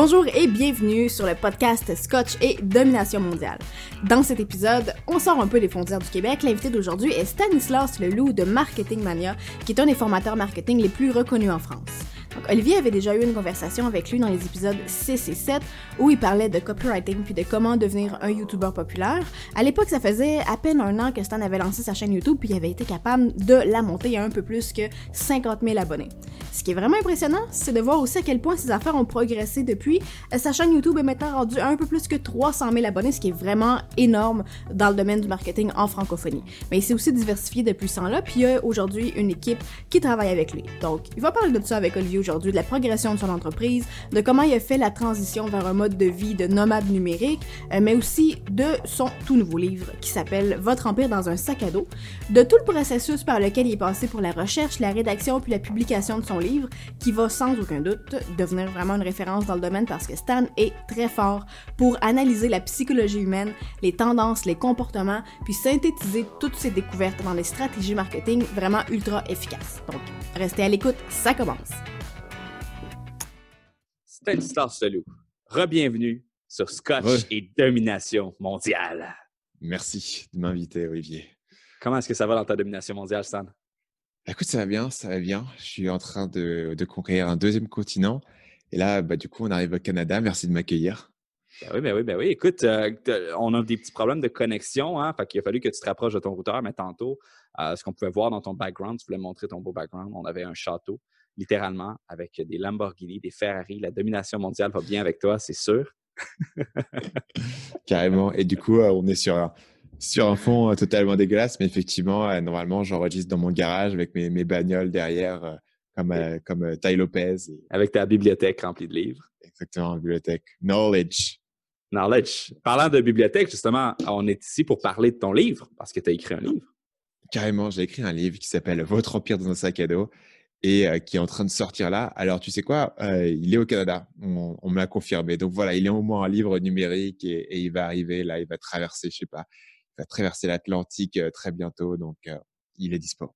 Bonjour et bienvenue sur le podcast Scotch et Domination mondiale. Dans cet épisode, on sort un peu des frontières du Québec. L'invité d'aujourd'hui est Stanislas Leloup de Marketing Mania, qui est un des formateurs marketing les plus reconnus en France. Olivier avait déjà eu une conversation avec lui dans les épisodes 6 et 7 où il parlait de copywriting puis de comment devenir un YouTuber populaire. À l'époque, ça faisait à peine un an que Stan avait lancé sa chaîne YouTube puis il avait été capable de la monter à un peu plus que 50 000 abonnés. Ce qui est vraiment impressionnant, c'est de voir aussi à quel point ses affaires ont progressé depuis. Sa chaîne YouTube est maintenant rendue à un peu plus que 300 000 abonnés, ce qui est vraiment énorme dans le domaine du marketing en francophonie. Mais il s'est aussi diversifié depuis ce temps-là, puis il y a aujourd'hui une équipe qui travaille avec lui. Donc, il va parler de ça avec Olivier aujourd'hui, de la progression de son entreprise, de comment il a fait la transition vers un mode de vie de nomade numérique, euh, mais aussi de son tout nouveau livre qui s'appelle Votre empire dans un sac à dos, de tout le processus par lequel il est passé pour la recherche, la rédaction puis la publication de son livre, qui va sans aucun doute devenir vraiment une référence dans le domaine parce que Stan est très fort pour analyser la psychologie humaine, les tendances, les comportements, puis synthétiser toutes ces découvertes dans des stratégies marketing vraiment ultra efficaces. Donc, restez à l'écoute, ça commence. Stanislas Leloup, re-bienvenue sur Scotch et Domination mondiale. Merci de m'inviter, Olivier. Comment est-ce que ça va dans ta domination mondiale, Stan? Écoute, ça va bien, ça va bien. Je suis en train de, conquérir un deuxième continent. Et là, bah, du coup, on arrive au Canada. Merci de m'accueillir. Ben oui, ben oui, ben oui. Écoute, euh, on a des petits problèmes de connexion. Hein? Fait qu'il a fallu que tu te rapproches de ton routeur, mais tantôt, euh, ce qu'on pouvait voir dans ton background, tu voulais montrer ton beau background. On avait un château littéralement, avec des Lamborghini, des Ferrari. La domination mondiale va bien avec toi, c'est sûr. Carrément. Et du coup, euh, on est sur un, sur un fond euh, totalement dégueulasse, mais effectivement, euh, normalement, j'enregistre dans mon garage avec mes, mes bagnoles derrière, comme, comme Ty Lopez. Avec ta bibliothèque remplie de livres. Exactement, bibliothèque. Knowledge. Knowledge. Parlant de bibliothèque, justement, on est ici pour parler de ton livre, parce que tu as écrit un livre. Carrément, j'ai écrit un livre qui s'appelle Votre Empire dans un sac à dos et qui est en train de sortir là. Alors, tu sais quoi Il est au Canada. On, me l'a confirmé. Donc voilà, il est au moins un livre numérique et, il va arriver là. Il va traverser, je sais pas, il va traverser l'Atlantique très bientôt. Donc, il est dispo.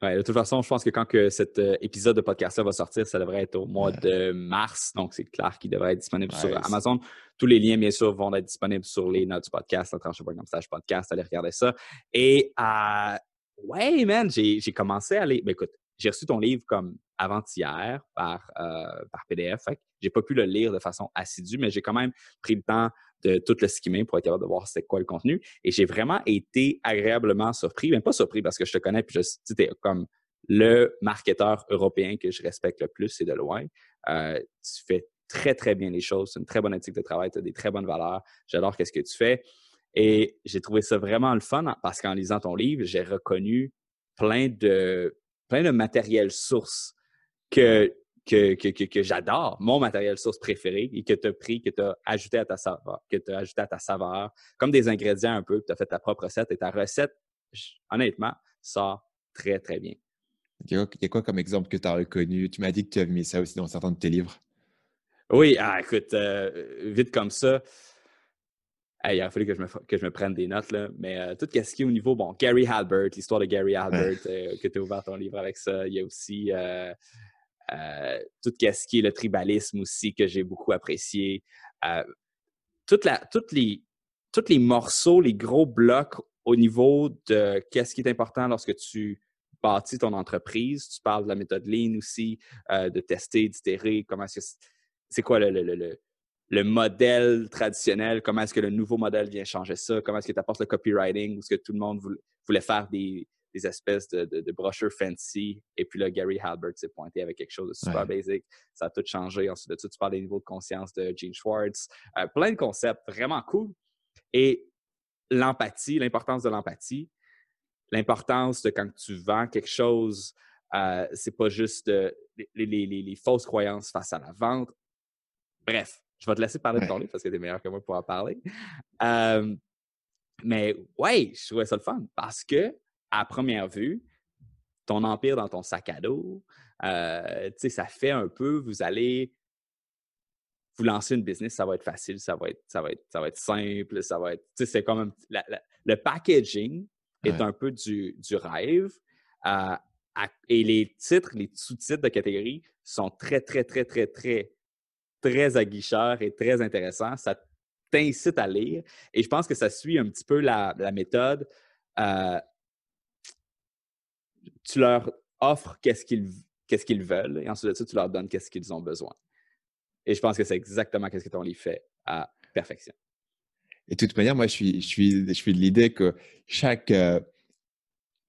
Ouais, de toute façon, je pense que quand que cet épisode de podcast-là va sortir, ça devrait être au mois de mars. Donc, c'est clair qu'il devrait être disponible sur Amazon. Tous les liens, bien sûr, vont être disponibles sur les notes du podcast, en tranche comme stage podcast. Allez regarder ça. Et, euh, ouais, man, j'ai commencé à aller. Ben, écoute, j'ai reçu ton livre comme avant-hier par, euh, par PDF. J'ai pas pu le lire de façon assidue, mais j'ai quand même pris le temps de tout le skimmer pour être capable de voir c'est quoi le contenu. Et j'ai vraiment été agréablement surpris, même pas surpris parce que je te connais, puis je, tu es comme le marketeur européen que je respecte le plus et de loin. Euh, tu fais très, très bien les choses. C'est une très bonne éthique de travail. Tu as des très bonnes valeurs. J'adore ce que tu fais. Et j'ai trouvé ça vraiment le fun parce qu'en lisant ton livre, j'ai reconnu plein de plein de matériel source que, que, que, que, j'adore, mon matériel source préféré et que tu as pris, que tu as ajouté à ta saveur, que tu as ajouté à ta saveur, comme des ingrédients un peu, tu as fait ta propre recette et ta recette, honnêtement, sort très, très bien. Il y a quoi comme exemple que tu as reconnu? Tu m'as dit que tu avais mis ça aussi dans certains de tes livres. Oui, ah, écoute, euh, vite comme ça il a fallu que je, me, que je me prenne des notes, là. mais euh, tout ce qui est au niveau, bon, Gary Halbert, l'histoire de Gary Halbert, euh, que tu as ouvert ton livre avec ça. Il y a aussi euh, tout ce qui est le tribalisme aussi, que j'ai beaucoup apprécié. toute la, toutes les, tous les morceaux, les gros blocs au niveau de qu'est-ce qui est important lorsque tu bâtis ton entreprise. Tu parles de la méthode Lean aussi, de tester, d'itérer, comment est-ce que c'est quoi le, le le modèle traditionnel, comment est-ce que le nouveau modèle vient changer ça, comment est-ce que tu apportes le copywriting, ou est-ce que tout le monde voulait faire des, espèces de, brochures fancy, et puis là, Gary Halbert s'est pointé avec quelque chose de super basic, ça a tout changé. Ensuite de ça, tu parles des niveaux de conscience de Gene Schwartz, euh, plein de concepts vraiment cool. Et l'empathie, l'importance de l'empathie, l'importance de quand tu vends quelque chose, euh, c'est pas juste les, fausses croyances face à la vente. Bref, je vais te laisser parler de ton livre parce que tu es meilleur que moi pour en parler. mais ouais, je trouvais ça le fun parce que, à première vue, ton empire dans ton sac à dos, euh, ça fait un peu, vous allez vous lancer une business, ça va être facile, ça va être, ça va être, ça va être simple, ça va être, c'est comme le packaging est un peu du, du rêve. Euh, et les titres, les sous-titres de catégorie sont très, très, très, très, très très aguicheur et très intéressant. Ça t'incite à lire. Et je pense que ça suit un petit peu la, méthode. Euh, tu leur offres qu'est-ce qu'ils qu'est-ce qu'ils veulent et ensuite de ça, tu leur donnes qu'est-ce qu'ils ont besoin. Et je pense que c'est exactement ce que ton livre fait à perfection. Et de toute manière, moi, je suis, je suis, je suis de l'idée que chaque, euh,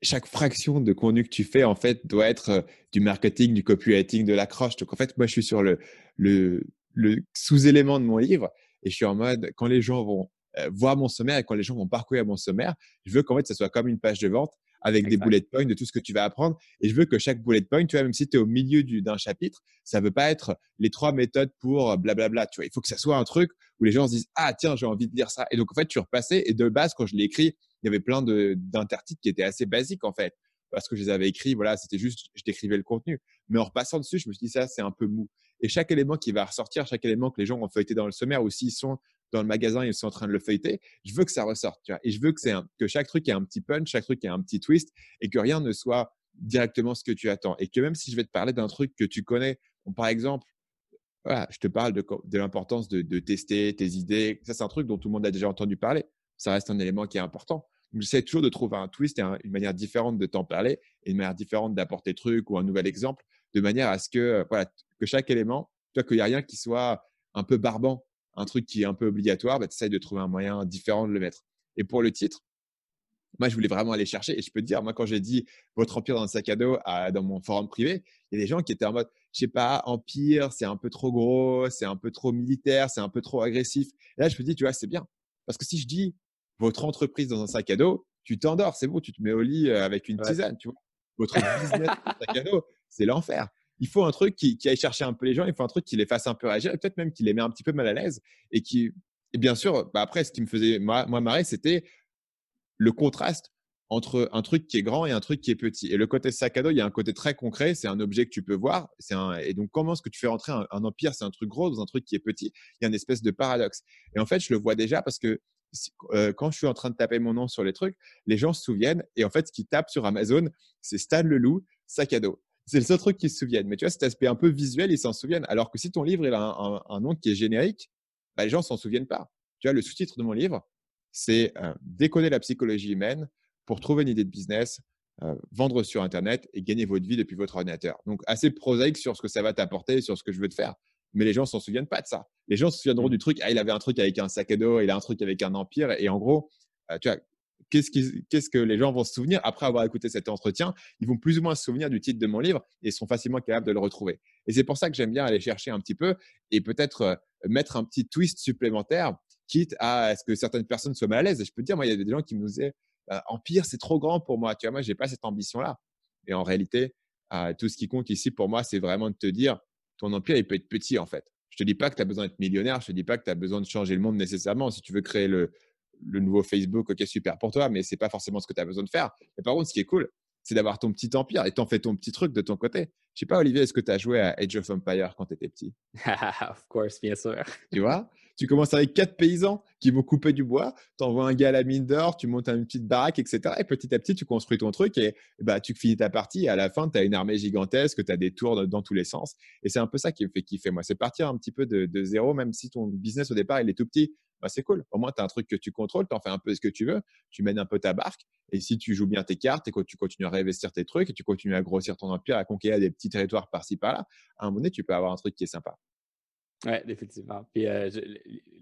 chaque fraction de contenu que tu fais, en fait, doit être euh, du marketing, du copywriting, de l'accroche. Donc, en fait, moi, je suis sur le, le, le sous-élément de mon livre et je suis en mode, quand les gens vont euh, voir mon sommaire et quand les gens vont parcourir mon sommaire, je veux qu'en fait, ça soit comme une page de vente avec des bullet points de tout ce que tu vas apprendre. Et je veux que chaque bullet point, tu vois, même si tu es au milieu d'un chapitre, ça ne veut pas être les trois méthodes pour blablabla. Tu vois, il faut que ça soit un truc où les gens se disent Ah, tiens, j'ai envie de lire ça. Et donc, en fait, tu repassais. Et de base, quand je l'ai écrit, il y avait plein d'intertitres qui étaient assez basiques, en fait. Parce que je les avais écrits, voilà, c'était juste, je décrivais le contenu. Mais en repassant dessus, je me suis dit, ça, c'est un peu mou. Et chaque élément qui va ressortir, chaque élément que les gens ont feuilleté dans le sommaire, ou s'ils sont dans le magasin, ils sont en train de le feuilleter. Je veux que ça ressorte. Et je veux que, que chaque truc ait un petit punch, chaque truc ait un petit twist et que rien ne soit directement ce que tu attends. Et que même si je vais te parler d'un truc que tu connais, par exemple, je te parle de, l'importance de, tester tes idées. Ça, c'est un truc dont tout le monde a déjà entendu parler. Ça reste un élément qui est important. J'essaie toujours de trouver un twist et une manière différente de t'en parler et une manière différente d'apporter truc ou un nouvel exemple de manière à ce que, voilà, que chaque élément, tu vois, qu'il n'y a rien qui soit un peu barbant un truc qui est un peu obligatoire, bah, tu essayes de trouver un moyen différent de le mettre. Et pour le titre, moi, je voulais vraiment aller chercher. Et je peux te dire, moi, quand j'ai dit votre empire dans un sac à dos dans mon forum privé, il y a des gens qui étaient en mode, je sais pas, empire, c'est un peu trop gros, c'est un peu trop militaire, c'est un peu trop agressif. Et là, je me dis, tu vois, c'est bien. Parce que si je dis votre entreprise dans un sac à dos, tu t'endors, c'est bon, tu te mets au lit euh, avec une tisane, tu vois. Votre business dans un sac à dos, c'est l'enfer il faut un truc qui, aille chercher un peu les gens, il faut un truc qui les fasse un peu réagir, peut-être même qui les met un petit peu mal à l'aise. Et qui, et bien sûr, bah après, ce qui me faisait moi, marrer, c'était le contraste entre un truc qui est grand et un truc qui est petit. Et le côté sac à dos, il y a un côté très concret, c'est un objet que tu peux voir. Un, et donc, comment est-ce que tu fais rentrer un, empire, c'est un truc gros, dans un truc qui est petit? Il y a une espèce de paradoxe. Et en fait, je le vois déjà parce que euh, quand je suis en train de taper mon nom sur les trucs, les gens se souviennent. Et en fait, ce qu'ils tapent sur Amazon, c'est Stan Leloup, sac à dos. C'est le seul truc qu'ils se souviennent. Mais tu vois, cet aspect un peu visuel, ils s'en souviennent. Alors que si ton livre il a un, nom qui est générique, bah, les gens s'en souviennent pas. Tu vois, le sous-titre de mon livre, c'est euh, Décoder la psychologie humaine pour trouver une idée de business, euh, vendre sur Internet et gagner votre vie depuis votre ordinateur. Donc, assez prosaïque sur ce que ça va t'apporter, sur ce que je veux te faire. Mais les gens s'en souviennent pas de ça. Les gens se souviendront mmh. du truc, ah, il avait un truc avec un sac à dos, il a un truc avec un empire. Et en gros, euh, tu vois, qu'est-ce, que les gens vont se souvenir après avoir écouté cet entretien? Ils vont plus ou moins se souvenir du titre de mon livre et sont facilement capables de le retrouver. Et c'est pour ça que j'aime bien aller chercher un petit peu et peut-être euh, mettre un petit twist supplémentaire, quitte à ce que certaines personnes soient mal à l'aise. Je peux te dire, moi, il y a des gens qui me disaient bah, Empire, c'est trop grand pour moi. Tu vois, moi, j'ai pas cette ambition-là. Et en réalité, euh, tout ce qui compte ici pour moi, c'est vraiment de te dire ton empire, il peut être petit en fait. Je te dis pas que tu as besoin d'être millionnaire, je te dis pas que tu as besoin de changer le monde nécessairement. Si tu veux créer le, le nouveau Facebook, ok, super pour toi, mais c'est pas forcément ce que tu as besoin de faire. Et par contre, ce qui est cool, c'est d'avoir ton petit empire et t'en fais ton petit truc de ton côté. Je sais pas, Olivier, est-ce que tu as joué à Age of Empire quand tu étais petit? Of course, bien sûr. Tu vois? Tu commences avec quatre paysans qui vont couper du bois, tu envoies un gars à la mine d'or, tu montes une petite baraque, etc. Et petit à petit, tu construis ton truc et, bah, tu finis ta partie. Et à la fin, tu as une armée gigantesque, tu as des tours dans tous les sens. Et c'est un peu ça qui me fait kiffer, moi. C'est partir un petit peu de, de zéro, même si ton business au départ, il est tout petit bah, c'est cool. Au moins, tu as un truc que tu contrôles, tu en fais un peu ce que tu veux, tu mènes un peu ta barque. Et si tu joues bien tes cartes et que tu continues à réinvestir tes trucs et tu continues à grossir ton empire, à conquérir des petits territoires par-ci par-là, à un moment donné, tu peux avoir un truc qui est sympa. Oui, définitivement. Puis euh,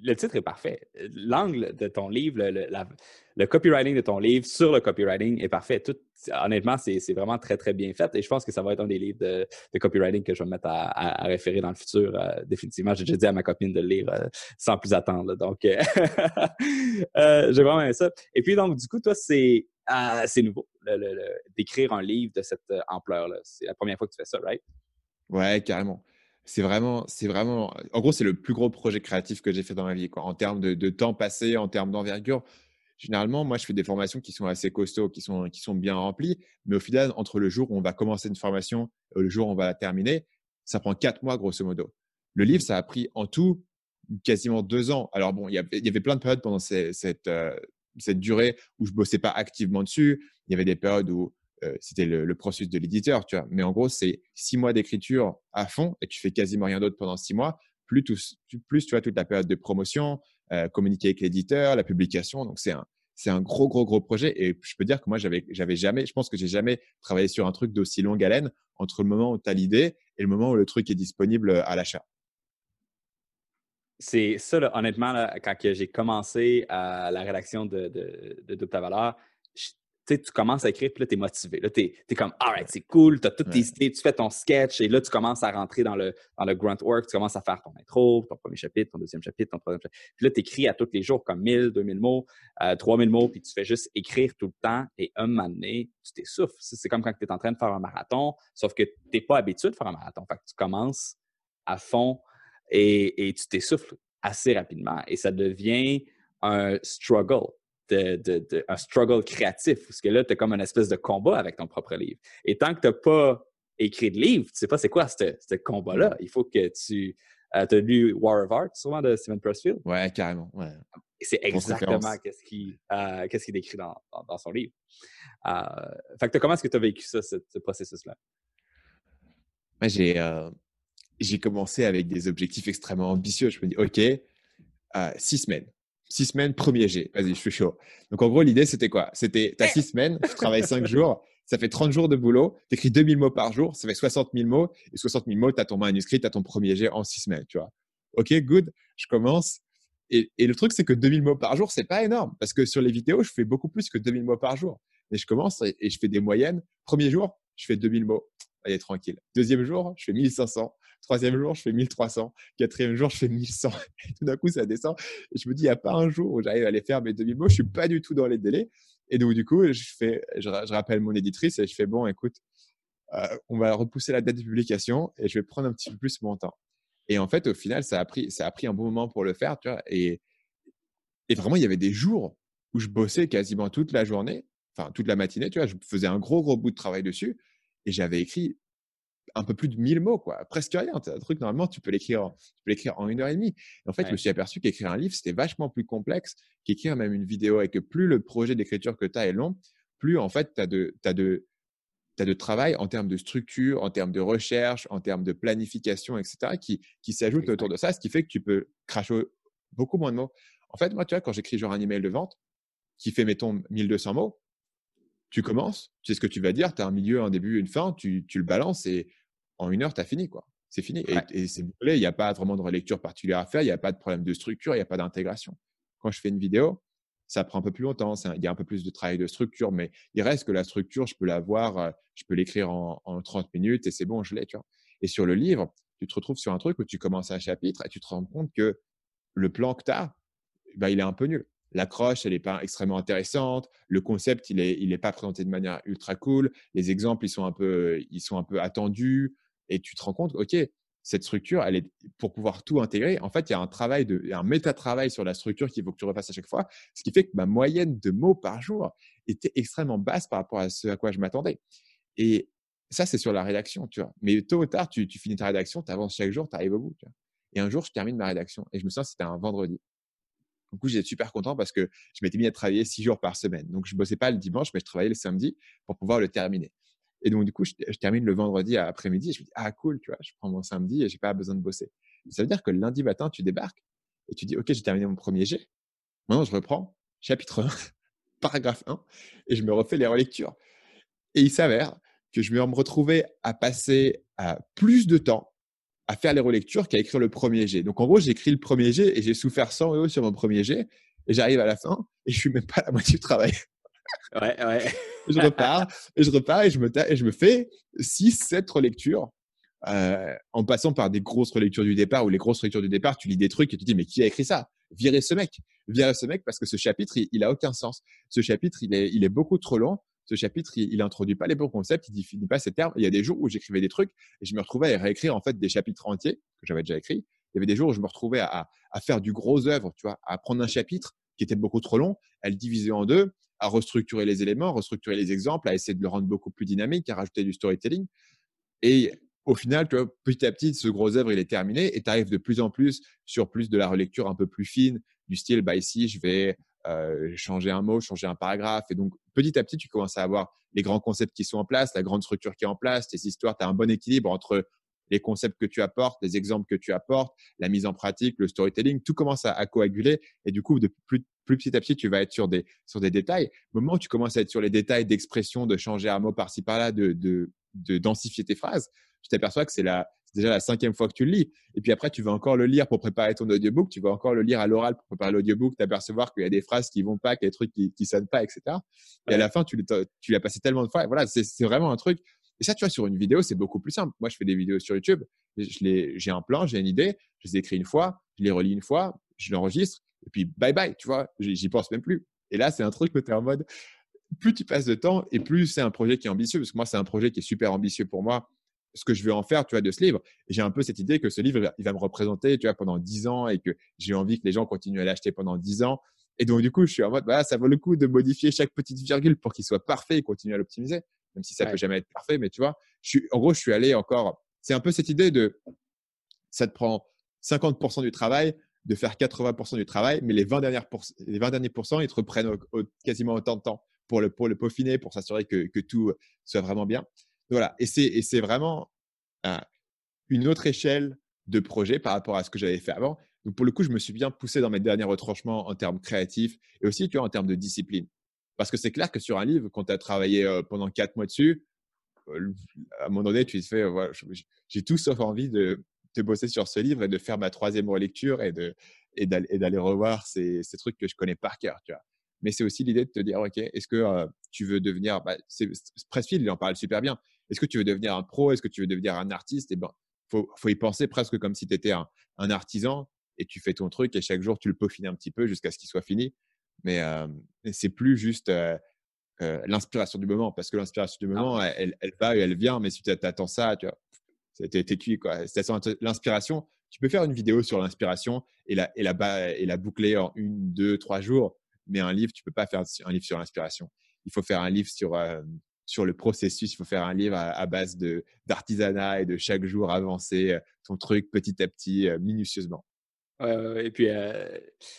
le titre est parfait. L'angle de ton livre, le, copywriting de ton livre sur le copywriting est parfait. Tout, honnêtement, c'est vraiment très, très bien fait. Et je pense que ça va être un des livres de, copywriting que je vais me mettre à, référer dans le futur. Euh, définitivement, j'ai déjà dit à ma copine de le lire euh, sans plus attendre. Donc, j'ai vraiment aimé ça. Et puis, donc, du coup, toi, c'est nouveau d'écrire un livre de cette ampleur-là. C'est la première fois que tu fais ça, right? Ouais, carrément c'est vraiment, c'est vraiment, en gros, c'est le plus gros projet créatif que j'ai fait dans ma vie, quoi. En termes de, temps passé, en termes d'envergure. Généralement, moi, je fais des formations qui sont assez costauds, qui sont, qui sont bien remplies. Mais au final, entre le jour où on va commencer une formation et le jour où on va la terminer, ça prend quatre mois, grosso modo. Le livre, ça a pris en tout quasiment deux ans. Alors bon, il y avait, plein de périodes pendant cette, euh, cette durée où je bossais pas activement dessus. Il y avait des périodes où euh, c'était le, processus de l'éditeur, tu vois. Mais en gros, c'est six mois d'écriture à fond et tu fais quasiment rien d'autre pendant six mois. plus, plus tu vois, toute la période de promotion, euh, communiquer avec l'éditeur, la publication. Donc, c'est un, c'est un gros, gros, gros projet. Et je peux dire que moi, j'avais, j'avais jamais, je pense que j'ai jamais travaillé sur un truc d'aussi longue haleine entre le moment où tu as l'idée et le moment où le truc est disponible à l'achat. C'est ça, honnêtement, quand j'ai commencé à la rédaction de, de, de Double ta valeur, tu commences à écrire, puis là, tu es motivé. Là, tu es, comme, alright, c'est cool, tu as toutes tes idées, tu fais ton sketch, et là, tu commences à rentrer dans le, dans le grunt work, tu commences à faire ton intro, ton premier chapitre, ton deuxième chapitre, ton troisième chapitre. Puis là, tu écris à tous les jours comme 1000, 2000 mots, euh, 3000 mots, puis tu fais juste écrire tout le temps, et un moment donné, tu t'essouffles. C'est comme quand tu es en train de faire un marathon, sauf que tu n'es pas habitué de faire un marathon. Fait que tu commences à fond et, et tu t'essouffles assez rapidement, et ça devient un struggle de, un struggle créatif, parce que là, tu as comme une espèce de combat avec ton propre livre. Et tant que tu n'as pas écrit de livre, tu sais pas c'est quoi ce combat-là. Il faut que tu. Euh, tu as lu War of Art, souvent, de Stephen Pressfield? Ouais, carrément. Ouais. C'est exactement qu'est-ce qu'il euh, qu décrit dans, dans, son livre. Euh, fait que comment est-ce que tu as vécu ça, ce, processus-là? Moi, j'ai j'ai commencé avec des objectifs extrêmement ambitieux. Je me dis, OK, six semaines six semaines, premier G. Vas-y, je suis chaud. Donc, en gros, l'idée, c'était quoi? C'était, tu as six semaines, tu travailles cinq jours, ça fait 30 jours de boulot, tu écris 2000 mots par jour, ça fait 60 000 mots, et 60 000 mots, tu as ton manuscrit, tu as ton premier G en six semaines, tu vois. OK, good, je commence. Et, et le truc, c'est que 2000 mots par jour, c'est pas énorme, parce que sur les vidéos, je fais beaucoup plus que 2000 mots par jour. Mais je commence et, et je fais des moyennes. Premier jour, je fais 2000 mots. Allez, tranquille. Deuxième jour, je fais 1500. Troisième jour, je fais 1300. Quatrième jour, je fais 1100. Et tout d'un coup, ça descend. Et je me dis, il n'y a pas un jour où j'arrive à les faire mes demi mots. Je ne suis pas du tout dans les délais. Et donc, du coup, je, fais, je, rappelle mon éditrice et je fais, bon, écoute, euh, on va repousser la date de publication et je vais prendre un petit peu plus mon temps. Et en fait, au final, ça a pris, ça a pris un bon moment pour le faire, tu vois. Et, et vraiment, il y avait des jours où je bossais quasiment toute la journée, enfin toute la matinée, tu vois. Je faisais un gros, gros bout de travail dessus et j'avais écrit un peu plus de 1000 mots, quoi. Presque rien. C'est un truc, normalement, tu peux l'écrire, l'écrire en une heure et demie. en fait, je me suis aperçu qu'écrire un livre, c'était vachement plus complexe qu'écrire même une vidéo et que plus le projet d'écriture que tu as est long, plus, en fait, tu as de, as de, as de travail en termes de structure, en termes de recherche, en termes de planification, etc., qui, qui s'ajoute autour de ça, ce qui fait que tu peux cracher beaucoup moins de mots. En fait, moi, tu vois, quand j'écris genre un email de vente qui fait, mettons, 1200 mots, tu commences, tu sais ce que tu vas dire, tu as un milieu, un début, une fin, tu, tu le balances et en une heure, tu as fini. quoi. C'est fini. Et, c'est bouclé. Il n'y a pas vraiment de relecture particulière à faire. Il n'y a pas de problème de structure. Il n'y a pas d'intégration. Quand je fais une vidéo, ça prend un peu plus longtemps. Il y a un peu plus de travail de structure, mais il reste que la structure, je peux l'avoir, euh, je peux l'écrire en, 30 minutes et c'est bon, je l'ai. Et sur le livre, tu te retrouves sur un truc où tu commences un chapitre et tu te rends compte que le plan que tu as, bah, il est un peu nul. L'accroche, elle n'est pas extrêmement intéressante. Le concept, il n'est il est pas présenté de manière ultra cool. Les exemples, ils sont un peu, ils sont un peu attendus et tu te rends compte, OK, cette structure, elle est pour pouvoir tout intégrer. En fait, il y a un travail, de, un méta-travail sur la structure qu'il faut que tu refasses à chaque fois, ce qui fait que ma moyenne de mots par jour était extrêmement basse par rapport à ce à quoi je m'attendais. Et ça, c'est sur la rédaction, tu. Mais tôt ou tard, tu, finis ta rédaction, tu avances chaque jour, tu arrives au bout. Et un jour, je termine ma rédaction et je me sens c'était un vendredi. Du coup, j'étais super content parce que je m'étais mis à travailler six jours par semaine. Donc, je bossais pas le dimanche, mais je travaillais le samedi pour pouvoir le terminer. Et donc, du coup, je, termine le vendredi après-midi et je me dis, ah, cool, tu vois, je prends mon samedi et j'ai pas besoin de bosser. Ça veut dire que lundi matin, tu débarques et tu dis, OK, j'ai terminé mon premier jet. Maintenant, je reprends chapitre 1, paragraphe 1 et je me refais les relectures. Et il s'avère que je vais me retrouver à passer plus de temps à faire les relectures qu'à écrire le premier jet. Donc, en gros, j'ai écrit le premier jet et j'ai souffert 100 euros sur mon premier jet et j'arrive à la fin et je suis même pas à la moitié du travail. Ouais, ouais. je repars, et je repars et je me, et je me fais 6, 7 relectures. Euh, en passant par des grosses relectures du départ ou les grosses relectures du départ, tu lis des trucs et tu te dis mais qui a écrit ça? Virez ce mec, virez ce mec parce que ce chapitre il, il, a aucun sens. Ce chapitre il est, il est beaucoup trop long. Ce chapitre il, il introduit pas les bons concepts, il définit pas ses termes. Il y a des jours où j'écrivais des trucs et je me retrouvais à réécrire en fait des chapitres entiers que j'avais déjà écrits. Il y avait des jours où je me retrouvais à, faire du gros œuvre, tu vois, à prendre un chapitre qui était beaucoup trop long, à le diviser en deux, à restructurer les éléments, restructurer les exemples, à essayer de le rendre beaucoup plus dynamique, à rajouter du storytelling. Et au final, tu petit à petit, ce gros œuvre, il est terminé et tu arrives de plus en plus sur plus de la relecture un peu plus fine, du style, bah ici, je vais euh, changer un mot, changer un paragraphe. Et donc, petit à petit, tu commences à avoir les grands concepts qui sont en place, la grande structure qui est en place, tes histoires, tu as un bon équilibre entre les concepts que tu apportes, les exemples que tu apportes, la mise en pratique, le storytelling, tout commence à, coaguler. Et du coup, de plus, plus, petit à petit, tu vas être sur des, sur des détails. Au moment où tu commences à être sur les détails d'expression, de changer un mot par-ci par-là, de, de, de densifier tes phrases, tu t'aperçois que c'est la, déjà la cinquième fois que tu le lis. Et puis après, tu vas encore le lire pour préparer ton audiobook, tu vas encore le lire à l'oral pour préparer l'audiobook, t'apercevoir qu'il y a des phrases qui vont pas, qu'il y a des trucs qui, qui sonnent pas, etc. Et à la fin, tu, tu l'as passé tellement de fois. Et voilà, c'est vraiment un truc. Et ça, tu vois, sur une vidéo, c'est beaucoup plus simple. Moi, je fais des vidéos sur YouTube. J'ai un plan, j'ai une idée, je les écris une fois, je les relis une fois, je l'enregistre, et puis bye bye, tu vois, j'y pense même plus. Et là, c'est un truc où tu es en mode, plus tu passes de temps et plus c'est un projet qui est ambitieux. Parce que moi, c'est un projet qui est super ambitieux pour moi ce que je veux en faire, tu vois, de ce livre. J'ai un peu cette idée que ce livre, il va me représenter, tu vois, pendant dix ans et que j'ai envie que les gens continuent à l'acheter pendant dix ans. Et donc, du coup, je suis en mode, bah, ça vaut le coup de modifier chaque petite virgule pour qu'il soit parfait et continuer à l'optimiser, même si ça ne peut jamais être parfait. Mais tu vois, je suis, en gros, je suis allé encore. C'est un peu cette idée de ça te prend 50% du travail de faire 80% du travail, mais les 20, dernières les 20 derniers pourcents, ils te reprennent quasiment autant de temps pour le, pour le peaufiner, pour s'assurer que, que, tout soit vraiment bien. Voilà. Et c'est vraiment une autre échelle de projet par rapport à ce que j'avais fait avant. Donc, pour le coup, je me suis bien poussé dans mes derniers retranchements en termes créatifs et aussi, tu vois, en termes de discipline. Parce que c'est clair que sur un livre, quand tu as travaillé pendant quatre mois dessus, à un moment donné, tu te fais, j'ai tout sauf envie de, de, bosser sur ce livre et de faire ma troisième relecture et d'aller et d'aller revoir ces, ces, trucs que je connais par cœur, tu vois mais c'est aussi l'idée de te dire, OK, est-ce que tu veux devenir, bah, Pressfield, il en parle super bien. Est-ce que tu veux devenir un pro? Est-ce que tu veux devenir un artiste? Et eh ben, faut, faut y penser presque comme si tu étais un, artisan et tu fais ton truc et chaque jour tu le peaufines un petit peu jusqu'à ce qu'il soit fini. Mais c'est plus juste l'inspiration du moment parce que l'inspiration du moment, elle, elle, va et elle vient. Mais si tu attends ça, tu vois, t'es cuit quoi. L'inspiration, tu peux faire une vidéo sur l'inspiration et la, et, la, et la boucler en une, deux, trois jours mais un livre, tu peux pas faire un livre sur l'inspiration. Il faut faire un livre sur, euh, sur le processus. Il faut faire un livre à, base d'artisanat et de chaque jour avancer euh, ton truc petit à petit, euh, minutieusement. et puis,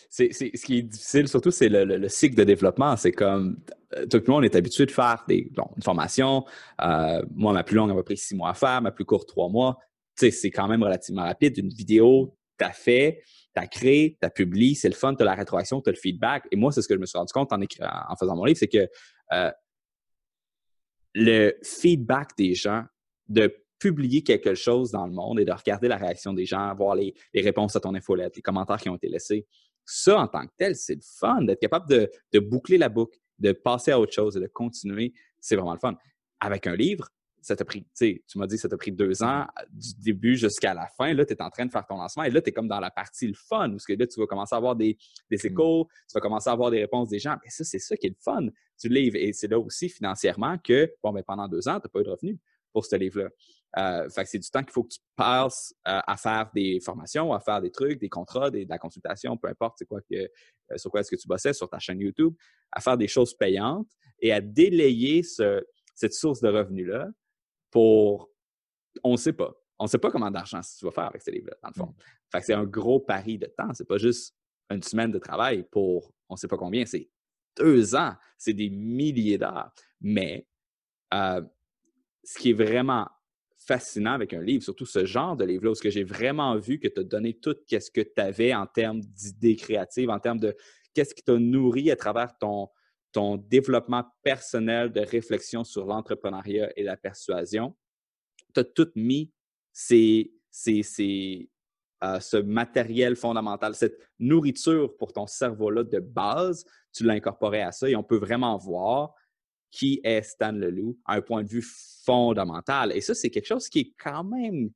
c'est, ce qui est difficile, surtout, c'est le, cycle de développement. C'est comme, tout le monde est habitué de faire des, une formation. moi, ma plus longue, elle m'a pris six mois à faire, ma plus courte, trois mois. Tu sais, c'est quand même relativement rapide. Une vidéo, tu as fait, tu as créé, tu as publié, c'est le fun, tu as la rétroaction, tu as le feedback. Et moi, c'est ce que je me suis rendu compte en, faisant mon livre, c'est que euh, le feedback des gens, de publier quelque chose dans le monde et de regarder la réaction des gens, voir les, réponses à ton infolette, les commentaires qui ont été laissés, ça, en tant que tel, c'est le fun d'être capable de, de boucler la boucle, de passer à autre chose et de continuer. C'est vraiment le fun. Avec un livre, ça t'a pris, tu m'as dit, ça t'a pris deux ans du début jusqu'à la fin. Là, tu es en train de faire ton lancement et là, tu es comme dans la partie le fun, parce que là, tu vas commencer à avoir des, des mmh. échos, tu vas commencer à avoir des réponses des gens. Mais ça, c'est ça qui est le fun du livre. Et c'est là aussi financièrement que, bon, ben, pendant deux ans, tu n'as pas eu de revenus pour ce livre-là. Euh, fait que c'est du temps qu'il faut que tu passes euh, à faire des formations, à faire des trucs, des contrats, des, de la consultation, peu importe c'est quoi que, euh, sur quoi est-ce que tu bossais sur ta chaîne YouTube, à faire des choses payantes et à délayer ce, cette source de revenus-là pour. On ne sait pas. On ne sait pas comment d'argent tu vas faire avec ces livres-là, dans le fond. Mmh. Fait que c'est un gros pari de temps. C'est pas juste une semaine de travail pour on ne sait pas combien, c'est deux ans, c'est des milliers d'heures. Mais euh, ce qui est vraiment fascinant avec un livre, surtout ce genre de livre-là, où ce que j'ai vraiment vu que tu as donné tout ce que tu avais en termes d'idées créatives, en termes de qu'est-ce qui t'a nourri à travers ton, ton développement personnel de réflexion sur l'entrepreneuriat et la persuasion, tu as tout mis ces, euh, ce matériel fondamental, cette nourriture pour ton cerveau-là de base, tu l'as incorporé à ça et on peut vraiment voir qui est Stan Leloup à un point de vue fondamental. Et ça, c'est quelque chose qui est quand même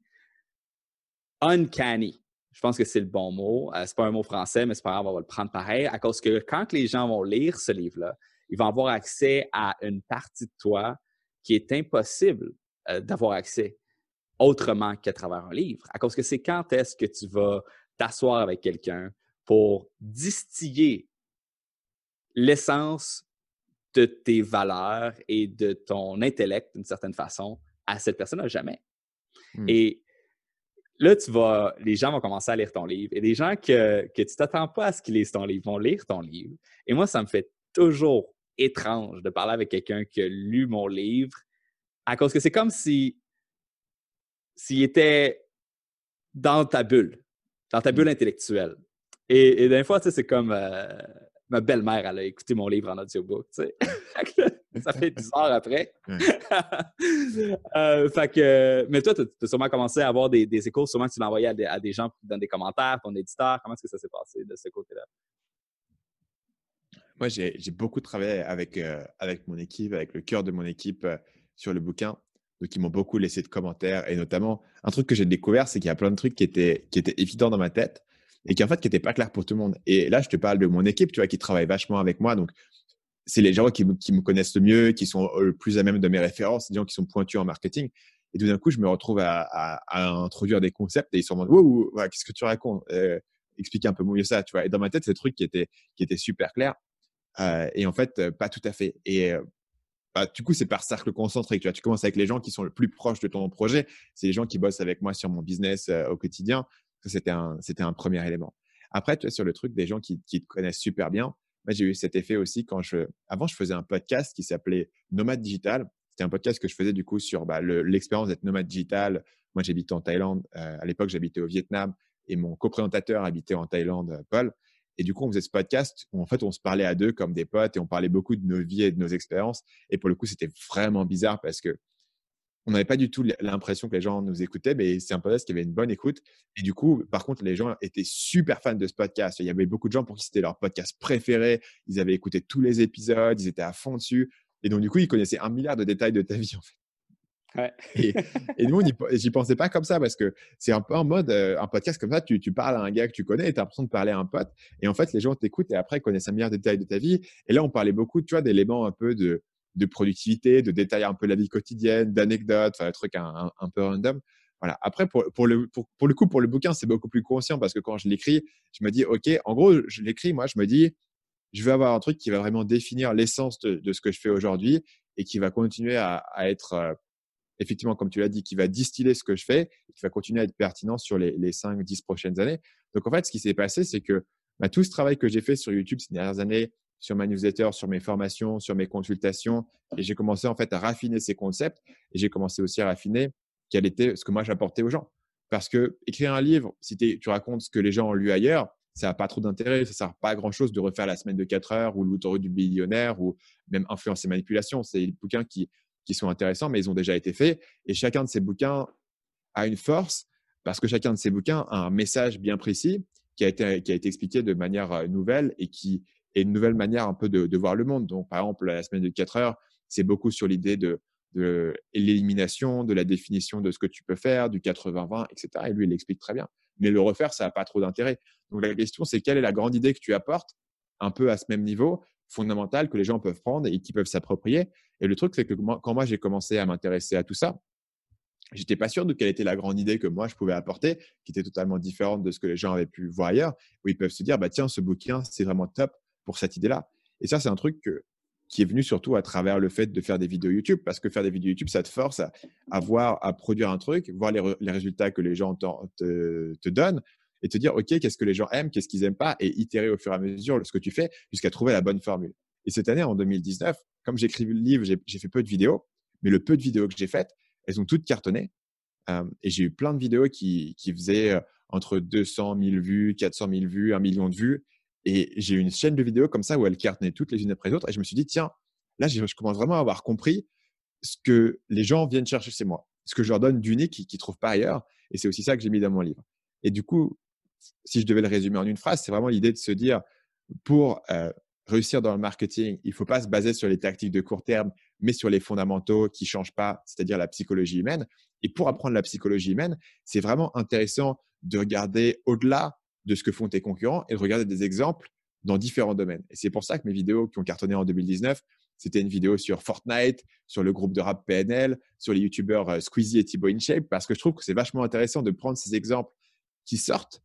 uncanny. Je pense que c'est le bon mot. Ce euh, c'est pas un mot français, mais c'est pas grave, on va le prendre pareil. À cause que quand les gens vont lire ce livre-là, ils vont avoir accès à une partie de toi qui est impossible euh, d'avoir accès autrement qu'à travers un livre. À cause que c'est quand est-ce que tu vas t'asseoir avec quelqu'un pour distiller l'essence de tes valeurs et de ton intellect d'une certaine façon à cette personne-là, jamais. Hmm. Et là, tu vas, les gens vont commencer à lire ton livre. Et des gens que, que tu t'attends pas à ce qu'ils lisent ton livre vont lire ton livre. Et moi, ça me fait toujours étrange de parler avec quelqu'un qui a lu mon livre à cause que c'est comme si s'il était dans ta bulle, dans ta bulle intellectuelle. Et, et des fois, c'est comme euh, ma belle-mère, elle a écouté mon livre en audiobook. ça fait bizarre après. euh, fait que, mais toi, tu as, sûrement commencé à avoir des, des échos, sûrement que tu l'as envoyé à des, gens dans des commentaires, ton éditeur. Comment est-ce que ça s'est passé de ce côté-là? Moi, j'ai beaucoup travaillé avec, euh, avec mon équipe, avec le cœur de mon équipe euh, sur le bouquin. Donc, ils m'ont beaucoup laissé de commentaires. Et notamment, un truc que j'ai découvert, c'est qu'il y a plein de trucs qui étaient, qui étaient évidents dans ma tête et qui, en fait, qui n'étaient pas clairs pour tout le monde. Et là, je te parle de mon équipe, tu vois, qui travaille vachement avec moi. Donc, c'est les gens qui, qui, me connaissent le mieux, qui sont euh, le plus à même de mes références, des gens qui sont pointus en marketing. Et tout d'un coup, je me retrouve à, à, introduire des concepts et ils sont en mode, wow, qu'est-ce que tu racontes? Euh, Explique un peu mieux ça, tu vois. Et dans ma tête, c'est des trucs qui étaient, qui étaient super clairs. Euh, et en fait, pas tout à fait. Et bah, du coup, c'est par cercle concentré. Tu vois, tu commences avec les gens qui sont le plus proches de ton projet. C'est les gens qui bossent avec moi sur mon business au quotidien. C'était un, c'était un premier élément. Après, tu vois, sur le truc des gens qui, qui te connaissent super bien, moi, j'ai eu cet effet aussi quand je. Avant, je faisais un podcast qui s'appelait Nomade Digital. C'était un podcast que je faisais du coup sur bah, l'expérience d'être nomade digital. Moi, j'habitais en Thaïlande. Euh, à l'époque, j'habitais au Vietnam et mon coprésentateur habitait en Thaïlande, euh, Paul. Et du coup, on faisait ce podcast où en fait, on se parlait à deux comme des potes et on parlait beaucoup de nos vies et de nos expériences. Et pour le coup, c'était vraiment bizarre parce que on n'avait pas du tout l'impression que les gens nous écoutaient, mais c'est un podcast qui avait une bonne écoute. Et du coup, par contre, les gens étaient super fans de ce podcast. Il y avait beaucoup de gens pour qui c'était leur podcast préféré. Ils avaient écouté tous les épisodes, ils étaient à fond dessus. Et donc, du coup, ils connaissaient un milliard de détails de ta vie, en fait. Ouais. Et, et, nous, j'y pensais pas comme ça parce que c'est un peu en mode, euh, un podcast comme ça, tu, tu, parles à un gars que tu connais et tu as l'impression de parler à un pote. Et en fait, les gens t'écoutent et après, ils connaissent un milliard de détails de ta vie. Et là, on parlait beaucoup, tu vois, d'éléments un peu de, de productivité, de détailler un peu la vie quotidienne, d'anecdotes, enfin, un truc un, peu random. Voilà. Après, pour, le, coup, pour le bouquin, c'est beaucoup plus conscient parce que quand je l'écris, je me dis, OK, en gros, je l'écris, moi, je me dis, je vais avoir un truc qui va vraiment définir l'essence de, ce que je fais aujourd'hui et qui va continuer à, être, euh, effectivement, comme tu l'as dit, qui va distiller ce que je fais et qui va continuer à être pertinent sur les, les 5-10 prochaines années. Donc, en fait, ce qui s'est passé, c'est que bah, tout ce travail que j'ai fait sur YouTube ces dernières années, sur ma newsletter, sur mes formations, sur mes consultations. Et j'ai commencé en fait à raffiner ces concepts et j'ai commencé aussi à raffiner quel était ce que moi j'apportais aux gens. Parce que écrire un livre, si tu racontes ce que les gens ont lu ailleurs, ça n'a pas trop d'intérêt, ça ne sert pas à grand chose de refaire la semaine de 4 heures ou l'autoroute du billionnaire ou même influence et manipulation. C'est des bouquins qui, qui sont intéressants, mais ils ont déjà été faits. Et chacun de ces bouquins a une force parce que chacun de ces bouquins a un message bien précis qui a été, qui a été expliqué de manière euh, nouvelle et qui, et une nouvelle manière un peu de, de, voir le monde. Donc, par exemple, la semaine de 4 heures, c'est beaucoup sur l'idée de, de l'élimination, de la définition de ce que tu peux faire, du 80-20, etc. Et lui, il l'explique très bien. Mais le refaire, ça n'a pas trop d'intérêt. Donc, la question, c'est quelle est la grande idée que tu apportes un peu à ce même niveau, fondamental, que les gens peuvent prendre et qui peuvent s'approprier? Et le truc, c'est que quand moi, j'ai commencé à m'intéresser à tout ça, j'étais pas sûr de quelle était la grande idée que moi je pouvais apporter, qui était totalement différente de ce que les gens avaient pu voir ailleurs, où ils peuvent se dire, bah tiens, ce bouquin, c'est vraiment top pour cette idée-là. Et ça, c'est un truc qui est venu surtout à travers le fait de faire des vidéos YouTube, parce que faire des vidéos YouTube, ça te force à, à produire un truc, voir les, résultats que les gens te, te, donnent, et te dire, OK, qu'est-ce que les gens aiment, qu'est-ce qu'ils n'aiment pas, et itérer au fur et à mesure ce que tu fais jusqu'à trouver la bonne formule. Et cette année, en 2019, comme j'écris le livre, j'ai fait peu de vidéos, mais le peu de vidéos que j'ai faites, elles ont toutes cartonné. Euh, et j'ai eu plein de vidéos qui, qui faisaient euh, entre 200 000 vues, 400 000 vues, 1 million de vues. Et j'ai une chaîne de vidéos comme ça où elles cartonnaient toutes les unes après les autres. Et je me suis dit, tiens, là, je commence vraiment à avoir compris ce que les gens viennent chercher chez moi, ce que je leur donne d'unique qu'ils ne trouvent pas ailleurs. Et c'est aussi ça que j'ai mis dans mon livre. Et du coup, si je devais le résumer en une phrase, c'est vraiment l'idée de se dire, pour euh, réussir dans le marketing, il ne faut pas se baser sur les tactiques de court terme, mais sur les fondamentaux qui ne changent pas, c'est-à-dire la psychologie humaine. Et pour apprendre la psychologie humaine, c'est vraiment intéressant de regarder au-delà de ce que font tes concurrents et de regarder des exemples dans différents domaines. Et c'est pour ça que mes vidéos qui ont cartonné en 2019, c'était une vidéo sur Fortnite, sur le groupe de rap PNL, sur les youtubeurs euh, Squeezie et Thibaut InShape, parce que je trouve que c'est vachement intéressant de prendre ces exemples qui sortent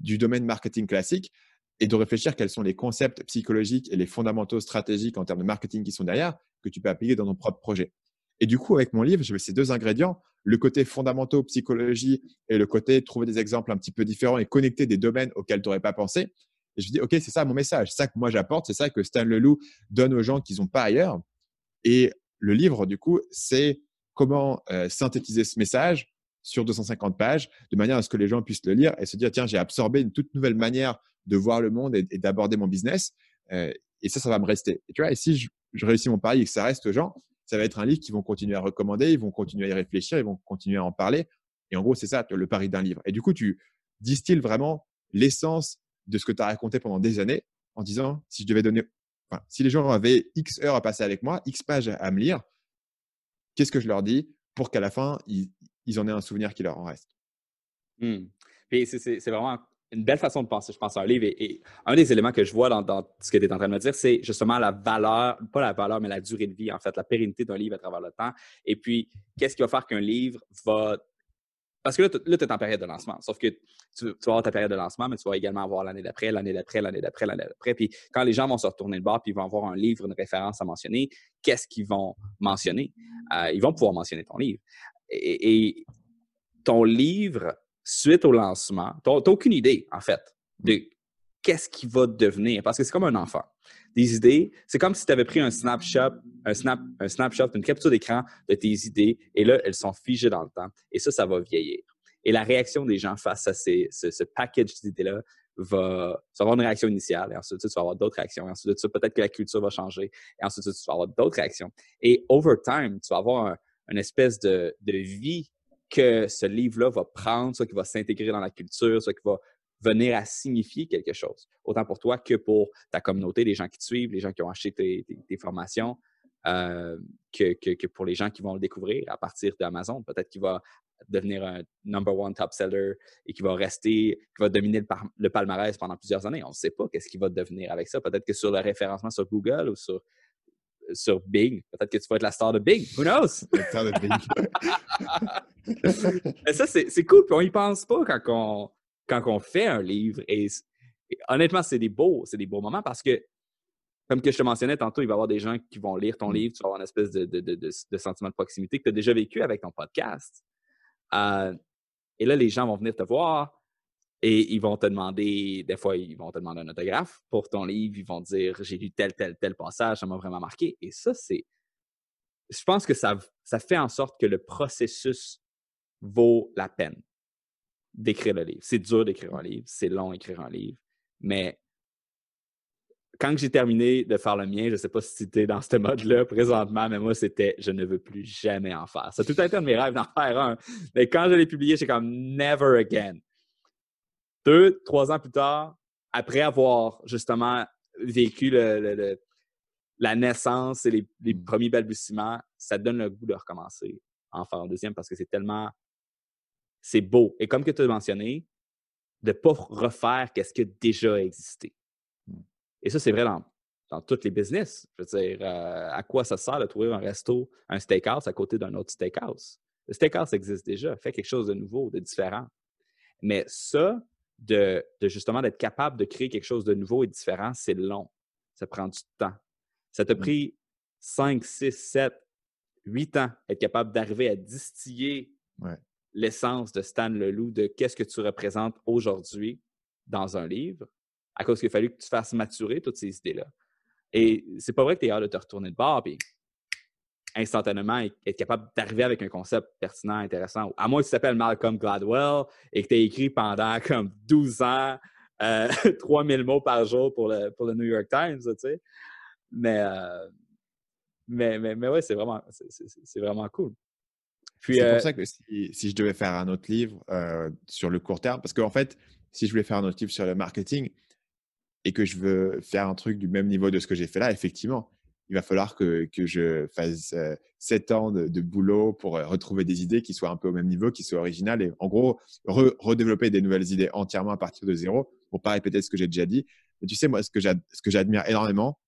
du domaine marketing classique et de réfléchir quels sont les concepts psychologiques et les fondamentaux stratégiques en termes de marketing qui sont derrière que tu peux appliquer dans ton propre projet. Et du coup, avec mon livre, j'avais ces deux ingrédients, le côté fondamentaux, psychologie, et le côté trouver des exemples un petit peu différents et connecter des domaines auxquels tu n'aurais pas pensé. Et je dis, OK, c'est ça mon message, c'est ça que moi j'apporte, c'est ça que Stan Leloup donne aux gens qu'ils n'ont pas ailleurs. Et le livre, du coup, c'est comment euh, synthétiser ce message sur 250 pages, de manière à ce que les gens puissent le lire et se dire, tiens, j'ai absorbé une toute nouvelle manière de voir le monde et, d'aborder mon business. Euh, et ça, ça va me rester. Et tu vois, et si je, je réussis mon pari et que ça reste aux gens, ça va être un livre qu'ils vont continuer à recommander, ils vont continuer à y réfléchir, ils vont continuer à en parler. Et en gros, c'est ça, le pari d'un livre. Et du coup, tu distilles vraiment l'essence de ce que tu as raconté pendant des années en disant, si je devais donner, si les gens avaient X heures à passer avec moi, X pages à, me lire, qu'est-ce que je leur dis pour qu'à la fin, ils, en aient un souvenir qui leur en reste? Mmh. c'est vraiment une belle façon de penser, je pense, à un livre. Et, un des éléments que je vois dans, ce que tu es en train de me dire, c'est justement la valeur, pas la valeur, mais la durée de vie, en fait, la pérennité d'un livre à travers le temps. Et puis, qu'est-ce qui va faire qu'un livre va. Parce que là, tu es en période de lancement. Sauf que tu, vas avoir ta période de lancement, mais tu vas également avoir l'année d'après, l'année d'après, l'année d'après, l'année d'après. Puis quand les gens vont se retourner le bord, puis ils vont avoir un livre, une référence à mentionner, qu'est-ce qu'ils vont mentionner? Euh, ils vont pouvoir mentionner ton livre. et ton livre suite au lancement, tu n'as aucune idée, en fait, de qu'est-ce qui va devenir. Parce que c'est comme un enfant. Des idées, c'est comme si tu avais pris un snapshot, un, snap, un snapshot, une capture d'écran de tes idées, et là, elles sont figées dans le temps. Et ça, ça va vieillir. Et la réaction des gens face à ces, ce, package d'idées-là va, avoir une réaction initiale, et ensuite, tu vas avoir d'autres réactions. Et ensuite, peut-être que la culture va changer, et ensuite, tu vas avoir d'autres réactions. Et over time, tu vas avoir une espèce de vie que ce livre-là va prendre, soit qu'il va s'intégrer dans la culture, soit qu'il va venir à signifier quelque chose, autant pour toi que pour ta communauté, les gens qui te suivent, les gens qui ont acheté tes, formations, euh, que, pour les gens qui vont le découvrir à partir d'Amazon. Peut-être qu'il va devenir un number one top seller et qu'il va rester, qu'il va dominer le, palmarès pendant plusieurs années. On ne sait pas qu'est-ce qu'il va devenir avec ça. Peut-être que sur le référencement sur Google ou sur sur Bing. Peut-être que tu vas être la star de Bing. Who knows? La star de Bing. Mais ça, c'est cool. Puis on y pense pas quand on, quand on fait un livre. Et, honnêtement, c'est des beaux, c'est des beaux moments parce que, comme que je te mentionnais tantôt, il va y avoir des gens qui vont lire ton mm. livre, tu vas avoir une espèce de, de, de, de sentiment de proximité que tu as déjà vécu avec ton podcast. Euh, et là, les gens vont venir te voir, et ils vont te demander, des fois, ils vont te demander un autographe pour ton livre. Ils vont dire J'ai lu tel, tel, tel passage, ça m'a vraiment marqué. Et ça, c'est. Je pense que ça, ça fait en sorte que le processus vaut la peine d'écrire le livre. C'est dur d'écrire un livre, c'est long d'écrire un livre, mais quand j'ai terminé de faire le mien, je ne sais pas si tu es dans ce mode-là présentement, mais moi, c'était je ne veux plus jamais en faire. Ça a tout été un de mes rêves d'en faire un. Mais quand je l'ai publié, j'ai comme never again. Deux, trois ans plus tard, après avoir justement vécu la naissance et les, mmh. premiers balbutiements, ça donne le goût de recommencer, en faire un deuxième, parce que c'est tellement. C'est beau. Et comme que tu as mentionné, de ne pas refaire ce qui a déjà existé. Mmh. Et ça, c'est vrai dans, dans tous les business. Je veux dire, euh, à quoi ça sert de trouver un resto, un steakhouse à côté d'un autre steakhouse? Le steakhouse existe déjà. Fais quelque chose de nouveau, de différent. Mais ça, de, justement d'être capable de créer quelque chose de nouveau et différent, c'est long. Ça prend du temps. Ça t'a mmh. pris 5, 6, 7, 8 ans être capable d'arriver à distiller l'essence de Stan Leloup, de qu'est-ce que tu représentes aujourd'hui dans un livre, à cause qu'il a fallu que tu fasses maturer toutes ces idées-là. Et c'est pas vrai que tu es hâte de te retourner de bord, puis instantanément être capable d'arriver avec un concept pertinent, intéressant. À moins que tu t'appelles Malcolm Gladwell et que tu aies écrit pendant comme 12 ans, euh, 3000 mots par jour pour le, pour le New York Times, tu sais. Mais, euh, mais, mais, mais, ouais, c'est vraiment, c'est vraiment cool. c'est pour euh, ça que si, si, je devais faire un autre livre euh, sur le court terme, parce qu'en fait, si je voulais faire un autre livre sur le marketing et que je veux faire un truc du même niveau de ce que j'ai fait là, effectivement, il va falloir que, que je fasse euh, sept ans de, boulot pour euh, retrouver des idées qui soient un peu au même niveau, qui soient originales et en gros, redévelopper des nouvelles idées entièrement à partir de zéro pour pas répéter ce que j'ai déjà dit. Mais tu sais, moi, ce que j'admire énormément,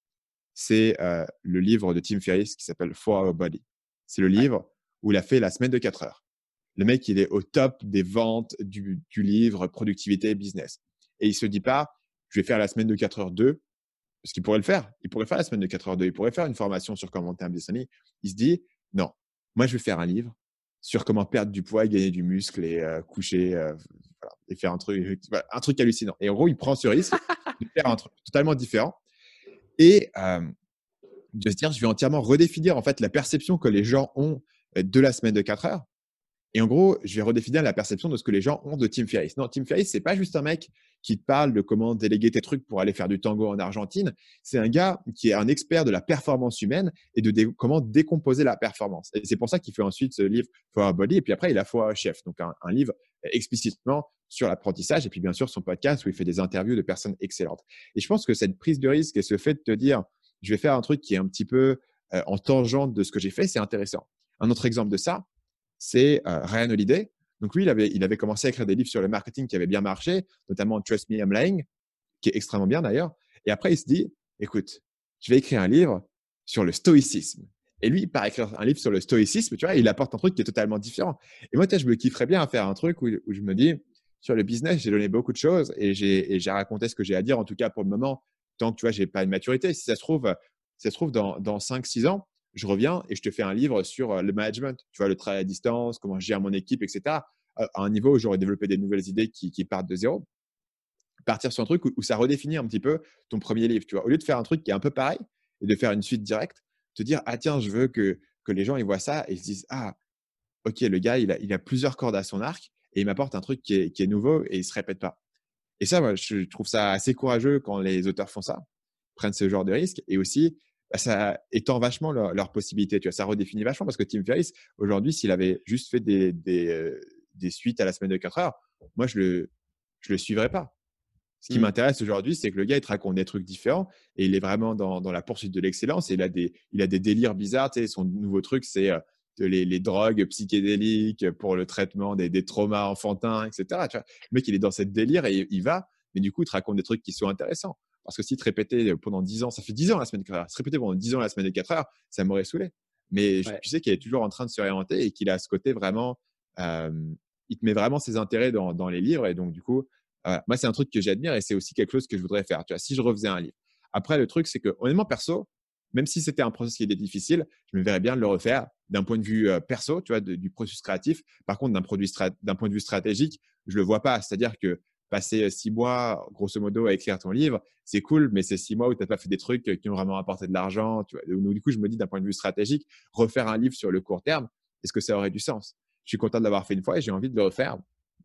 c'est euh, le livre de Tim Ferriss qui s'appelle For Our Body. C'est le livre où il a fait la semaine de 4 heures. Le mec, il est au top des ventes du, du livre productivité business. Et il se dit pas, je vais faire la semaine de 4 heures 2 parce qu'il pourrait le faire. Il pourrait faire la semaine de 4 heures 2. Il pourrait faire une formation sur comment monter un business. Il se dit, non, moi, je vais faire un livre sur comment perdre du poids et gagner du muscle et euh, coucher euh, et faire un truc, hallucinant. Et en gros, il prend ce risque de faire un truc totalement différent et euh, de se dire, je vais entièrement redéfinir en fait la perception que les gens ont de la semaine de 4 heures Et en gros, je vais redéfinir la perception de ce que les gens ont de Tim Ferriss. Non, Tim Ferriss, c'est pas juste un mec qui te parle de comment déléguer tes trucs pour aller faire du tango en Argentine. C'est un gars qui est un expert de la performance humaine et de comment décomposer la performance. Et c'est pour ça qu'il fait ensuite ce livre For Body. Et puis après, il a For Chef. Donc, un, un livre explicitement sur l'apprentissage. Et puis, bien sûr, son podcast où il fait des interviews de personnes excellentes. Et je pense que cette prise de risque et ce fait de te dire, je vais faire un truc qui est un petit peu euh, en tangente de ce que j'ai fait, c'est intéressant. Un autre exemple de ça, c'est euh, Ryan Holiday. Donc lui, il avait, il avait commencé à écrire des livres sur le marketing qui avaient bien marché, notamment Trust Me, I'm Lying, qui est extrêmement bien d'ailleurs. Et après, il se dit, écoute, je vais écrire un livre sur le stoïcisme. Et lui, par écrire un livre sur le stoïcisme, tu vois, il apporte un truc qui est totalement différent. Et moi, je me kifferais bien à faire un truc où, je me dis, sur le business, j'ai donné beaucoup de choses et j'ai raconté ce que j'ai à dire, en tout cas pour le moment, tant que tu vois, j'ai pas une maturité. Si ça se trouve, ça se trouve dans, dans 5-6 ans, je reviens et je te fais un livre sur euh, le management, tu vois, le travail à distance, comment je gère mon équipe, etc. À un niveau où j'aurais développé des nouvelles idées qui, partent de zéro. Partir sur un truc où, ça redéfinit un petit peu ton premier livre, tu vois. Au lieu de faire un truc qui est un peu pareil et de faire une suite directe, te dire, ah tiens, je veux que, que les gens ils voient ça et ils se disent, ah, ok, le gars, il a, plusieurs cordes à son arc et il m'apporte un truc qui est, nouveau et il se répète pas. Et ça, moi, je trouve ça assez courageux quand les auteurs font ça, prennent ce genre de risque et aussi ça étend vachement leurs leur possibilités. Tu vois, ça redéfinit vachement parce que Tim Ferriss, aujourd'hui, s'il avait juste fait des, des, euh, des, suites à la semaine de 4 heures, moi, je le, je le suivrais pas. Ce qui mmh. m'intéresse aujourd'hui, c'est que le gars, il te raconte des trucs différents et il est vraiment dans, dans la poursuite de l'excellence. Et il a des, il a des délires bizarres. Tu sais, son nouveau truc, c'est euh, les, les, drogues psychédéliques pour le traitement des, des traumas enfantins, etc. Tu vois, le mec, il est dans cette délire et il va, mais du coup, il te raconte des trucs qui sont intéressants. Parce que si te répétais pendant 10 ans, ça fait 10 ans la semaine de 4 heures, se répéter pendant 10 ans la semaine de 4 heures, ça m'aurait saoulé. Mais tu sais qu'il est toujours en train de se réorienter et qu'il a ce côté vraiment, il te met vraiment ses intérêts dans, dans les livres. Et donc, du coup, moi, c'est un truc que j'admire et c'est aussi quelque chose que je voudrais faire. Tu vois, si je refaisais un livre. Après, le truc, c'est que, honnêtement, perso, même si c'était un processus qui était difficile, je me verrais bien de le refaire d'un point de vue perso, tu vois, du processus créatif. Par contre, d'un point de vue stratégique, je le vois pas. C'est-à-dire que passer six mois, grosso modo, à écrire ton livre, c'est cool, mais c'est six mois où tu n'as pas fait des trucs qui ont vraiment apporté de l'argent. du coup, je me dis d'un point de vue stratégique, refaire un livre sur le court terme, est-ce que ça aurait du sens? Je suis content de l'avoir fait une fois et j'ai envie de le refaire.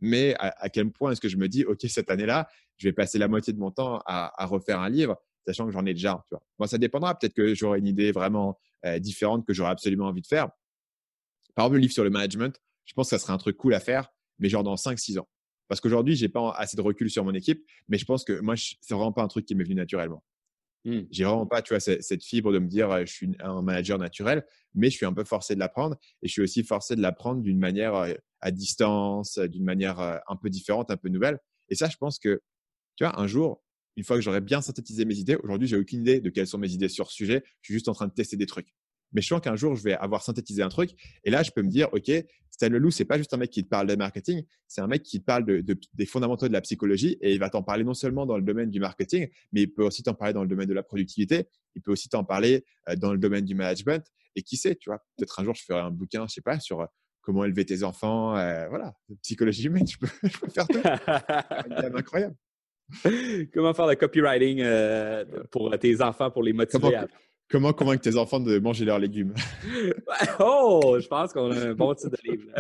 Mais à, quel point est-ce que je me dis, OK, cette année-là, je vais passer la moitié de mon temps à, refaire un livre, sachant que j'en ai déjà tu vois. Ça dépendra. Peut-être que j'aurai une idée vraiment différente que j'aurais absolument envie de faire. Par exemple, le livre sur le management, je pense que ça serait un truc cool à faire, mais genre dans 5-6 ans. Parce qu'aujourd'hui, j'ai pas assez de recul sur mon équipe, mais je pense que moi, c'est vraiment pas un truc qui m'est venu naturellement. Mmh. J'ai vraiment pas, tu vois, cette fibre de me dire, je suis un manager naturel, mais je suis un peu forcé de l'apprendre et je suis aussi forcé de l'apprendre d'une manière à distance, d'une manière un peu différente, un peu nouvelle. Et ça, je pense que, tu vois, un jour, une fois que j'aurai bien synthétisé mes idées, aujourd'hui, j'ai aucune idée de quelles sont mes idées sur ce sujet. Je suis juste en train de tester des trucs. Mais je sens qu'un jour, je vais avoir synthétisé un truc. Et là, je peux me dire, OK, Stan Leloup, c'est pas juste un mec qui te parle de marketing, c'est un mec qui te parle de, des fondamentaux de la psychologie et il va t'en parler non seulement dans le domaine du marketing, mais il peut aussi t'en parler dans le domaine de la productivité. Il peut aussi t'en parler euh, dans le domaine du management. Et qui sait, tu vois, peut-être un jour, je ferai un bouquin, je sais pas, sur euh, comment élever tes enfants. Euh, voilà, psychologie humaine, je peux, je peux faire tout. C'est incroyable. Comment faire le copywriting pour tes enfants, pour les motiver à Comment convaincre tes enfants de manger leurs légumes? oh, je pense qu'on a un bon titre de livre.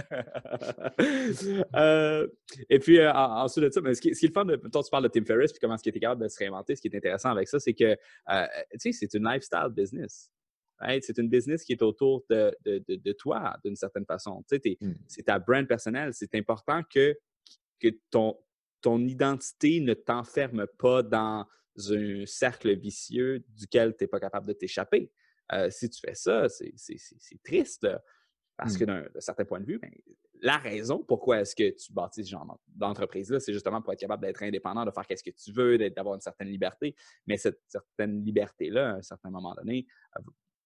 euh, et puis, euh, ensuite de ça, mais ce, qui, ce qui est le fun, de, toi, tu parles de Tim Ferriss, puis comment est-ce qu'il était capable de se réinventer. Ce qui est intéressant avec ça, c'est que, euh, tu sais, c'est une lifestyle business. C'est une business qui est autour de, de, de, toi, d'une certaine façon. Tu sais, mmh. c'est ta brand personnelle. C'est important que, que ton, ton identité ne t'enferme pas dans un cercle vicieux duquel tu n'es pas capable de t'échapper. Euh, si tu fais ça, c'est triste. Parce mmh. que d'un certain point de vue, ben, la raison pourquoi est-ce que tu bâtis ce genre d'entreprise-là, c'est justement pour être capable d'être indépendant, de faire ce que tu veux, d'avoir une certaine liberté. Mais cette certaine liberté-là, à un certain moment donné, euh,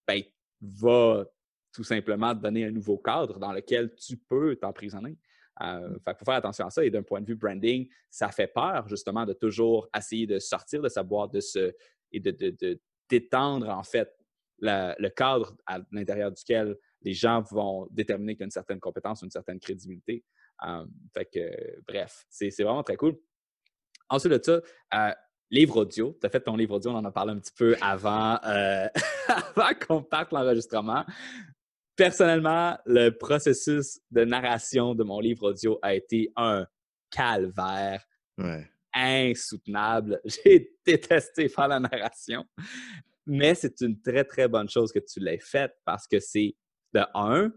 ben, va tout simplement te donner un nouveau cadre dans lequel tu peux t'emprisonner. Euh, mmh. faut faire attention à ça. Et d'un point de vue branding, ça fait peur justement de toujours essayer de sortir de sa boîte de ce, et de, d'étendre en fait le cadre à l'intérieur duquel les gens vont déterminer qu'il y a une certaine compétence, une certaine crédibilité. Euh, fait que, bref, c'est, vraiment très cool. Ensuite de ça, euh, livre audio. Tu as fait ton livre audio, on en a parlé un petit peu avant, avant qu'on parte l'enregistrement personnellement, le processus de narration de mon livre audio a été un calvaire insoutenable. J'ai détesté faire la narration, mais c'est une très, très bonne chose que tu l'aies faite parce que c'est, de un,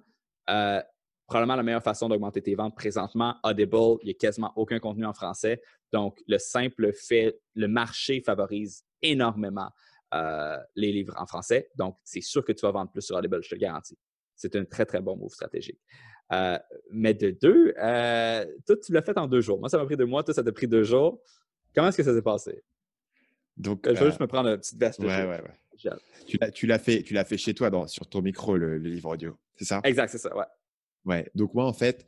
euh, probablement la meilleure façon d'augmenter tes ventes présentement. Audible, il n'y a quasiment aucun contenu en français. Donc, le simple fait, le marché favorise énormément euh, les livres en français. Donc, c'est sûr que tu vas vendre plus sur Audible, je te le garantis. C'est un très, très bon move stratégique. Euh, mais de deux, euh, toi, tu l'as fait en deux jours. Moi, ça m'a pris deux mois. Toi, ça t'a pris deux jours. Comment est-ce que ça s'est passé? Donc, je vais juste me prendre une petite veste. Ouais, ouais, ouais. Tu l'as fait, tu fait chez toi dans, sur ton micro, le, livre audio. C'est ça? Exact, c'est ça, ouais. Ouais. Donc, moi, en fait,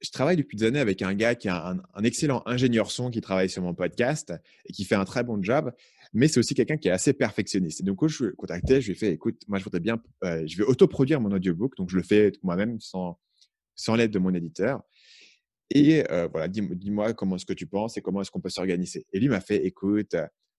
je travaille depuis des années avec un gars qui a un, excellent ingénieur son qui travaille sur mon podcast et qui fait un très bon job, mais c'est aussi quelqu'un qui est assez perfectionniste. Et donc, je lui ai contacté, je lui ai fait, écoute, moi, je voudrais bien, euh, je vais autoproduire mon audiobook, donc je le fais moi-même sans, sans l'aide de mon éditeur. Et euh, voilà, dis-moi comment est-ce que tu penses et comment est-ce qu'on peut s'organiser. Et lui m'a fait, écoute,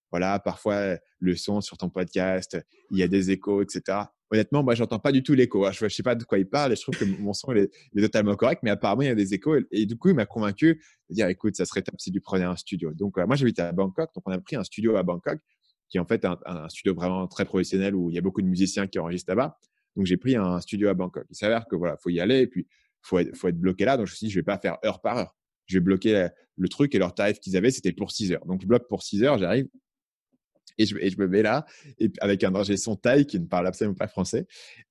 voilà, parfois le son sur ton podcast, il y a des échos, etc. Honnêtement, moi, j'entends pas du tout l'écho. Hein. Je ne sais pas de quoi il parle et je trouve que mon son est, totalement correct, mais apparemment, il y a des échos. Et, du coup, il m'a convaincu de dire, écoute, ça serait top si tu prenais un studio. Donc, euh, moi, j'habite à Bangkok, donc on a pris un studio à Bangkok, qui est en fait un, un, studio vraiment très professionnel où il y a beaucoup de musiciens qui enregistrent là-bas. Donc, j'ai pris un studio à Bangkok. Il s'avère que voilà, faut y aller et puis faut faut être bloqué là. Donc, je me suis dit, je vais pas faire heure par heure. Je vais bloquer le truc et leur tarif qu'ils avaient, c'était pour 6 heures. Donc, je bloque pour 6 heures, j'arrive, et je, je, me mets là et avec un ingé son taille qui ne parle absolument pas français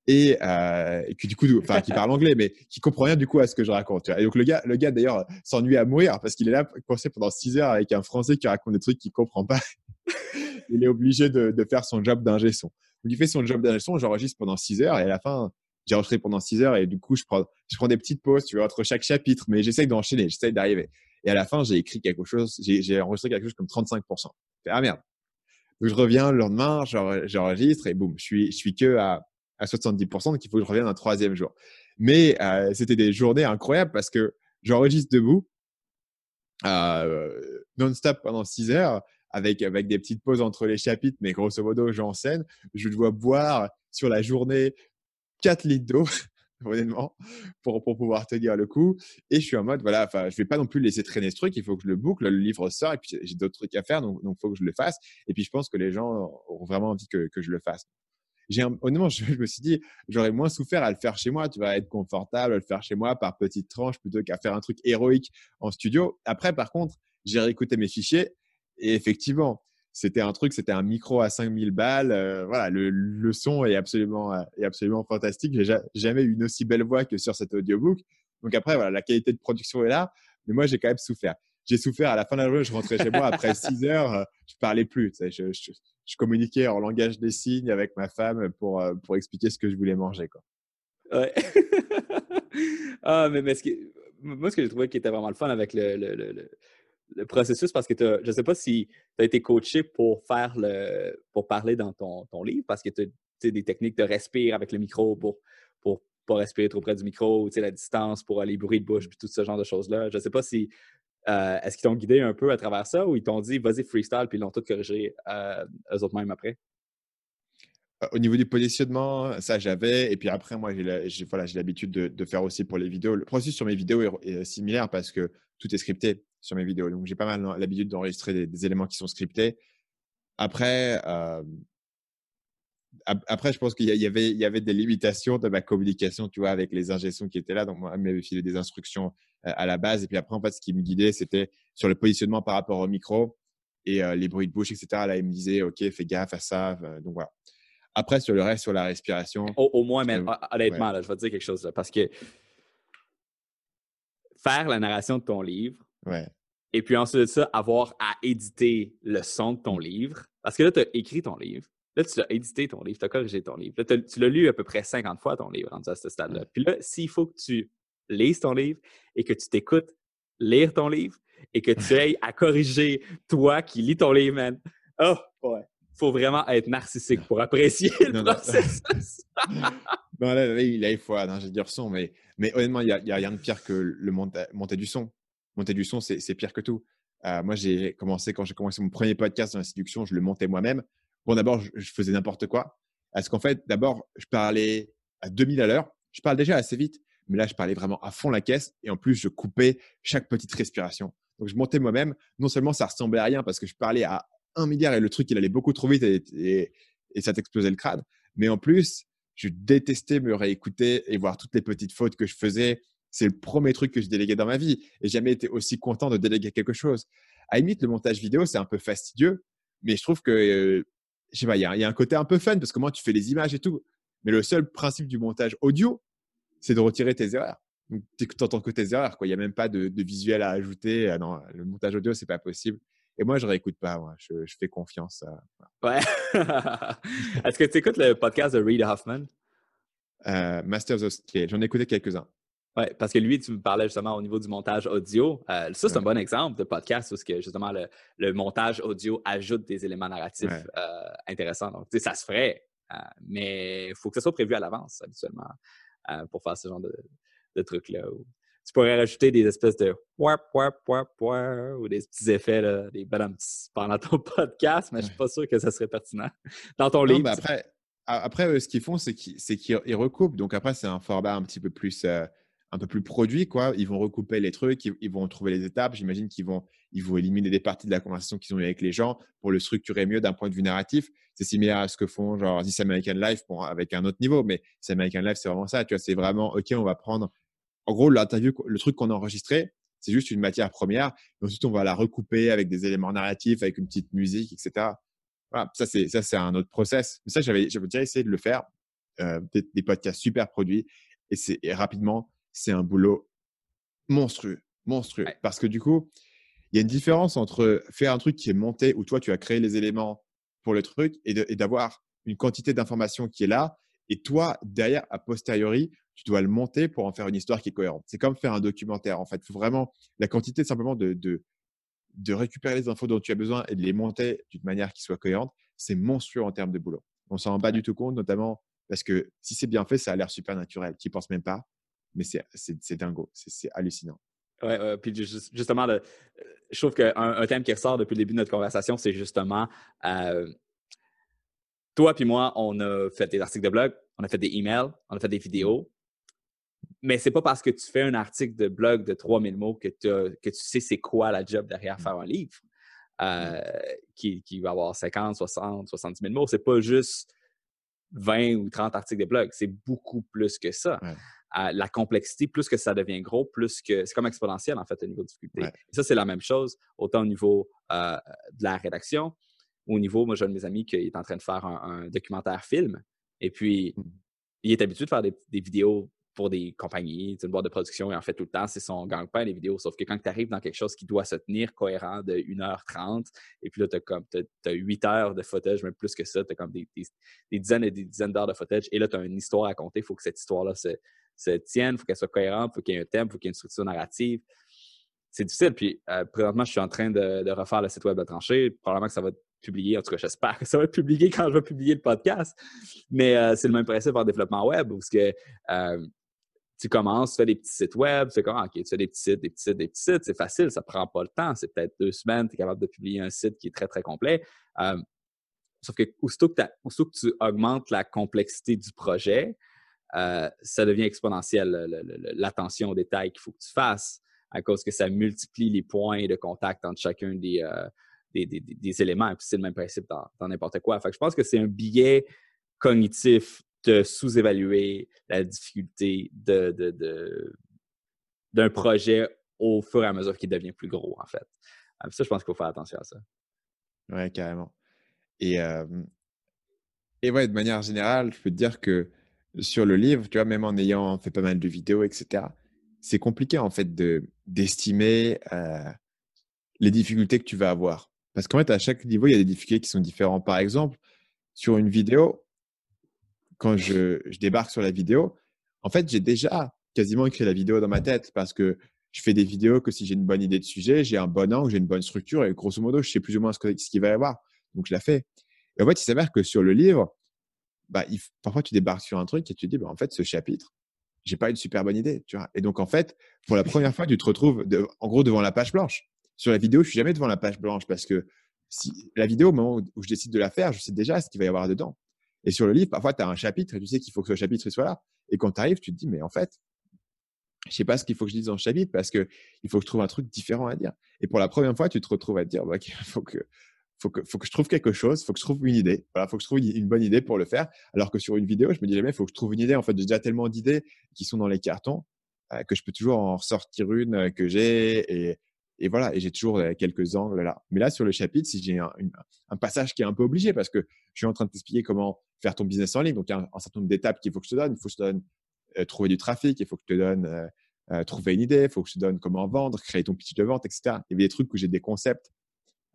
et, euh, et qui du coup enfin qui parle anglais mais qui comprend rien du coup à ce que je raconte et donc le gars le gars d'ailleurs s'ennuie à mourir parce qu'il est là coincé pendant six heures avec un français qui raconte des trucs qu'il comprend pas. Il est obligé de, de faire son job d'ingé son. Donc il fait son job d'ingé son j'enregistre pendant six heures et à la fin j'ai enregistré pendant six heures et du coup je prends je prends des petites pauses tu vois entre chaque chapitre mais j'essaye d'enchaîner j'essaye d'arriver. Et à la fin j'ai écrit quelque chose j'ai enregistré quelque chose comme 35% ah merde je reviens le lendemain, j'enregistre et boum, je suis, suis que à, à 70%, donc il faut que je revienne un troisième jour. Mais euh, c'était des journées incroyables parce que j'enregistre debout, euh, non-stop pendant 6 heures, avec, avec des petites pauses entre les chapitres, mais grosso modo, j'enseigne. Je dois boire sur la journée 4 litres d'eau honnêtement, pour, pour pouvoir tenir le coup. Et je suis en mode, voilà, enfin, je vais pas non plus laisser traîner ce truc, il faut que je le boucle, le livre sort, et puis j'ai d'autres trucs à faire, donc il faut que je le fasse. Et puis je pense que les gens auront vraiment envie que, que je le fasse. Honnêtement, je, me suis dit, j'aurais moins souffert à le faire chez moi, tu vas être confortable à le faire chez moi par petites tranches plutôt qu'à faire un truc héroïque en studio. Après, par contre, j'ai réécouté mes fichiers, et effectivement, c'était un truc, c'était un micro à 5000 balles. Euh, voilà, le, son est absolument, euh, est absolument fantastique. J'ai jamais eu une aussi belle voix que sur cet audiobook. Donc après, voilà, la qualité de production est là, mais moi, j'ai quand même souffert. J'ai souffert à la fin de la journée, je rentrais chez moi après 6 heures, euh, je parlais plus. je, je, communiquais en langage des signes avec ma femme pour, pour expliquer ce que je voulais manger. Quoi. Ouais. ah, mais, mais ce moi, ce que j'ai trouvé qui était vraiment le fun avec le, le le processus parce que je ne sais pas si tu as été coaché pour faire le pour parler dans ton, ton livre parce que tu as des techniques de respirer avec le micro pour pour pas respirer trop près du micro, la distance pour les bruits de bouche, puis tout ce genre de choses-là. Je ne sais pas si euh, est-ce qu'ils t'ont guidé un peu à travers ça ou ils t'ont dit vas-y freestyle puis ils l'ont tout corrigé euh, eux autres même après? Euh, au niveau du positionnement, ça j'avais. Et puis après, moi, j'ai l'habitude de, de, faire aussi pour les vidéos. Le processus sur mes vidéos est similaire parce que tout est scripté sur mes vidéos. Donc, j'ai pas mal l'habitude d'enregistrer des, éléments qui sont scriptés. Après, euh, après, je pense qu'il y, avait, il y avait des limitations de ma communication, tu vois, avec les ingénieurs qui étaient là. Donc, moi, ils m'avaient filé des instructions euh, à la base. Et puis après, en fait, ce qui me guidait, c'était sur le positionnement par rapport au micro et euh, les bruits de bouche, etc. Là, il me disait, OK, fais gaffe à ça. donc, voilà. Après, sur le reste, sur la respiration. Au, moins, mais, honnêtement, là, je vais te dire quelque chose. Là, parce que faire la narration de ton livre, Ouais. Et puis ensuite de ça, avoir à éditer le son de ton livre. Parce que là, tu as écrit ton livre. Là, tu as édité ton livre, tu as corrigé ton livre. Là, tu l'as lu à peu près 50 fois, ton livre, à ce stade-là. Puis là, s'il faut que tu lises ton livre et que tu t'écoutes lire ton livre et que tu ailles à corriger toi qui lis ton livre, man, oh, ouais. Faut vraiment être narcissique pour apprécier le processus. non, là, là, il faut un ingénieur son, mais, mais honnêtement, il n'y a, a, rien de pire que le monter du son monter du son, c'est pire que tout. Euh, moi, j'ai commencé, quand j'ai commencé mon premier podcast dans la séduction, je le montais moi-même. Bon, d'abord, je, faisais n'importe quoi. Parce qu'en fait, d'abord, je parlais à 2000 à l'heure. Je parle déjà assez vite, mais là, je parlais vraiment à fond la caisse et en plus, je coupais chaque petite respiration. Donc, je montais moi-même. Non seulement ça ressemblait à rien parce que je parlais à un milliard et le truc, il allait beaucoup trop vite et, et ça t'explosait le crâne, mais en plus, je détestais me réécouter et voir toutes les petites fautes que je faisais. C'est le premier truc que je déléguais dans ma vie et jamais été aussi content de déléguer quelque chose. À limite, le montage vidéo, c'est un peu fastidieux, mais je trouve que, euh, je sais pas, il y, a un côté un peu fun parce que moi, tu fais les images et tout. Mais le seul principe du montage audio, c'est de retirer tes erreurs. Donc, tu n'entends que tes erreurs. Il n'y a même pas de, visuel à ajouter. Ah non, le montage audio, c'est pas possible. Et moi, je réécoute pas. Moi. Je, fais confiance. Ouais. Est-ce que tu écoutes le podcast de Reid Hoffman? Euh, Masters of Scale. J'en ai écouté quelques-uns. Oui, parce que lui, tu me parlais justement au niveau du montage audio. Euh, ça, c'est un bon exemple de podcast où que, justement le, montage audio ajoute des éléments narratifs euh, intéressants. Donc, tu sais, ça se ferait, mais il faut que ça soit prévu à l'avance, habituellement, pour faire ce genre de, trucs-là. Tu pourrais rajouter des espèces de warp, warp, warp, ou des petits effets, là, des bonhommes pendant ton podcast, mais je ne suis pas sûr que ça serait pertinent dans ton livre. après, après, ce qu'ils font, c'est qu'ils recoupent. Donc après, c'est un format un petit peu plus, euh, un peu plus produit. Quoi. Ils vont recouper les trucs, ils, vont trouver les étapes. J'imagine qu'ils vont, ils vont éliminer des parties de la conversation qu'ils ont eu avec les gens pour le structurer mieux d'un point de vue narratif. C'est similaire à ce que font genre This American Life pour, avec un autre niveau. Mais This American Life, c'est vraiment ça. Tu vois, c'est vraiment, OK, on va prendre, en gros, l'interview, le truc qu'on a enregistré, c'est juste une matière première. Et ensuite, on va la recouper avec des éléments narratifs, avec une petite musique, etc. Voilà, ça c'est ça c'est un autre process. Mais ça j'avais j'avais déjà essayé de le faire, euh, des, podcasts super produits et c'est rapidement c'est un boulot monstrueux, monstrueux parce que du coup il y a une différence entre faire un truc qui est monté où toi tu as créé les éléments pour le truc et d'avoir une quantité d'informations qui est là et toi derrière a posteriori tu dois le monter pour en faire une histoire qui est cohérente. C'est comme faire un documentaire en fait. Il faut vraiment la quantité simplement de, de de récupérer les infos dont tu as besoin et de les monter d'une manière qui soit cohérente, c'est monstrueux en termes de boulot. On s'en rend pas du tout compte, notamment parce que si c'est bien fait, ça a l'air super naturel. Tu n'y penses même pas, mais c'est dingo, c'est hallucinant. Oui, ouais, puis justement, je trouve qu'un un thème qui ressort depuis le début de notre conversation, c'est justement euh, toi puis moi, on a fait des articles de blog, on a fait des emails, on a fait des vidéos, mais c'est pas parce que tu fais un article de blog de 3000 mots que, que tu sais c'est quoi la job derrière faire un livre euh, qui, qui, va avoir 50, 60, 70 000 mots. C'est pas juste 20 ou 30 articles de blog. C'est beaucoup plus que ça. La complexité, plus que ça devient gros, plus que c'est comme exponentiel en fait au niveau de difficulté. ça, c'est la même chose, autant au niveau euh, de la rédaction, au niveau, moi j'ai un de mes amis qui est en train de faire un, documentaire film, et puis mmh. il est habitué de faire des vidéos pour des compagnies, une boîte de production, et en fait, tout le temps, c'est son gang-pain, les vidéos. Sauf que quand tu arrives dans quelque chose qui doit se tenir cohérent de 1h30, et puis là, tu as comme as, 8 heures de footage, même plus que ça, tu as comme des, dizaines et des dizaines d'heures de footage, et là, tu as une histoire à compter. Il faut que cette histoire-là se, tienne, il faut qu'elle soit cohérente, il faut qu'il y ait un thème, il faut qu'il y ait une structure narrative. C'est difficile. Puis, euh, présentement, je suis en train de, refaire le site web de tranchée. Probablement que ça va être publié. En tout cas, j'espère que ça va être publié quand je vais publier le podcast. Mais euh, c'est le même principe en développement web, parce que euh, tu commences, tu fais des petits sites web, tu fais comme, OK, tu fais des petits sites, des petits sites, des petits sites, c'est facile, ça prend pas le temps, c'est peut-être deux semaines, tu es capable de publier un site qui est très, très complet. Sauf que aussitôt que, que, tu augmentes la complexité du projet, euh, ça devient exponentiel, l'attention aux détails qu'il faut que tu fasses à cause que ça multiplie les points de contact entre chacun des, euh, des, éléments. C'est le même principe dans n'importe quoi. Fait que je pense que c'est un biais cognitif de sous-évaluer la difficulté de, d'un projet au fur et à mesure qu'il devient plus gros, en fait. Euh, ça, je pense qu'il faut faire attention à ça. Oui, carrément. Et, et ouais, de manière générale, je peux te dire que sur le livre, tu vois, même en ayant fait pas mal de vidéos, etc., c'est compliqué en fait de, d'estimer les difficultés que tu vas avoir. Parce qu'en fait, à chaque niveau, il y a des difficultés qui sont différentes. Par exemple, sur une vidéo, quand je, débarque sur la vidéo, en fait, j'ai déjà quasiment écrit la vidéo dans ma tête parce que je fais des vidéos que si j'ai une bonne idée de sujet, j'ai un bon angle, j'ai une bonne structure et grosso modo, je sais plus ou moins ce qu'il va y avoir. Donc, je la fais. Et en fait, il s'avère que sur le livre, bah, parfois, tu débarques sur un truc et tu te dis, bah, en fait, ce chapitre, j'ai pas une super bonne idée. Tu vois? Et donc, en fait, pour la première fois, tu te retrouves en gros devant la page blanche. Sur la vidéo, je suis jamais devant la page blanche parce que si, la vidéo, au moment où je décide de la faire, je sais déjà ce qu'il va y avoir dedans. Et sur le livre, parfois, tu as un chapitre et tu sais qu'il faut que ce chapitre soit là. Et quand tu arrives, tu te dis, mais en fait, je sais pas ce qu'il faut que je dise dans le chapitre parce que il faut que je trouve un truc différent à dire. Et pour la première fois, tu te retrouves à te dire, bah, il faut que, faut que, faut que je trouve quelque chose, faut que je trouve une idée. Voilà, faut que je trouve une bonne idée pour le faire. Alors que sur une vidéo, je me dis jamais, faut que je trouve une idée. En fait, j'ai déjà tellement d'idées qui sont dans les cartons euh, que je peux toujours en ressortir une euh, que j'ai et, voilà. Et j'ai toujours euh, quelques angles là. Mais là, sur le chapitre, si j'ai un, un, passage qui est un peu obligé parce que je suis en train de t'expliquer comment faire ton business en ligne. Donc, il y a un, certain nombre d'étapes qu'il faut que je te donne. Il faut que je te donne trouver du trafic, il faut que je te donne trouver une idée, il faut que je te donne comment vendre, créer ton pitch de vente, etc. Il y avait des trucs où j'ai des concepts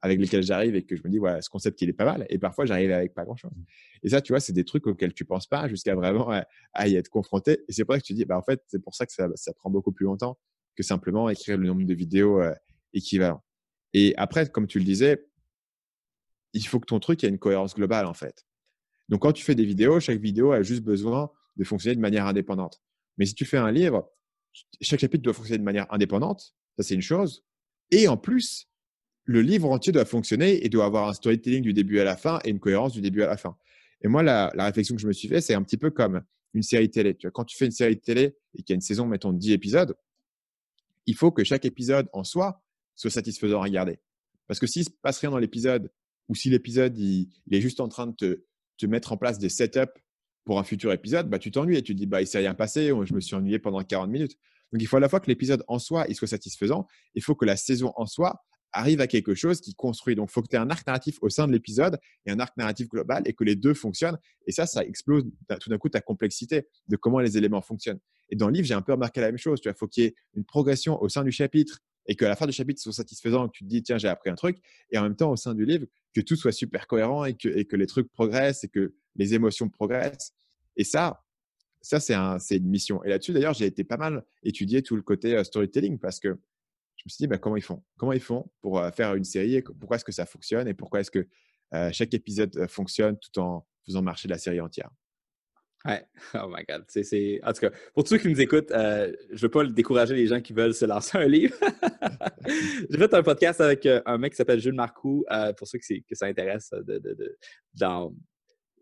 avec lesquels j'arrive et que je me dis, voilà, ce concept, il est pas mal. Et parfois, j'arrive avec pas grand-chose. Mmh. Et ça, tu vois, c'est des trucs auxquels tu penses pas jusqu'à vraiment à, y être confronté. Et c'est pour ça que tu dis, bah, en fait, c'est pour ça que ça, ça, prend beaucoup plus longtemps que simplement écrire le nombre de vidéos euh, équivalent. Et après, comme tu le disais, il faut que ton truc ait une cohérence globale, en fait. Donc, quand tu fais des vidéos, chaque vidéo a juste besoin de fonctionner de manière indépendante. Mais si tu fais un livre, chaque chapitre doit fonctionner de manière indépendante. Ça, c'est une chose. Et en plus, le livre entier doit fonctionner et doit avoir un storytelling du début à la fin et une cohérence du début à la fin. Et moi, la, réflexion que je me suis fait, c'est un petit peu comme une série télé. Tu vois, quand tu fais une série télé et qu'il y a une saison, mettons, de 10 épisodes, il faut que chaque épisode en soi soit satisfaisant à regarder. Parce que s'il se passe rien dans l'épisode, ou si l'épisode il, est juste en train de te, te, mettre en place des setups pour un futur épisode, bah, tu t'ennuies et tu te dis, bah, il s'est rien passé, je me suis ennuyé pendant 40 minutes. Donc, il faut à la fois que l'épisode en soi il soit satisfaisant, il faut que la saison en soi arrive à quelque chose qui construit. Donc, il faut que tu aies un arc narratif au sein de l'épisode et un arc narratif global et que les deux fonctionnent. Et ça, ça explose tout d'un coup ta complexité de comment les éléments fonctionnent. Et dans le livre, j'ai un peu remarqué la même chose. Tu vois, faut qu'il y ait une progression au sein du chapitre et qu'à la fin du chapitre soit satisfaisant, que tu te dis, tiens, j'ai appris un truc. Et en même temps, au sein du livre, que tout soit super cohérent et que, et que les trucs progressent et que les émotions progressent. Et ça, ça, c'est un, une mission. Et là-dessus, d'ailleurs, j'ai été pas mal étudier tout le côté euh, storytelling parce que me suis dit, bah, comment ils font? Comment ils font pour faire une série Pourquoi est-ce que ça fonctionne Et pourquoi est-ce que chaque épisode fonctionne tout en faisant marcher la série entière? Ouais, oh my god. En tout cas, pour tous ceux qui nous écoutent, je ne veux pas décourager les gens qui veulent se lancer un livre. J'ai fait un podcast avec un mec qui s'appelle Jules Marcoux, pour ceux que, que ça intéresse de, de, dans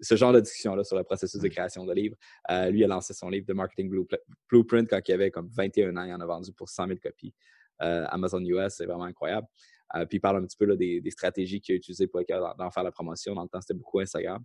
ce genre de discussion-là sur le processus de création de livres. lui a lancé son livre de Marketing Blueprint quand il avait comme 21 ans. Il en a vendu pour 100 000 copies. Euh, Amazon US, c'est vraiment incroyable. Euh, puis il parle un petit peu des, stratégies qu'il a utilisées pour d'en faire la promotion. Dans le temps, c'était beaucoup Instagram.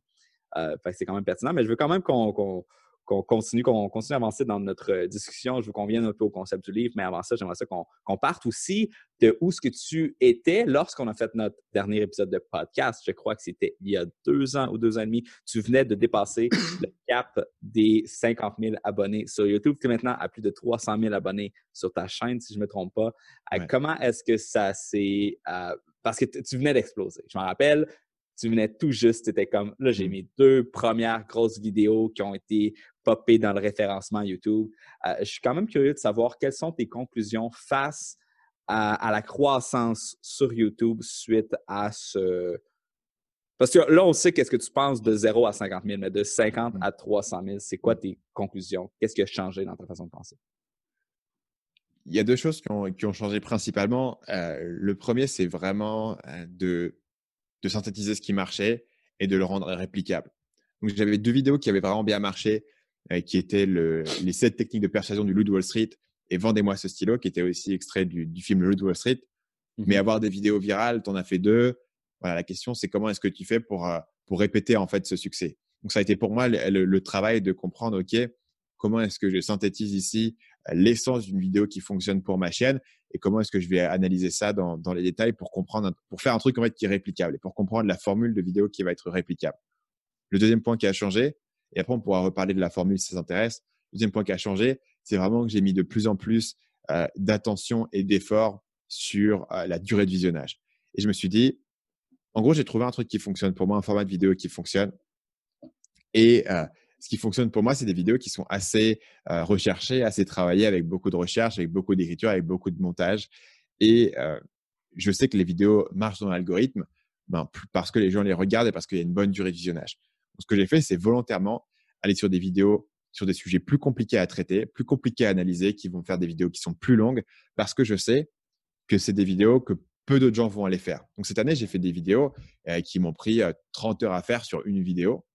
Euh, c'est quand même pertinent, mais je veux quand même qu'on qu'on continue, qu'on continue à avancer dans notre euh, discussion. Je veux qu'on vienne un peu au concept du livre, mais avant ça, j'aimerais ça qu'on parte aussi de où ce que tu étais lorsqu'on a fait notre dernier épisode de podcast. Je crois que c'était il y a deux ans ou deux ans et demi. Tu venais de dépasser le cap des 50 000 abonnés sur YouTube. Tu es maintenant à plus de 300 000 abonnés sur ta chaîne, si je ne me trompe pas. Comment est-ce que ça s'est... Euh, parce que tu venais d'exploser. Je me rappelle, tu venais tout juste, c'était comme, là, j'ai mmh. mes deux premières grosses vidéos qui ont été popées dans le référencement YouTube. Euh, je suis quand même curieux de savoir quelles sont tes conclusions face à, la croissance sur YouTube suite à ce... Parce que là, on sait qu'est-ce que tu penses de 0 à 50 000, mais de 50 mmh. à 300 000, c'est quoi tes conclusions? Qu'est-ce qui a changé dans ta façon de penser? Il y a deux choses qui ont, changé principalement. Euh, le premier, c'est vraiment euh, de de synthétiser ce qui marchait et de le rendre réplicable. Donc, j'avais deux vidéos qui avaient vraiment bien marché, euh, qui étaient le, les sept techniques de persuasion du Loup de Wall Street et Vendez-moi ce stylo, qui était aussi extrait du, du film Le Loup de Wall Street. Mmh Mais avoir des vidéos virales, tu en as fait deux. Voilà, la question, c'est comment est-ce que tu fais pour, euh, pour répéter en fait ce succès? Donc, ça a été pour moi le, le travail de comprendre, OK, comment est-ce que je synthétise ici euh, l'essence d'une vidéo qui fonctionne pour ma chaîne et comment est-ce que je vais analyser ça dans, les détails pour comprendre, pour faire un truc en fait qui est réplicable et pour comprendre la formule de vidéo qui va être réplicable. Le deuxième point qui a changé, et après on pourra reparler de la formule si ça s'intéresse. Le deuxième point qui a changé, c'est vraiment que j'ai mis de plus en plus euh, d'attention et d'effort sur euh, la durée de visionnage. Et je me suis dit, en gros, j'ai trouvé un truc qui fonctionne pour moi, un format de vidéo qui fonctionne. Et euh, ce qui fonctionne pour moi, c'est des vidéos qui sont assez euh, recherchées, assez travaillées, avec beaucoup de recherche, avec beaucoup d'écriture, avec beaucoup de montage. Et euh, je sais que les vidéos marchent dans l'algorithme ben, parce que les gens les regardent et parce qu'il y a une bonne durée de visionnage. Ce que j'ai fait, c'est volontairement aller sur des vidéos sur des sujets plus compliqués à traiter, plus compliqués à analyser, qui vont faire des vidéos qui sont plus longues, parce que je sais que c'est des vidéos que peu d'autres gens vont aller faire. Donc cette année, j'ai fait des vidéos euh, qui m'ont pris 30 heures à faire sur une vidéo.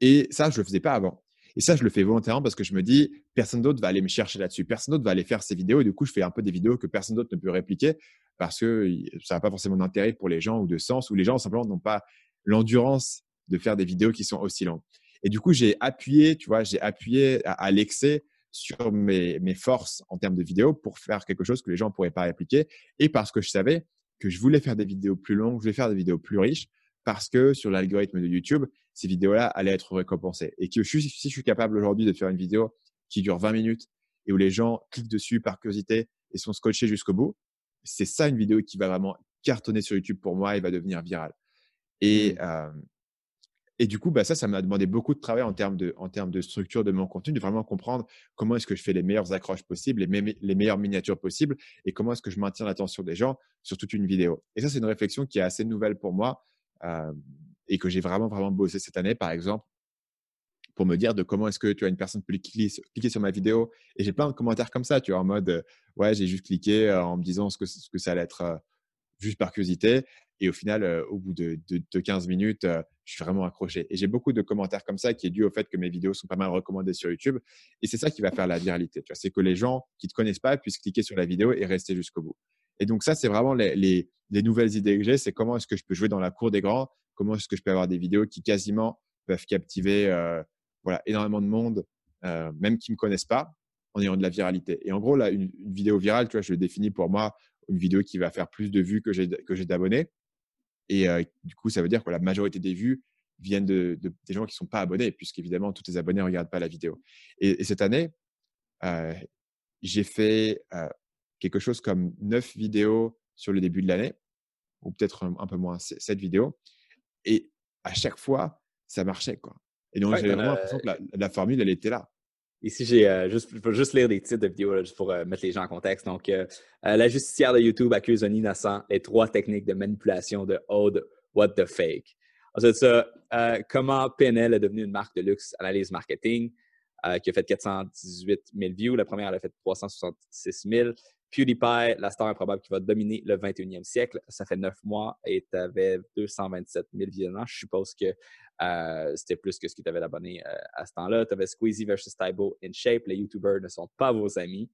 Et ça, je le faisais pas avant. Et ça, je le fais volontairement parce que je me dis, personne d'autre va aller me chercher là-dessus. Personne d'autre va aller faire ces vidéos. Et du coup, je fais un peu des vidéos que personne d'autre ne peut répliquer parce que ça n'a pas forcément d'intérêt pour les gens ou de sens, ou les gens simplement n'ont pas l'endurance de faire des vidéos qui sont aussi longues. Et du coup, j'ai appuyé, tu vois, j'ai appuyé à, l'excès sur mes, mes, forces en termes de vidéos pour faire quelque chose que les gens ne pourraient pas répliquer. Et parce que je savais que je voulais faire des vidéos plus longues, je voulais faire des vidéos plus riches, parce que sur l'algorithme de YouTube, ces vidéos-là allaient être récompensées. Et que si je suis capable aujourd'hui de faire une vidéo qui dure 20 minutes et où les gens cliquent dessus par curiosité et sont scotchés jusqu'au bout, c'est ça une vidéo qui va vraiment cartonner sur YouTube pour moi et va devenir virale. Et, mmh. euh, et du coup, bah, ça, ça m'a demandé beaucoup de travail en termes de, en termes de structure de mon contenu, de vraiment comprendre comment est-ce que je fais les meilleures accroches possibles, les, les meilleures miniatures possibles et comment est-ce que je maintiens l'attention des gens sur toute une vidéo. Et ça, c'est une réflexion qui est assez nouvelle pour moi et que j'ai vraiment, vraiment bossé cette année, par exemple, pour me dire de comment est-ce que tu as une personne peut cliquer, sur ma vidéo. Et j'ai plein de commentaires comme ça, tu vois, en mode, ouais, j'ai juste cliqué en me disant ce que, ça allait être juste par curiosité. Et au final, au bout de, de, 15 minutes, je suis vraiment accroché. Et j'ai beaucoup de commentaires comme ça qui est dû au fait que mes vidéos sont pas mal recommandées sur YouTube. Et c'est ça qui va faire la viralité. C'est que les gens qui te connaissent pas puissent cliquer sur la vidéo et rester jusqu'au bout. Et donc ça, c'est vraiment les, les, nouvelles idées que j'ai, c'est comment est-ce que je peux jouer dans la cour des grands, comment est-ce que je peux avoir des vidéos qui quasiment peuvent captiver euh, voilà, énormément de monde, euh, même qui ne me connaissent pas, en ayant de la viralité. Et en gros, là, une, vidéo virale, tu vois, je le définis pour moi une vidéo qui va faire plus de vues que j'ai, d'abonnés. Et euh, du coup, ça veut dire que la majorité des vues viennent de, des gens qui ne sont pas abonnés, puisqu'évidemment, tous les abonnés ne regardent pas la vidéo. Et, et cette année, j'ai fait quelque chose comme neuf vidéos sur le début de l'année, ou peut-être un, peu moins, sept vidéos. Et à chaque fois, ça marchait. Quoi. Et donc, j'ai vraiment l'impression que la, formule, elle était là. Ici, j'ai euh, juste, je juste lire des titres de vidéos juste pour euh, mettre les gens en contexte. Donc, euh, la justicière de YouTube accuse un innocent les trois techniques de manipulation de Ode What the Fake. Ensuite, ça, comment PNL est devenu une marque de luxe analyse marketing qui a fait 418 000 views. La première, elle a fait 366 000. PewDiePie, la star improbable qui va dominer le 21e siècle. Ça fait neuf mois et tu avais 227 000 visionnements. Je suppose que euh, c'était plus que ce qui t'avait abonné euh, à ce temps-là. Tu avais Squeezie versus Tybo in Shape. Les YouTubers ne sont pas vos amis.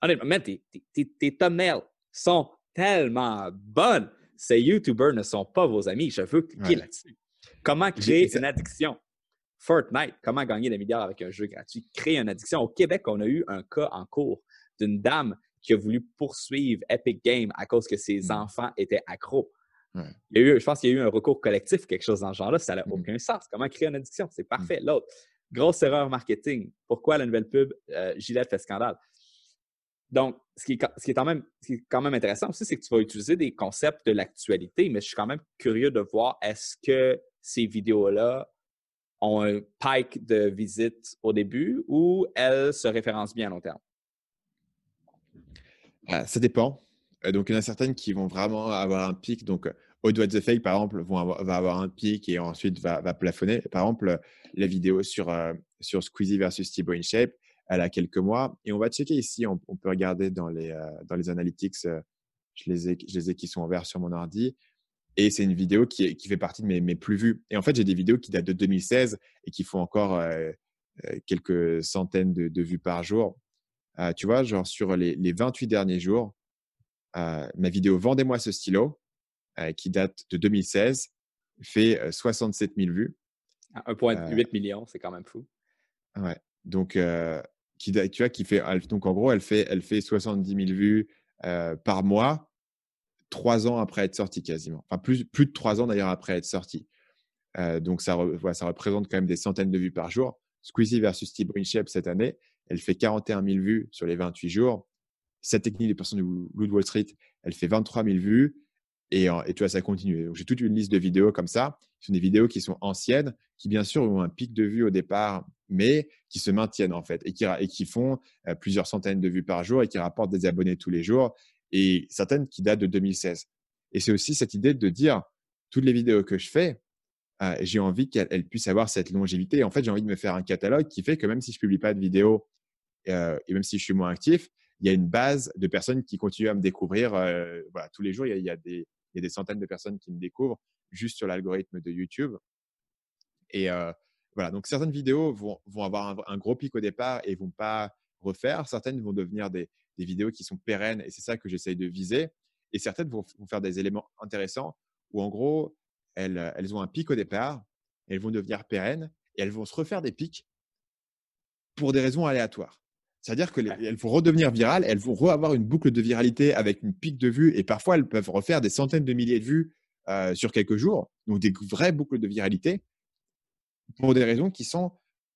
Honnêtement, tes, tes, thumbnails sont tellement bonnes. Ces YouTubers ne sont pas vos amis. Je veux cliquer là-dessus. Comment créer une addiction? Fortnite, comment gagner des milliards avec un jeu gratuit? Créer une addiction. Au Québec, on a eu un cas en cours d'une dame qui a voulu poursuivre Epic Games à cause que ses mmh. enfants étaient accros. Il y a eu, je pense qu'il y a eu un recours collectif, quelque chose dans ce genre-là, ça n'a mmh. aucun sens. Comment créer une addiction? C'est mmh. parfait. L'autre, grosse erreur marketing. Pourquoi la nouvelle pub euh, Gillette fait scandale? Donc, ce qui, est, ce qui est, quand, même, quand même intéressant aussi, c'est que tu vas utiliser des concepts de l'actualité, mais je suis quand même curieux de voir est-ce que ces vidéos-là ont un pike de visite au début ou elles se référencent bien à long terme? Ah, ça dépend. Euh, donc, il y en a certaines qui vont vraiment avoir un pic. Donc, Odd What the Fake, par exemple, va avoir un pic et ensuite va, plafonner. Par exemple, la vidéo sur, euh, sur Squeezie versus Thibaut InShape, elle a quelques mois. Et on va checker ici, on, peut regarder dans les, euh, dans les analytics, je, les ai, qui sont en vert sur mon ordi. Et c'est une vidéo qui, fait partie de mes, mes, plus vues. Et en fait, j'ai des vidéos qui datent de 2016 et qui font encore quelques centaines de vues par jour. Euh, tu vois, genre sur les, les 28 derniers jours, euh, ma vidéo Vendez-moi ce stylo, euh, qui date de 2016, fait 67 000 vues. 1,8 ah, million, c'est quand même fou. Ouais. Donc, qui, tu vois, qui fait, donc en gros, elle fait, elle fait 70 000 vues par mois, trois ans après être sortie quasiment. Enfin, plus, plus de trois ans d'ailleurs après être sortie. donc, ça, ça représente quand même des centaines de vues par jour. Squeezie versus Steve Shape cette année, elle fait 41 000 vues sur les 28 jours. Cette technique des personnes du Blue Wall Street, elle fait 23 000 vues. Et, et, tu vois, ça continue. J'ai toute une liste de vidéos comme ça. Ce sont des vidéos qui sont anciennes, qui bien sûr ont un pic de vues au départ, mais qui se maintiennent en fait et qui, et qui font euh, plusieurs centaines de vues par jour et qui rapportent des abonnés tous les jours. Et certaines qui datent de 2016. Et c'est aussi cette idée de dire toutes les vidéos que je fais, euh, j'ai envie qu'elles puissent avoir cette longévité. En fait, j'ai envie de me faire un catalogue qui fait que même si je publie pas de vidéos euh, et même si je suis moins actif, il y a une base de personnes qui continuent à me découvrir. Euh, voilà, tous les jours, il y, a, des, centaines de personnes qui me découvrent juste sur l'algorithme de YouTube. Et, voilà, donc certaines vidéos vont, avoir un, gros pic au départ et vont pas refaire. Certaines vont devenir des, vidéos qui sont pérennes et c'est ça que j'essaye de viser. Et certaines vont, vont, faire des éléments intéressants où en gros, elles, elles ont un pic au départ, elles vont devenir pérennes et elles vont se refaire des pics pour des raisons aléatoires. C'est-à-dire qu'elles vont redevenir virales, elles vont avoir une boucle de viralité avec une pic de vues et parfois elles peuvent refaire des centaines de milliers de vues euh, sur quelques jours, donc des vraies boucles de viralité pour des raisons qui sont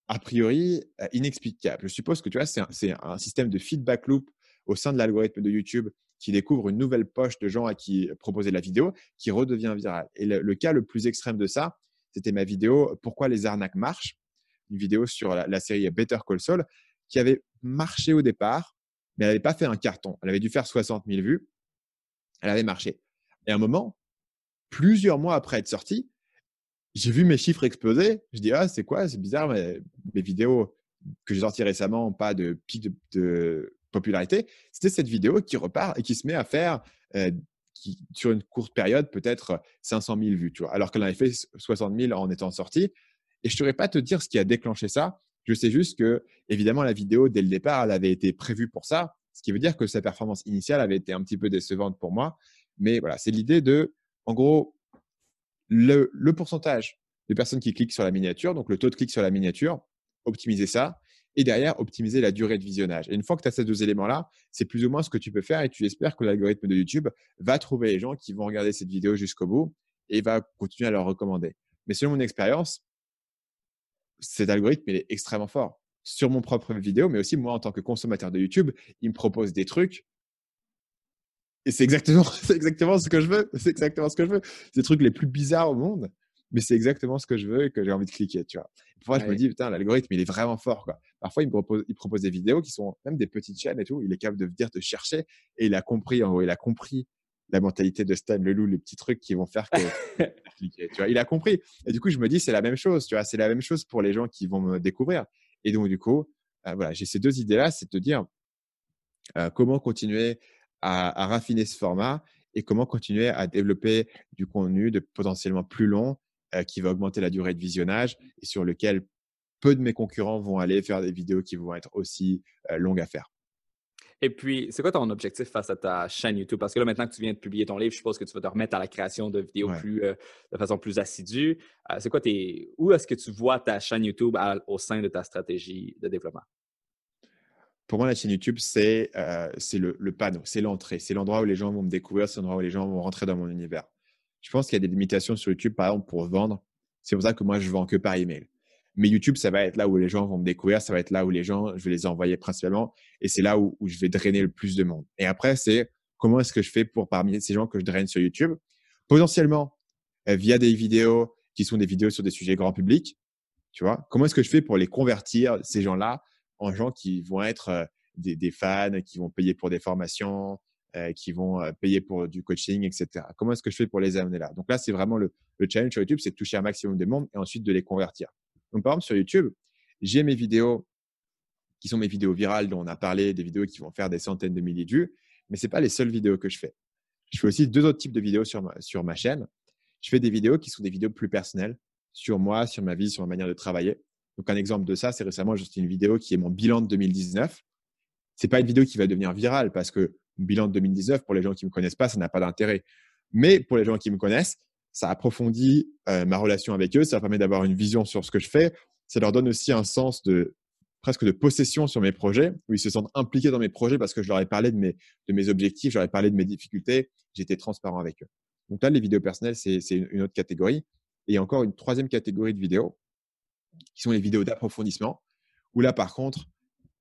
a priori euh, inexplicables. Je suppose que tu vois, c'est un, système de feedback loop au sein de l'algorithme de YouTube qui découvre une nouvelle poche de gens à qui proposer la vidéo qui redevient virale. Et le, cas le plus extrême de ça, c'était ma vidéo Pourquoi les arnaques marchent, une vidéo sur la, la série Better Call Saul qui avait marché au départ, mais elle n'avait pas fait un carton. Elle avait dû faire 60 000 vues. Elle avait marché. Et à un moment, plusieurs mois après être sortie, j'ai vu mes chiffres exploser. Je dis, ah, c'est quoi? C'est bizarre, mais mes vidéos que j'ai sorties récemment pas de pic de, popularité. C'était cette vidéo qui repart et qui se met à faire, euh, qui, sur une courte période, peut-être 500 000 vues, tu vois, alors qu'elle avait fait 60 000 en étant sortie. Et je ne saurais pas te dire ce qui a déclenché ça. Je sais juste que, évidemment, la vidéo, dès le départ, elle avait été prévue pour ça, ce qui veut dire que sa performance initiale avait été un petit peu décevante pour moi. Mais voilà, c'est l'idée de, en gros, le, pourcentage de personnes qui cliquent sur la miniature, donc le taux de clic sur la miniature, optimiser ça, et derrière, optimiser la durée de visionnage. Et une fois que tu as ces deux éléments-là, c'est plus ou moins ce que tu peux faire et tu espères que l'algorithme de YouTube va trouver les gens qui vont regarder cette vidéo jusqu'au bout et va continuer à leur recommander. Mais selon mon expérience, cet algorithme, il est extrêmement fort. Sur mon propre vidéo, mais aussi moi en tant que consommateur de YouTube, il me propose des trucs. Et c'est exactement, c'est exactement ce que je veux. C'est exactement ce que je veux. C'est les trucs les plus bizarres au monde, mais c'est exactement ce que je veux et que j'ai envie de cliquer, tu vois. Parfois, je me dis, putain, l'algorithme, il est vraiment fort, quoi. Parfois, il me propose, il propose des vidéos qui sont même des petites chaînes et tout. Il est capable de venir te chercher et il a compris, en gros, il a compris la mentalité de Stan Leloup, les petits trucs qui vont faire que tu vois, il a compris. Et du coup, je me dis, c'est la même chose, tu vois, c'est la même chose pour les gens qui vont me découvrir. Et donc, du coup, euh, voilà, j'ai ces deux idées-là, c'est de te dire euh, comment continuer à, raffiner ce format et comment continuer à développer du contenu de potentiellement plus long euh, qui va augmenter la durée de visionnage et sur lequel peu de mes concurrents vont aller faire des vidéos qui vont être aussi longues à faire. Et puis, c'est quoi ton objectif face à ta chaîne YouTube? Parce que là, maintenant que tu viens de publier ton livre, je suppose que tu vas te remettre à la création de vidéos plus, euh, de façon plus assidue. Euh, c'est quoi tes. Où est-ce que tu vois ta chaîne YouTube au sein de ta stratégie de développement? Pour moi, la chaîne YouTube, c'est euh, le, le, panneau, c'est l'entrée, c'est l'endroit où les gens vont me découvrir, c'est l'endroit où les gens vont rentrer dans mon univers. Je pense qu'il y a des limitations sur YouTube, par exemple, pour vendre. C'est pour ça que moi, je vends que par email. Mais YouTube, ça va être là où les gens vont me découvrir, ça va être là où les gens, je vais les envoyer principalement, et c'est là où, je vais drainer le plus de monde. Et après, c'est comment est-ce que je fais pour parmi ces gens que je draine sur YouTube, potentiellement euh, via des vidéos qui sont des vidéos sur des sujets grand public, tu vois, comment est-ce que je fais pour les convertir, ces gens-là, en gens qui vont être euh, des, fans, qui vont payer pour des formations, euh, qui vont payer pour du coaching, etc. Comment est-ce que je fais pour les amener là? Donc là, c'est vraiment le, le challenge sur YouTube, c'est de toucher un maximum de monde et ensuite de les convertir. Donc, par exemple, sur YouTube, j'ai mes vidéos qui sont mes vidéos virales dont on a parlé, des vidéos qui vont faire des centaines de milliers de vues, mais ce n'est pas les seules vidéos que je fais. Je fais aussi deux autres types de vidéos sur ma, sur ma chaîne. Je fais des vidéos qui sont des vidéos plus personnelles sur moi, sur ma vie, sur ma manière de travailler. Donc, un exemple de ça, c'est récemment, j'ai une vidéo qui est mon bilan de 2019. Ce n'est pas une vidéo qui va devenir virale parce que mon bilan de 2019, pour les gens qui me connaissent pas, ça n'a pas d'intérêt. Mais pour les gens qui me connaissent, ça approfondit euh, ma relation avec eux, ça permet d'avoir une vision sur ce que je fais, ça leur donne aussi un sens de presque de possession sur mes projets, où ils se sentent impliqués dans mes projets parce que je leur ai parlé de mes, de mes objectifs, je leur ai parlé de mes difficultés, j'étais transparent avec eux. Donc là, les vidéos personnelles, c'est une autre catégorie. Et encore une troisième catégorie de vidéos, qui sont les vidéos d'approfondissement, où là, par contre,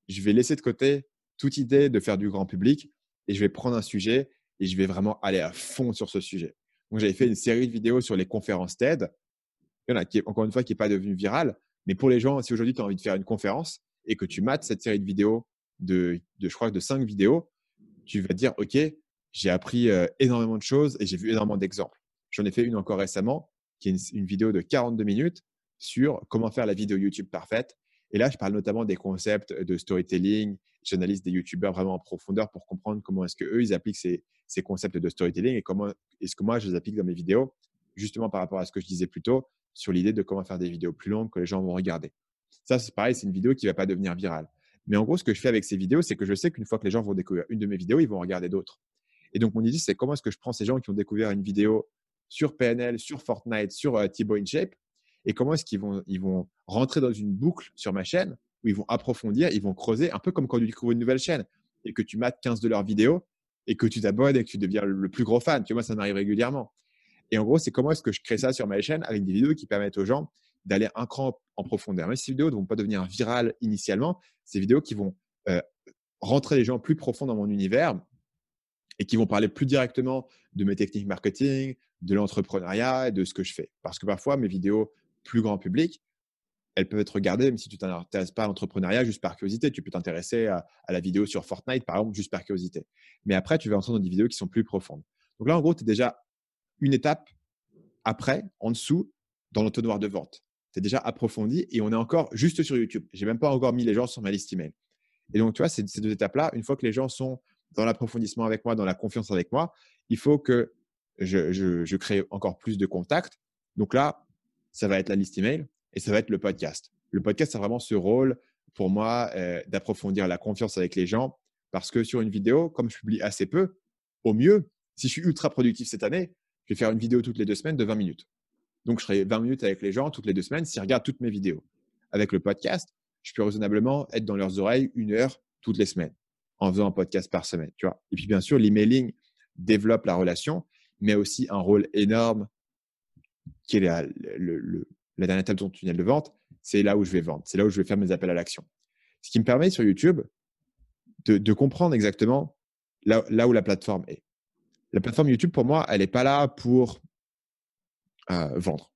je vais laisser de côté toute idée de faire du grand public et je vais prendre un sujet et je vais vraiment aller à fond sur ce sujet. Donc, j'avais fait une série de vidéos sur les conférences TED. Il y en a qui, encore une fois, qui n'est pas devenu virale. Mais pour les gens, si aujourd'hui tu as envie de faire une conférence et que tu mates cette série de vidéos, de, je crois, de cinq vidéos, tu vas dire, OK, j'ai appris euh, énormément de choses et j'ai vu énormément d'exemples. J'en ai fait une encore récemment, qui est une, vidéo de 42 minutes sur comment faire la vidéo YouTube parfaite. Et là, je parle notamment des concepts de storytelling. J'analyse des YouTubeurs vraiment en profondeur pour comprendre comment est-ce qu'eux, ils appliquent ces, concepts de storytelling et comment est-ce que moi je les applique dans mes vidéos. justement par rapport à ce que je disais plus tôt, sur l'idée de comment faire des vidéos plus longues que les gens vont regarder. Ça, c'est pareil, c'est une vidéo qui va pas devenir virale. Mais en gros, ce que je fais avec ces vidéos, c'est que je sais qu'une fois que les gens vont découvrir une de mes vidéos, ils vont regarder d'autres. Et donc, mon idée, c'est comment est-ce que je prends ces gens qui ont découvert une vidéo sur PNL, sur Fortnite, sur euh, Thibaut InShape, et comment est-ce qu'ils vont, ils vont rentrer dans une boucle sur ma chaîne où ils vont approfondir, ils vont creuser, un peu comme quand tu découvres une nouvelle chaîne et que tu mates 15 de leurs vidéos et que tu t'abonnes et que tu deviens le plus gros fan. Tu vois, moi, ça m'arrive régulièrement. Et en gros, c'est comment est-ce que je crée ça sur ma chaîne avec des vidéos qui permettent aux gens d'aller un cran en profondeur. Mais ces vidéos ne vont pas devenir virales initialement. Ces vidéos qui vont euh, rentrer les gens plus profond dans mon univers et qui vont parler plus directement de mes techniques marketing, de l'entrepreneuriat et de ce que je fais. Parce que parfois, mes vidéos plus grand public, elles peuvent être regardées même si tu t'intéresses pas à l'entrepreneuriat juste par curiosité. Tu peux t'intéresser à, la vidéo sur Fortnite, par exemple, juste par curiosité. Mais après, tu vas entrer dans des vidéos qui sont plus profondes. Donc là, en gros, tu es déjà une étape après, en dessous, dans l'entonnoir de vente. Tu es déjà approfondi et on est encore juste sur YouTube. J'ai même pas encore mis les gens sur ma liste email. Et donc, tu vois, ces, deux étapes-là, une fois que les gens sont dans l'approfondissement avec moi, dans la confiance avec moi, il faut que je, je crée encore plus de contacts. Donc là, ça va être la liste email et ça va être le podcast. Le podcast a vraiment ce rôle pour moi euh, d'approfondir la confiance avec les gens parce que sur une vidéo, comme je publie assez peu, au mieux, si je suis ultra productif cette année, je vais faire une vidéo toutes les deux semaines de 20 minutes. Donc, je serai 20 minutes avec les gens toutes les deux semaines s'ils regardent toutes mes vidéos. Avec le podcast, je peux raisonnablement être dans leurs oreilles une heure toutes les semaines en faisant un podcast par semaine. Tu vois Et puis, bien sûr, l'emailing développe la relation, mais aussi un rôle énorme qui est le, la dernière étape de ton tunnel de vente, c'est là où je vais vendre, c'est là où je vais faire mes appels à l'action. Ce qui me permet sur YouTube de, comprendre exactement là, où la plateforme est. La plateforme YouTube, pour moi, elle n'est pas là pour euh, vendre,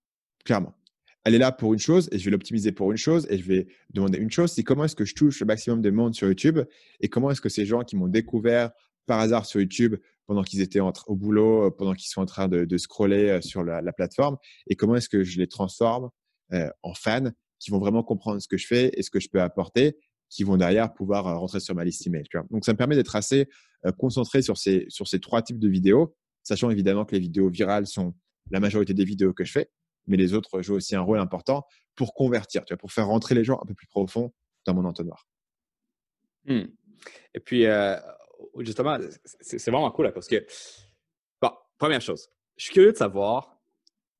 clairement. Elle est là pour une chose et je vais l'optimiser pour une chose et je vais demander une chose, c'est comment est-ce que je touche le maximum de monde sur YouTube et comment est-ce que ces gens qui m'ont découvert par hasard sur YouTube pendant qu'ils étaient au boulot, euh, pendant qu'ils sont en train de, scroller euh, sur la, plateforme et comment est-ce que je les transforme euh, en fans qui vont vraiment comprendre ce que je fais et ce que je peux apporter, qui vont derrière pouvoir rentrer sur ma liste email. Donc, ça me permet d'être assez concentré sur ces, sur ces trois types de vidéos, sachant évidemment que les vidéos virales sont la majorité des vidéos que je fais, mais les autres jouent aussi un rôle important pour convertir, tu vois, pour faire rentrer les gens un peu plus profond dans mon entonnoir. Hmm. Et puis, justement, c'est vraiment cool parce que, bon, première chose, je suis curieux de savoir,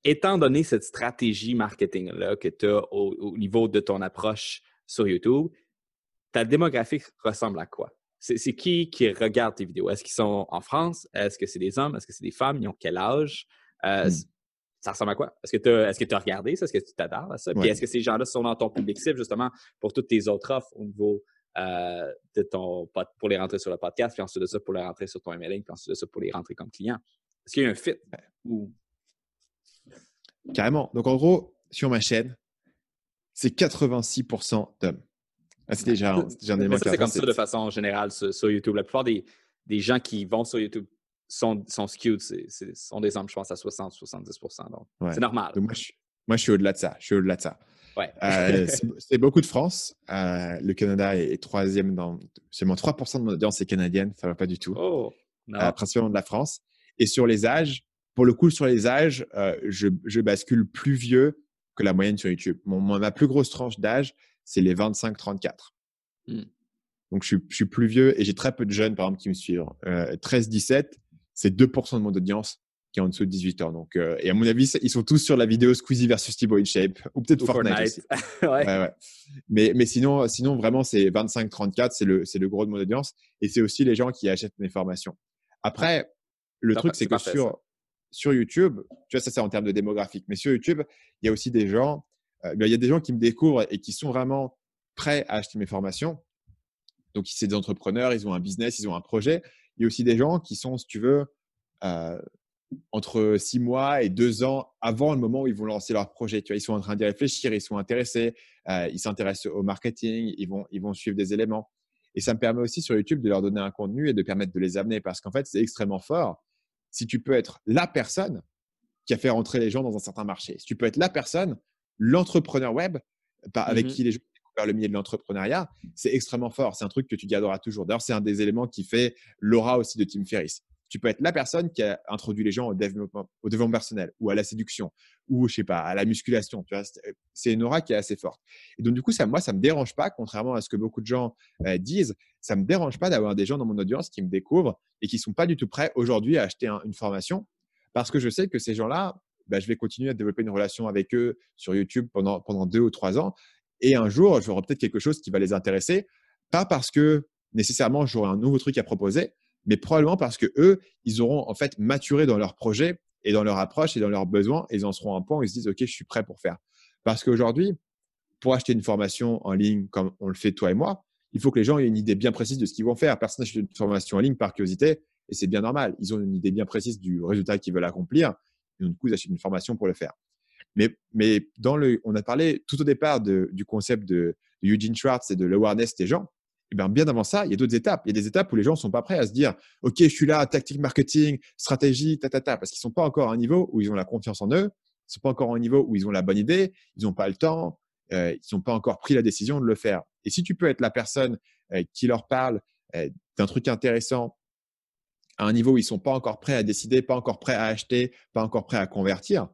étant donné cette stratégie marketing-là que tu as au, niveau de ton approche sur YouTube, ta démographie ressemble à quoi? C'est qui qui regarde tes vidéos? Est-ce qu'ils sont en France? Est-ce que c'est des hommes? Est-ce que c'est des femmes? Ils ont quel âge? Euh, hmm. Ça ressemble à quoi? Est-ce que tu as, regardé ça? Est-ce que tu t'adores à ça? Puis est-ce que ces gens-là sont dans ton public cible justement pour toutes tes autres offres au niveau euh, de ton, pour les rentrer sur le podcast, puis ensuite de ça pour les rentrer sur ton emailing, puis ensuite de ça pour les rentrer comme client. Est-ce qu'il y a un fit? Ou... Carrément. Donc, en gros, sur ma chaîne, c'est 86% d'hommes. Ah, c'est déjà, un élément C'est comme ça de façon générale sur, YouTube. La plupart des, des, gens qui vont sur YouTube sont, sont skewed, c'est, sont des hommes, je pense, à 60-70%. Donc, c'est normal. moi, je, moi, je suis au-delà de ça. Je suis au-delà de ça. Euh, c'est beaucoup de France. Euh, le Canada est, troisième dans seulement 3% de mon audience est canadienne, ça va pas du tout. Oh, euh, principalement de la France. Et sur les âges, pour le coup, sur les âges, je, je, bascule plus vieux que la moyenne sur YouTube. Mon, ma plus grosse tranche d'âge, c'est les 25-34. Hmm. Donc, je suis, je suis, plus vieux et j'ai très peu de jeunes, par exemple, qui me suivent. 13-17, c'est 2% de mon audience qui est en dessous de 18 ans. Donc, euh, et à mon avis, ils sont tous sur la vidéo Squeezie versus Thibaut in Shape, ou peut-être Fortnite. ouais. Mais, mais sinon, sinon, vraiment, c'est 25-34, c'est le, c'est le gros de mon audience. Et c'est aussi les gens qui achètent mes formations. Après, le truc, c'est que sur, sur YouTube, tu vois, ça c'est en termes de démographique, mais sur YouTube, il y a aussi des gens, euh, il y a des gens qui me découvrent et qui sont vraiment prêts à acheter mes formations. Donc, c'est des entrepreneurs, ils ont un business, ils ont un projet. Il y a aussi des gens qui sont, si tu veux, euh, entre six mois et deux ans avant le moment où ils vont lancer leur projet. Tu vois, ils sont en train d'y réfléchir, ils sont intéressés, euh, ils s'intéressent au marketing, ils vont, ils vont suivre des éléments. Et ça me permet aussi sur YouTube de leur donner un contenu et de permettre de les amener parce qu'en fait, c'est extrêmement fort. Si tu peux être la personne qui a fait rentrer les gens dans un certain marché, si tu peux être la personne, l'entrepreneur web avec mmh qui les gens découvrent le milieu de l'entrepreneuriat, c'est extrêmement fort. C'est un truc que tu garderas toujours. D'ailleurs, c'est un des éléments qui fait l'aura aussi de Tim Ferriss Tu peux être la personne qui a introduit les gens au développement, personnel ou à la séduction ou, je sais pas, à la musculation. Tu vois, c'est une aura qui est assez forte. Et donc, du coup, ça, moi, ça me dérange pas, contrairement à ce que beaucoup de gens euh, disent, ça me dérange pas d'avoir des gens dans mon audience qui me découvrent et qui sont pas du tout prêts aujourd'hui à acheter une formation parce que je sais que ces gens-là, bah, je vais continuer à développer une relation avec eux sur YouTube pendant, pendant deux ou trois ans. Et un jour, j'aurai peut-être quelque chose qui va les intéresser, pas parce que nécessairement j'aurai un nouveau truc à proposer, mais probablement parce que eux, ils auront en fait maturé dans leur projet et dans leur approche et dans leurs besoins, et ils en seront un point où ils se disent OK, je suis prêt pour faire. Parce qu'aujourd'hui, pour acheter une formation en ligne comme on le fait toi et moi, il faut que les gens aient une idée bien précise de ce qu'ils vont faire. Personne n'achète une formation en ligne par curiosité, et c'est bien normal. Ils ont une idée bien précise du résultat qu'ils veulent accomplir, et donc du coup, ils achètent une formation pour le faire. Mais, mais dans le, on a parlé tout au départ de, du concept de, Eugene Schwartz et de l'awareness des gens. Et bien, bien avant ça, il y a d'autres étapes. Il y a des étapes où les gens ne sont pas prêts à se dire OK, je suis là, tactique marketing, stratégie, ta, ta, ta, parce qu'ils ne sont pas encore à un niveau où ils ont la confiance en eux, ils ne sont pas encore à un niveau où ils ont la bonne idée, ils n'ont pas le temps, euh, ils n'ont pas encore pris la décision de le faire. Et si tu peux être la personne euh, qui leur parle euh, d'un truc intéressant à un niveau où ils ne sont pas encore prêts à décider, pas encore prêts à acheter, pas encore prêts à convertir,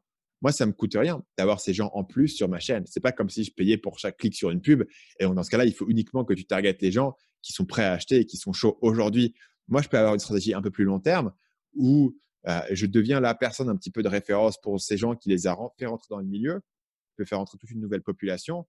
moi, ça me coûte rien d'avoir ces gens en plus sur ma chaîne. C'est pas comme si je payais pour chaque clic sur une pub. Et dans ce cas-là, il faut uniquement que tu targetes les gens qui sont prêts à acheter et qui sont chauds aujourd'hui. Moi, je peux avoir une stratégie un peu plus long terme où euh, je deviens la personne un petit peu de référence pour ces gens qui les a fait rentrer dans le milieu. Je peux faire rentrer toute une nouvelle population.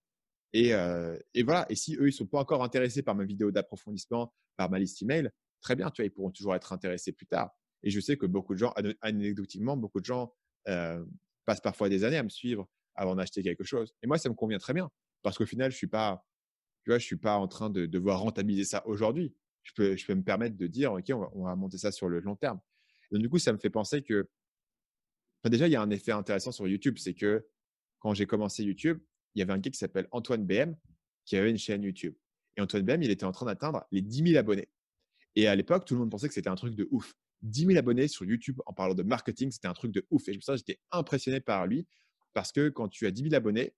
Et, euh, et voilà. Et si eux, ils sont pas encore intéressés par ma vidéo d'approfondissement, par ma liste email, très bien, tu vois, ils pourront toujours être intéressés plus tard. Et je sais que beaucoup de gens, anecdotiquement, beaucoup de gens euh, passe parfois des années à me suivre avant d'acheter quelque chose. Et moi, ça me convient très bien parce qu'au final, je suis pas, tu vois, je suis pas en train de devoir rentabiliser ça aujourd'hui. Je peux, je peux me permettre de dire, OK, on va, monter ça sur le long terme. donc, du coup, ça me fait penser que, déjà, il y a un effet intéressant sur YouTube, c'est que quand j'ai commencé YouTube, il y avait un gars qui s'appelle Antoine BM qui avait une chaîne YouTube. Et Antoine BM, il était en train d'atteindre les 10 000 abonnés. Et à l'époque, tout le monde pensait que c'était un truc de ouf. 10 000 abonnés sur YouTube en parlant de marketing, c'était un truc de ouf. Et j'étais impressionné par lui parce que quand tu as 10 000 abonnés,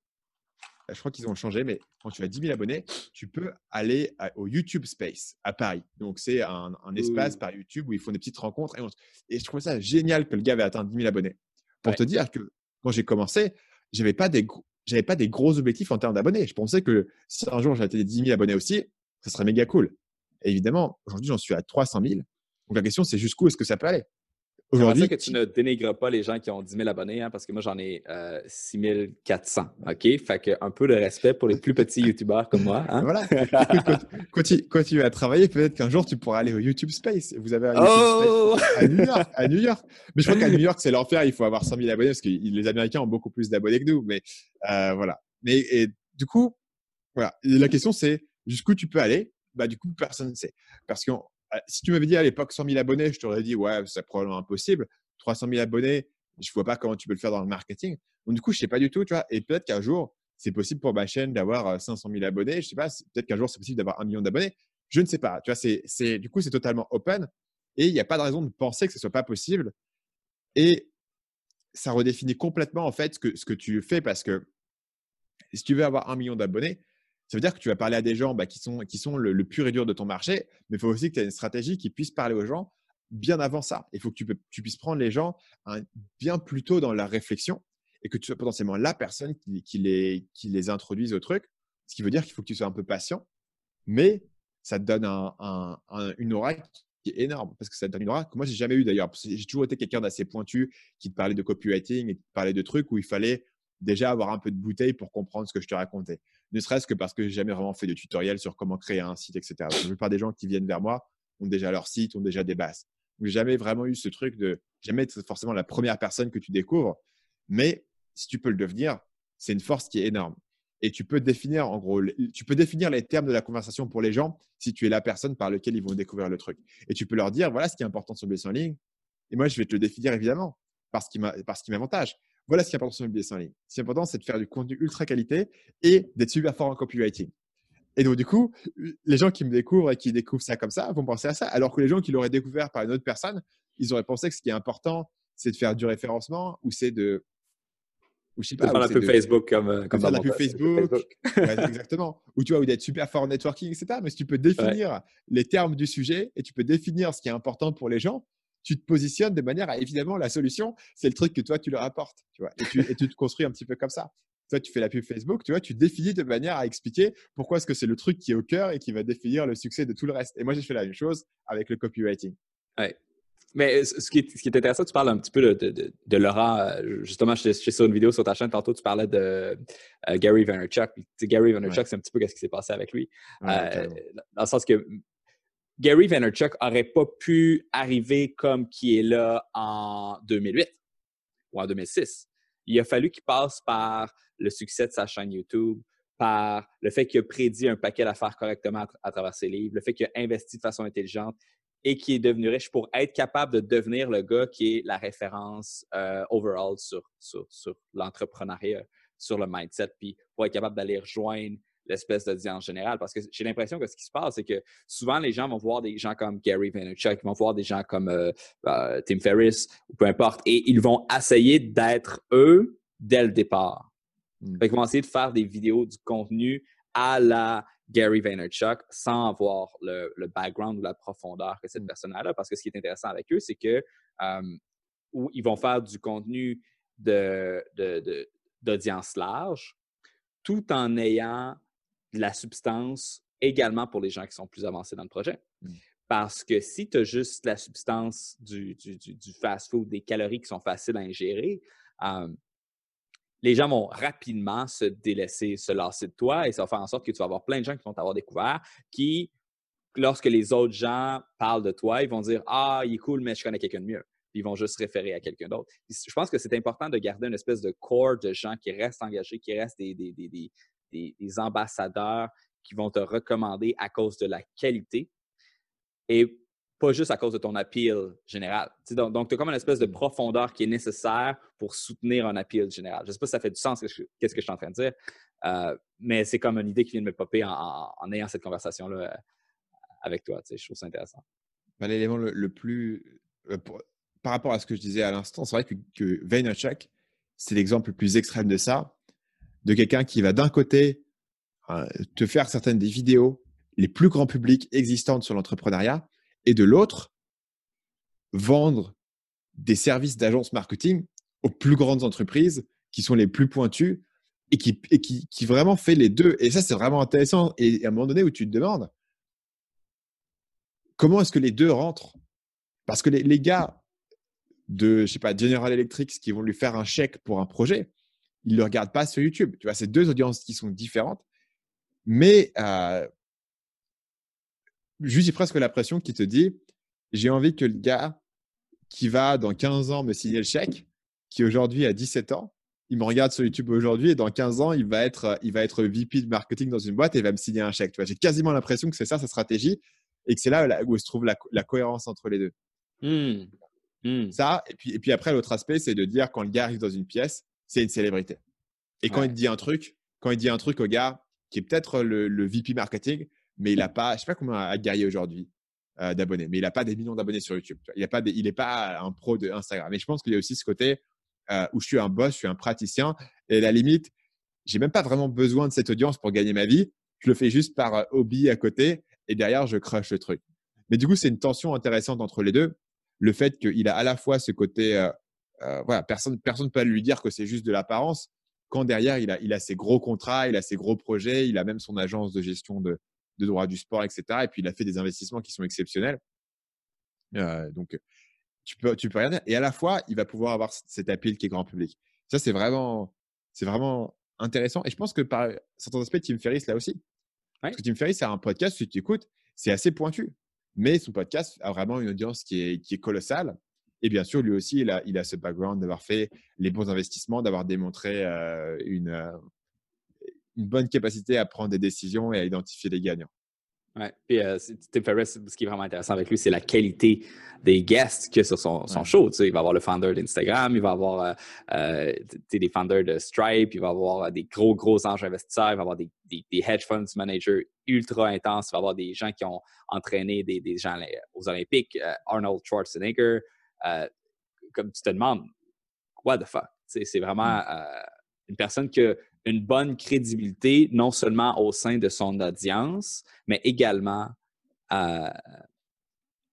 bah, je crois qu'ils ont changé, mais quand tu as 10 000 abonnés, tu peux aller au YouTube Space à Paris. Donc, c'est un, espace par YouTube où ils font des petites rencontres. Et, je trouvais ça génial que le gars avait atteint 10 000 abonnés. Pour te dire que quand j'ai commencé, je n'avais pas, des, pas des gros objectifs en termes d'abonnés. Je pensais que si un jour j'avais 10 000 abonnés aussi, ce serait méga cool. Et évidemment, aujourd'hui, j'en suis à 300 000. Donc la question, c'est jusqu'où est-ce que ça peut aller? Aujourd'hui, que tu ne dénigres pas les gens qui ont 10 000 abonnés, hein, parce que moi, j'en ai 6 euh, 400. OK? Fait que un peu de respect pour les plus petits YouTubeurs comme moi. Hein? Voilà. continue, à travailler. Peut-être qu'un jour, tu pourras aller au YouTube Space. Vous avez un oh! YouTube Space à New York. À New York. Mais je crois qu'à New York, c'est l'enfer. Il faut avoir 100 000 abonnés parce que les Américains ont beaucoup plus d'abonnés que nous. Mais euh, voilà. Mais et, du coup, voilà. la question, c'est jusqu'où tu peux aller? Bah, du coup, personne ne sait. Parce ah, si tu m'avais dit à l'époque 100 000 abonnés, je t'aurais dit, ouais, c'est probablement impossible. 300 000 abonnés, je vois pas comment tu peux le faire dans le marketing. Donc, du coup, je sais pas du tout, tu vois. Et peut-être qu'un jour, c'est possible pour ma chaîne d'avoir 500 000 abonnés. Je sais pas, peut-être qu'un jour, c'est possible d'avoir un million d'abonnés. Je ne sais pas. Tu vois, c'est, c'est, du coup, c'est totalement open et il n'y a pas de raison de penser que ce soit pas possible. Et ça redéfinit complètement, en fait, ce que tu fais parce que si tu veux avoir un million d'abonnés, ça veut dire que tu vas parler à des gens bah, qui sont, sont le, pur et dur de ton marché, mais il faut aussi que tu aies une stratégie qui puisse parler aux gens bien avant ça. Il faut que tu, puisses prendre les gens bien plus tôt dans la réflexion et que tu sois potentiellement la personne qui, les, introduise au truc. Ce qui veut dire qu'il faut que tu sois un peu patient, mais ça te donne un, une aura qui est énorme parce que ça te donne une aura que moi, j'ai jamais eu d'ailleurs. J'ai toujours été quelqu'un d'assez pointu qui te parlait de copywriting et qui te parlait de trucs où il fallait déjà avoir un peu de bouteille pour comprendre ce que je te racontais ne serait-ce que parce que j'ai jamais vraiment fait de tutoriel sur comment créer un site, etc. La plupart des gens qui viennent vers moi ont déjà leur site, ont déjà des bases. n'ai jamais vraiment eu ce truc de jamais être forcément la première personne que tu découvres, mais si tu peux le devenir, c'est une force qui est énorme. Et tu peux définir, en gros, tu peux définir les termes de la conversation pour les gens si tu es la personne par laquelle ils vont découvrir le truc. Et tu peux leur dire, voilà ce qui est important sur le en ligne. Et moi, je vais te le définir évidemment parce qu'il m'avantage. Voilà ce qui est important sur le business en ligne. Ce qui est important, c'est de faire du contenu ultra qualité et d'être super fort en copywriting. Et donc, du coup, les gens qui me découvrent et qui découvrent ça comme ça vont penser à ça, alors que les gens qui l'auraient découvert par une autre personne, ils auraient pensé que ce qui est important, c'est de faire du référencement ou c'est de. Ou je sais pas. Faire la pub Facebook comme, euh, comme faire la pub Facebook. exactement. Ou tu vois, ou d'être super fort en networking, etc. Mais si tu peux définir les termes du sujet et tu peux définir ce qui est important pour les gens, tu te positionnes de manière à, évidemment, la solution, c'est le truc que toi, tu leur apportes, tu vois, et tu, et tu te construis un petit peu comme ça. Toi, tu fais la pub Facebook, tu vois, tu définis de manière à expliquer pourquoi est-ce que c'est le truc qui est au cœur et qui va définir le succès de tout le reste. Et moi, j'ai fait la même chose avec le copywriting. Ouais. Mais ce qui, est, ce qui est intéressant, tu parles un petit peu de, de, de, Laurent. Euh, justement, je suis sur une vidéo sur ta chaîne tantôt, tu parlais de euh, Gary Vaynerchuk. Gary Vaynerchuk, c'est un petit peu ce qui s'est passé avec lui. Euh, dans le sens que Gary Vaynerchuk n'aurait pas pu arriver comme qui est là en 2008 ou en 2006. Il a fallu qu'il passe par le succès de sa chaîne YouTube, par le fait qu'il a prédit un paquet d'affaires correctement à, travers ses livres, le fait qu'il a investi de façon intelligente et qu'il est devenu riche pour être capable de devenir le gars qui est la référence euh, overall sur, sur, sur l'entrepreneuriat, sur le mindset, puis pour être capable d'aller rejoindre l'espèce d'audience générale. Parce que j'ai l'impression que ce qui se passe, c'est que souvent, les gens vont voir des gens comme Gary Vaynerchuk, ils vont voir des gens comme euh, euh, Tim Ferriss, ou peu importe, et ils vont essayer d'être eux dès le départ. Mmh. Ils vont essayer de faire des vidéos, du contenu à la Gary Vaynerchuk sans avoir le, background ou la profondeur que cette mmh. personne a là. Parce que ce qui est intéressant avec eux, c'est que où ils vont faire du contenu d'audience de, large tout en ayant de la substance également pour les gens qui sont plus avancés dans le projet. Mmh. Parce que si tu as juste la substance du, du fast-food, des calories qui sont faciles à ingérer, les gens vont rapidement se délaisser, se lasser de toi et ça va faire en sorte que tu vas avoir plein de gens qui vont t'avoir découvert qui, lorsque les autres gens parlent de toi, ils vont dire Ah, il est cool, mais je connais quelqu'un de mieux. ils vont juste se référer à quelqu'un d'autre. Je pense que c'est important de garder une espèce de corps de gens qui restent engagés, qui restent des, des ambassadeurs qui vont te recommander à cause de la qualité. Et pas juste à cause de ton appeal général. donc, tu as comme une espèce de profondeur qui est nécessaire pour soutenir un appeal général. Je ne sais pas si ça fait du sens, qu'est-ce que je suis en train de dire, euh, mais c'est comme une idée qui vient de me popper en, ayant cette conversation-là euh, avec toi. Je trouve ça intéressant. Ben, l'élément le, plus. Euh, par rapport à ce que je disais à l'instant, c'est vrai que, que Vaynerchuk, c'est l'exemple le plus extrême de ça, de quelqu'un qui va d'un côté te faire certaines des vidéos les plus grands publics existantes sur l'entrepreneuriat, et de l'autre, vendre des services d'agence marketing aux plus grandes entreprises qui sont les plus pointues et qui, vraiment fait les deux. Et ça, c'est vraiment intéressant. Et à un moment donné où tu te demandes, comment est-ce que les deux rentrent? Parce que les, gars de, je General Electric qui vont lui faire un chèque pour un projet, ils ne le regardent pas sur YouTube. Tu vois, c'est deux audiences qui sont différentes. Mais euh, juste j'ai presque l'impression qu'il te dit j'ai envie que le gars qui va dans 15 ans me signer le chèque, qui aujourd'hui a 17 ans, il me regarde sur YouTube aujourd'hui et dans 15 ans, il va être, il va être VP de marketing dans une boîte et il va me signer un chèque. J'ai quasiment l'impression que c'est ça sa stratégie et que c'est là où se trouve la, cohérence entre les deux. Mmh. Mmh. Ça, et puis, et puis après, l'autre aspect, c'est de dire quand le gars arrive dans une pièce, c'est une célébrité. Et quand il dit un truc, quand il dit un truc au gars qui est peut-être le, le VP marketing, mais il n'a pas, je sais pas combien a Gary aujourd'hui euh, d'abonnés, mais il n'a pas des millions d'abonnés sur YouTube. Il n'est pas, il est pas un pro de Instagram. Mais je pense qu'il y a aussi ce côté euh, où je suis un boss, je suis un praticien, et à la limite, j'ai même pas vraiment besoin de cette audience pour gagner ma vie. Je le fais juste par euh, hobby à côté, et derrière, je crush le truc. Mais du coup, c'est une tension intéressante entre les deux. Le fait qu'il a à la fois ce côté, voilà, personne, personne peut lui dire que c'est juste de l'apparence. Quand derrière, il a, il a ses gros contrats, il a ses gros projets, il a même son agence de gestion de, de droit du sport, etc. Et puis, il a fait des investissements qui sont exceptionnels. Euh, donc, tu peux, tu peux rien Et à la fois, il va pouvoir avoir cet appel qui est grand public. Ça, c'est vraiment, c'est vraiment intéressant. Et je pense que par certains aspects, Tim Ferriss, là aussi. Parce que Tim Ferriss a un podcast, si tu écoutes, c'est assez pointu. Mais son podcast a vraiment une audience qui est, qui est colossale. Et bien sûr, lui aussi, il a, il a ce background d'avoir fait les bons investissements, d'avoir démontré euh, une, euh, une bonne capacité à prendre des décisions et à identifier les gagnants. Ouais. Puis euh, Tim Ferriss, ce qui est vraiment intéressant avec lui, c'est la qualité des guests qu'il a sur son, show. il va avoir le founder d'Instagram, il va avoir euh, des founders de Stripe, il va avoir des gros, gros anges investisseurs, il va avoir des, hedge funds managers ultra intenses, il va avoir des gens qui ont entraîné des, des gens aux Olympiques, Arnold Schwarzenegger. Comme tu te demandes, what the fuck? C'est vraiment mm. une personne qui a une bonne crédibilité, non seulement au sein de son audience, mais également euh,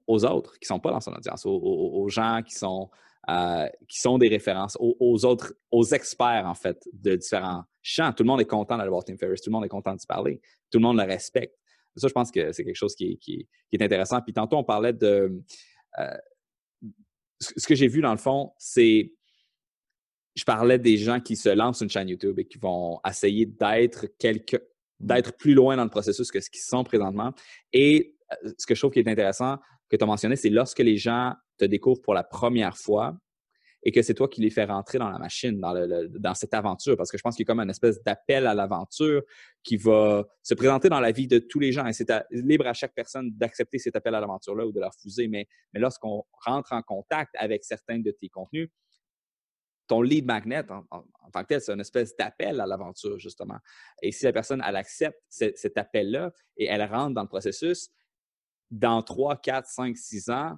aux autres qui ne sont pas dans son audience, aux, gens qui sont, euh, qui sont des références, aux, autres, aux experts, en fait, de différents champs. Tout le monde est content d'aller voir Tim Ferriss, tout le monde est content de parler, tout le monde le respecte. Ça, je pense que c'est quelque chose qui est, intéressant. Puis tantôt, on parlait de... Euh, ce que j'ai vu, dans le fond, c'est je parlais des gens qui se lancent une chaîne YouTube et qui vont essayer d'être quelque, mmh. d'être plus loin dans le processus que ce qu'ils sont présentement. Et euh, ce que je trouve qui est intéressant que tu as mentionné, c'est lorsque les gens te découvrent pour la première fois et que c'est toi qui les fais rentrer dans la machine, dans, dans cette aventure, parce que je pense qu'il y a comme une espèce d'appel à l'aventure qui va se présenter dans la vie de tous les gens. Et c'est libre à chaque personne d'accepter cet appel à l'aventure-là ou de la refuser. Mais, mais lorsqu'on rentre en contact avec certains de tes contenus, ton lead magnet en, tant que tel, c'est une espèce d'appel à l'aventure, justement. Et si la personne, elle accepte cet appel-là et elle rentre dans le processus, dans 3, 4, 5, 6 ans,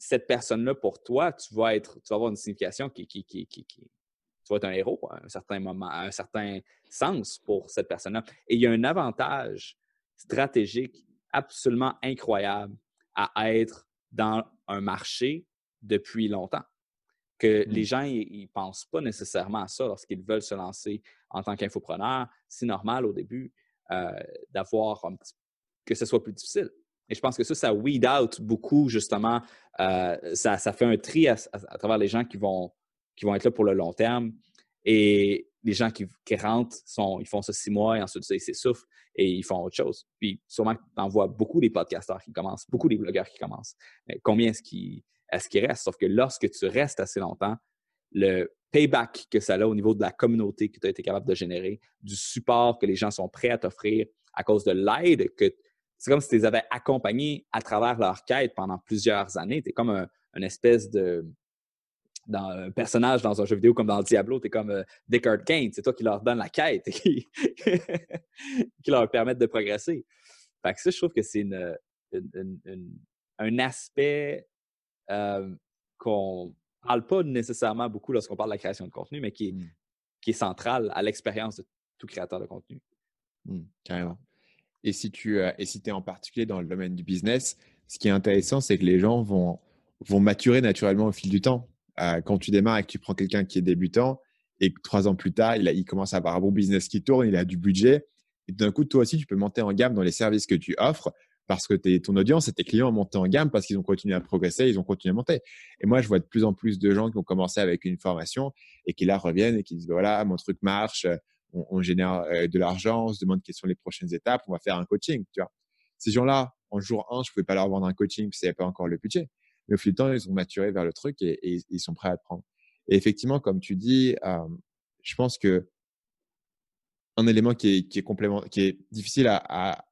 cette personne-là, pour toi, tu vas être, tu vas avoir une signification qui, qui, qui, qui, tu vas être un héros à un certain moment, à un certain sens pour cette personne-là. Et il y a un avantage stratégique absolument incroyable à être dans un marché depuis longtemps que les mmh. gens ne pensent pas nécessairement à ça lorsqu'ils veulent se lancer en tant qu'infopreneur. C'est normal au début euh, d'avoir que ce soit plus difficile. Et je pense que ça, ça weed out beaucoup, justement. Euh, ça, fait un tri à, travers les gens qui vont, qui vont être là pour le long terme. Et les gens qui, rentrent, ils font ça six mois et ensuite ils s'essoufflent et ils font autre chose. Puis sûrement tu en vois beaucoup des podcasteurs qui commencent, beaucoup des blogueurs qui commencent. Mais combien est-ce qu'ils est-ce qu'il reste. Sauf que lorsque tu restes assez longtemps, le payback que ça a au niveau de la communauté que tu as été capable de générer, du support que les gens sont prêts à t'offrir à cause de l'aide que c'est comme si tu les avais accompagnés à travers leur quête pendant plusieurs années. Tu es comme un, espèce de dans un personnage dans un jeu vidéo comme dans Diablo, tu es comme euh, Deckard Kane, c'est toi qui leur donne la quête et qui, leur permettent de progresser. Fait que ça, je trouve que c'est un aspect euh, qu'on ne parle pas nécessairement beaucoup lorsqu'on parle de la création de contenu, mais qui est, qui est centrale à l'expérience de tout créateur de contenu. Mmh, carrément. Et si tu euh, et si es en particulier dans le domaine du business, ce qui est intéressant, c'est que les gens vont, vont maturer naturellement au fil du temps. Euh, quand tu démarres et que tu prends quelqu'un qui est débutant et que trois ans plus tard, il, commence à avoir un bon business qui tourne, il a du budget, et d'un coup, toi aussi, tu peux monter en gamme dans les services que tu offres parce que ton audience et tes clients ont monté en gamme parce qu'ils ont continué à progresser, ils ont continué à monter. Et moi, je vois de plus en plus de gens qui ont commencé avec une formation et qui là reviennent et qui disent voilà, mon truc marche, on, génère euh, de l'argent, on se demande quelles sont les prochaines étapes, on va faire un coaching. Tu vois. Ces gens-là, en jour 1, je pouvais pas leur vendre un coaching parce qu'il n'y avait pas encore le budget. Mais au fil du temps, ils ont maturé vers le truc et, ils sont prêts à le prendre. Et effectivement, comme tu dis, euh, je pense que un élément qui est, complément, qui est difficile à,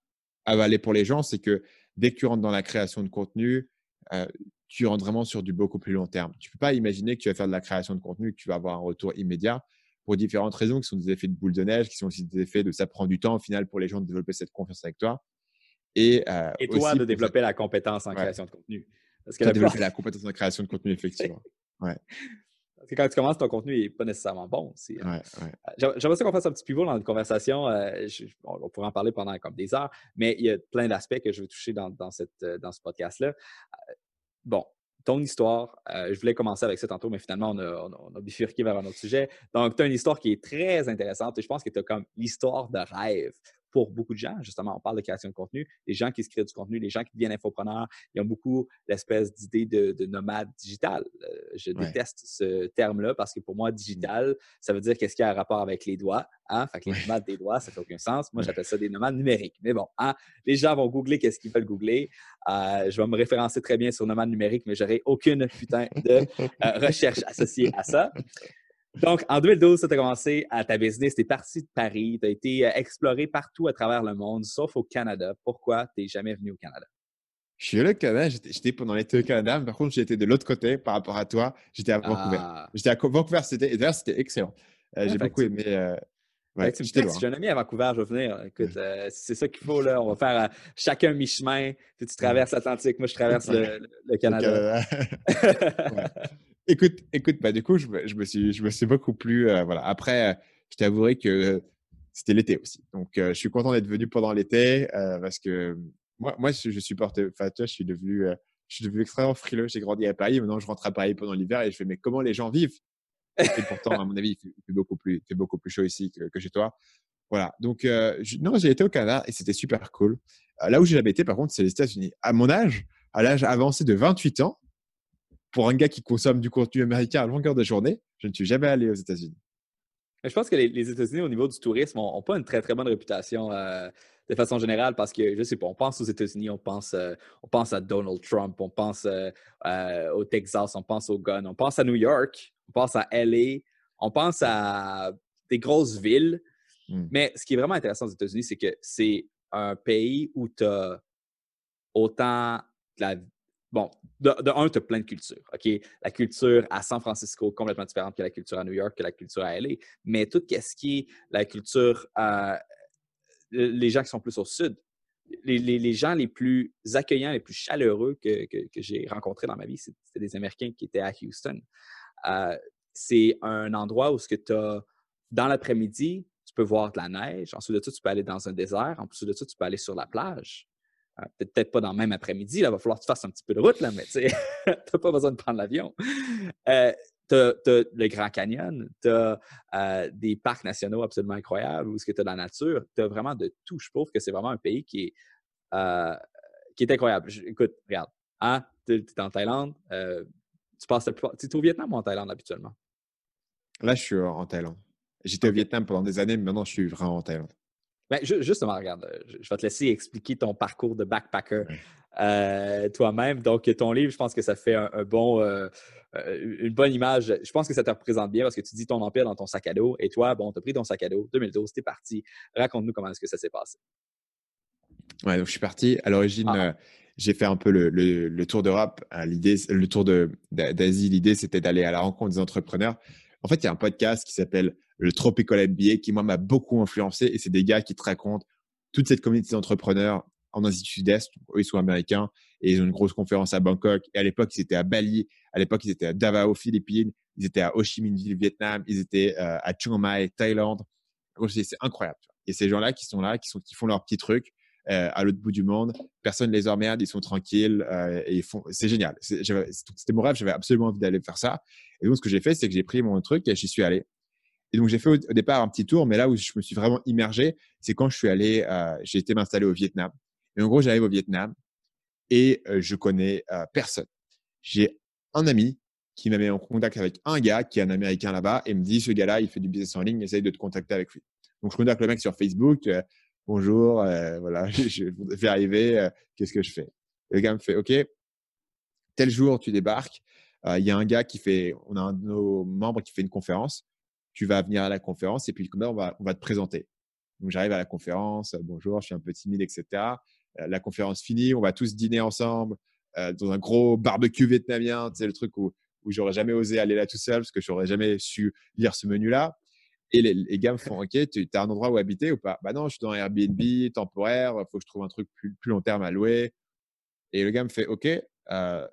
avaler pour les gens, c'est que dès que tu rentres dans la création de contenu, euh, tu rentres vraiment sur du beaucoup plus long terme. Tu peux pas imaginer que tu vas faire de la création de contenu, que tu vas avoir un retour immédiat pour différentes raisons qui sont des effets de boule de neige, qui sont aussi des effets de ça prend du temps au final pour les gens de développer cette confiance avec toi. Et, euh, Et toi, de développer la compétence en création de contenu. Parce que la développer la compétence en création de contenu, effectivement. Ouais. Parce que quand tu commences, ton contenu n'est pas nécessairement bon aussi. Hein. J'aimerais ça qu'on fasse un petit pivot dans une conversation. Euh, on, pourrait en parler pendant comme des heures, mais il y a plein d'aspects que je veux toucher dans, cette, euh, dans ce podcast-là. Euh, bon, ton histoire, je voulais commencer avec ça tantôt, mais finalement, on a, on a, bifurqué vers un autre sujet. Donc, tu as une histoire qui est très intéressante et je pense que tu as comme l'histoire de rêve pour beaucoup de gens. Justement, on parle de création de contenu. Les gens qui se créent du contenu, les gens qui deviennent infopreneurs, ils ont beaucoup l'espèce d'idée de, nomade digital. Euh, je déteste ce terme-là parce que pour moi, digital, ça veut dire qu'est-ce qui a un rapport avec les doigts. Hein? Fait que les nomades des doigts, ça fait aucun sens. Moi, j'appelle ça des nomades numériques. Mais bon, hein? les gens vont googler qu'est-ce qu'ils veulent googler. Euh, je vais me référencer très bien sur nomade numérique, mais j'aurai aucune putain de euh, recherche associée à ça. Donc, en 2012, tu as commencé à ta business, tu es parti de Paris, tu as été euh, exploré partout à travers le monde, sauf au Canada. Pourquoi tu n'es jamais venu au Canada? Je suis allé au Canada, j'étais pendant l'été au Canada, mais par contre, j'étais de l'autre côté par rapport à toi. J'étais à Vancouver. Ah. J'étais à Vancouver, c'était, d'ailleurs, c'était excellent. Euh, j'ai beaucoup aimé. Euh, ouais, si j'ai un ami à Vancouver, je vais venir. Écoute, c'est ça qu'il faut, là. On va faire chacun mi-chemin. Tu, traverses l'Atlantique, moi, je traverse le, Canada. Écoute, écoute, bah, du coup, je, me, suis, je me suis beaucoup plus. Euh, voilà. Après, euh, je t'avouerai que c'était l'été aussi. Donc, euh, je suis content d'être venu pendant l'été parce que moi, moi, je, supporte. Enfin, je suis devenu, euh, je suis devenu extrêmement frileux. J'ai grandi à Paris. Maintenant, je rentre à Paris pendant l'hiver et je fais, mais comment les gens vivent? Et pourtant, à mon avis, il fait, beaucoup plus, beaucoup plus chaud ici que, chez toi. Voilà. Donc, euh, non, j'ai été au Canada et c'était super cool. Euh, là où j'ai jamais été, par contre, c'est les États-Unis. À mon âge, à l'âge avancé de 28 ans, pour un gars qui consomme du contenu américain à longueur de journée, je ne suis jamais allé aux États-Unis. Je pense que les, les États-Unis, au niveau du tourisme, n'ont pas une très, très bonne réputation euh, de façon générale parce que, je sais pas, on pense aux États-Unis, on pense, euh, on pense à Donald Trump, on pense euh, au Texas, on pense au gun, on pense à New York, on pense à LA, on pense à des grosses villes. Mm. Mais ce qui est vraiment intéressant aux États-Unis, c'est que c'est un pays où tu as autant de la. Bon, de, un, tu as plein de cultures. OK? La culture à San Francisco, complètement différente que la culture à New York, que la culture à LA. Mais tout ce qui est la culture, euh, les gens qui sont plus au sud, les, gens les plus accueillants, les plus chaleureux que, j'ai rencontrés dans ma vie, c'était des Américains qui étaient à Houston. Euh, c'est un endroit où ce que tu as, dans l'après-midi, tu peux voir de la neige. Ensuite de ça, tu peux aller dans un désert. Ensuite de ça, tu peux aller sur la plage. Euh, Peut-être pas dans le même après-midi. Il va falloir que tu fasses un petit peu de route, là, mais tu n'as pas besoin de prendre l'avion. Euh, tu as, le Grand Canyon, tu as des parcs nationaux absolument incroyables où tu as de la nature. Tu as vraiment de tout. Je trouve que c'est vraiment un pays qui est, euh, qui est incroyable. Je- écoute, regarde, hein, tu es en Thaïlande, euh, tu passes la plupart- Tu es au Vietnam ou en Thaïlande habituellement? Là, je suis en Thaïlande. J'étais au Vietnam pendant des années, mais maintenant, je suis vraiment en Thaïlande. Ben, ju- justement, regarde, euh, je vais te laisser expliquer ton parcours de backpacker euh, toi-même. Donc, ton livre, je pense que ça fait un, un bon, euh, une bonne image. Je pense que ça te représente bien parce que tu dis ton empire dans ton sac à dos. Et toi, bon, tu as pris ton sac à dos, 2012, t'es parti. Raconte-nous comment est-ce que ça s'est passé. Ouais, donc je suis parti. À l'origine, Ah. euh, j'ai fait un peu le, le- le tour d'Europe. L'idée, le tour d'Asie, l'idée, c'était d'aller à la rencontre des entrepreneurs. En fait, il y a un podcast qui s'appelle le Tropical MBA qui, moi, m'a beaucoup influencé. Et c'est des gars qui te racontent toute cette communauté d'entrepreneurs en Asie du Sud-Est. Eux, ils sont américains et ils ont une grosse conférence à Bangkok. Et à l'époque, ils étaient à Bali. À l'époque, ils étaient à Davao, Philippines. Ils étaient à Ho Chi Minh Ville, Vietnam. Ils étaient euh, à Chiang Mai, Thaïlande. C'est incroyable. Et ces gens-là qui sont là, qui, sont, qui font leur petit truc euh, à l'autre bout du monde, personne ne les emmerde, ils sont tranquilles euh, et ils font. C'est génial. C'était mon rêve, j'avais absolument envie d'aller faire ça. Et donc, ce que j'ai fait, c'est que j'ai pris mon truc et j'y suis allé. Et donc, j'ai fait au, départ un petit tour, mais là où je me suis vraiment immergé, c'est quand je suis allé, euh, j'ai été m'installer au Vietnam. Et en gros, j'arrive au Vietnam et euh, je connais euh, personne. J'ai un ami qui m'a mis en contact avec un gars qui est un Américain là-bas et me dit ce gars-là, il fait du business en ligne, essaye de te contacter avec lui. Donc, je contacte le mec sur Facebook. euh, Bonjour, euh, voilà, je, vais arriver, euh, qu'est-ce que je fais? Le gars me fait OK, tel jour, tu débarques. Il y a un gars qui fait, on a un de nos membres qui fait une conférence. Tu vas venir à la conférence et puis comme ça, on va, te présenter. Donc, j'arrive à la conférence. euh, bonjour, je suis un peu timide, etc. Euh, la conférence finie, on va tous dîner ensemble euh, dans un gros barbecue vietnamien. Sais, le truc où, où j'aurais jamais osé aller là tout seul parce que j'aurais jamais su lire ce menu-là. Et les, les gars me font OK, tu as un endroit où habiter ou pas? Bah non, je suis dans Airbnb temporaire, faut que je trouve un truc plus, plus long terme à louer. Et le gars me fait OK,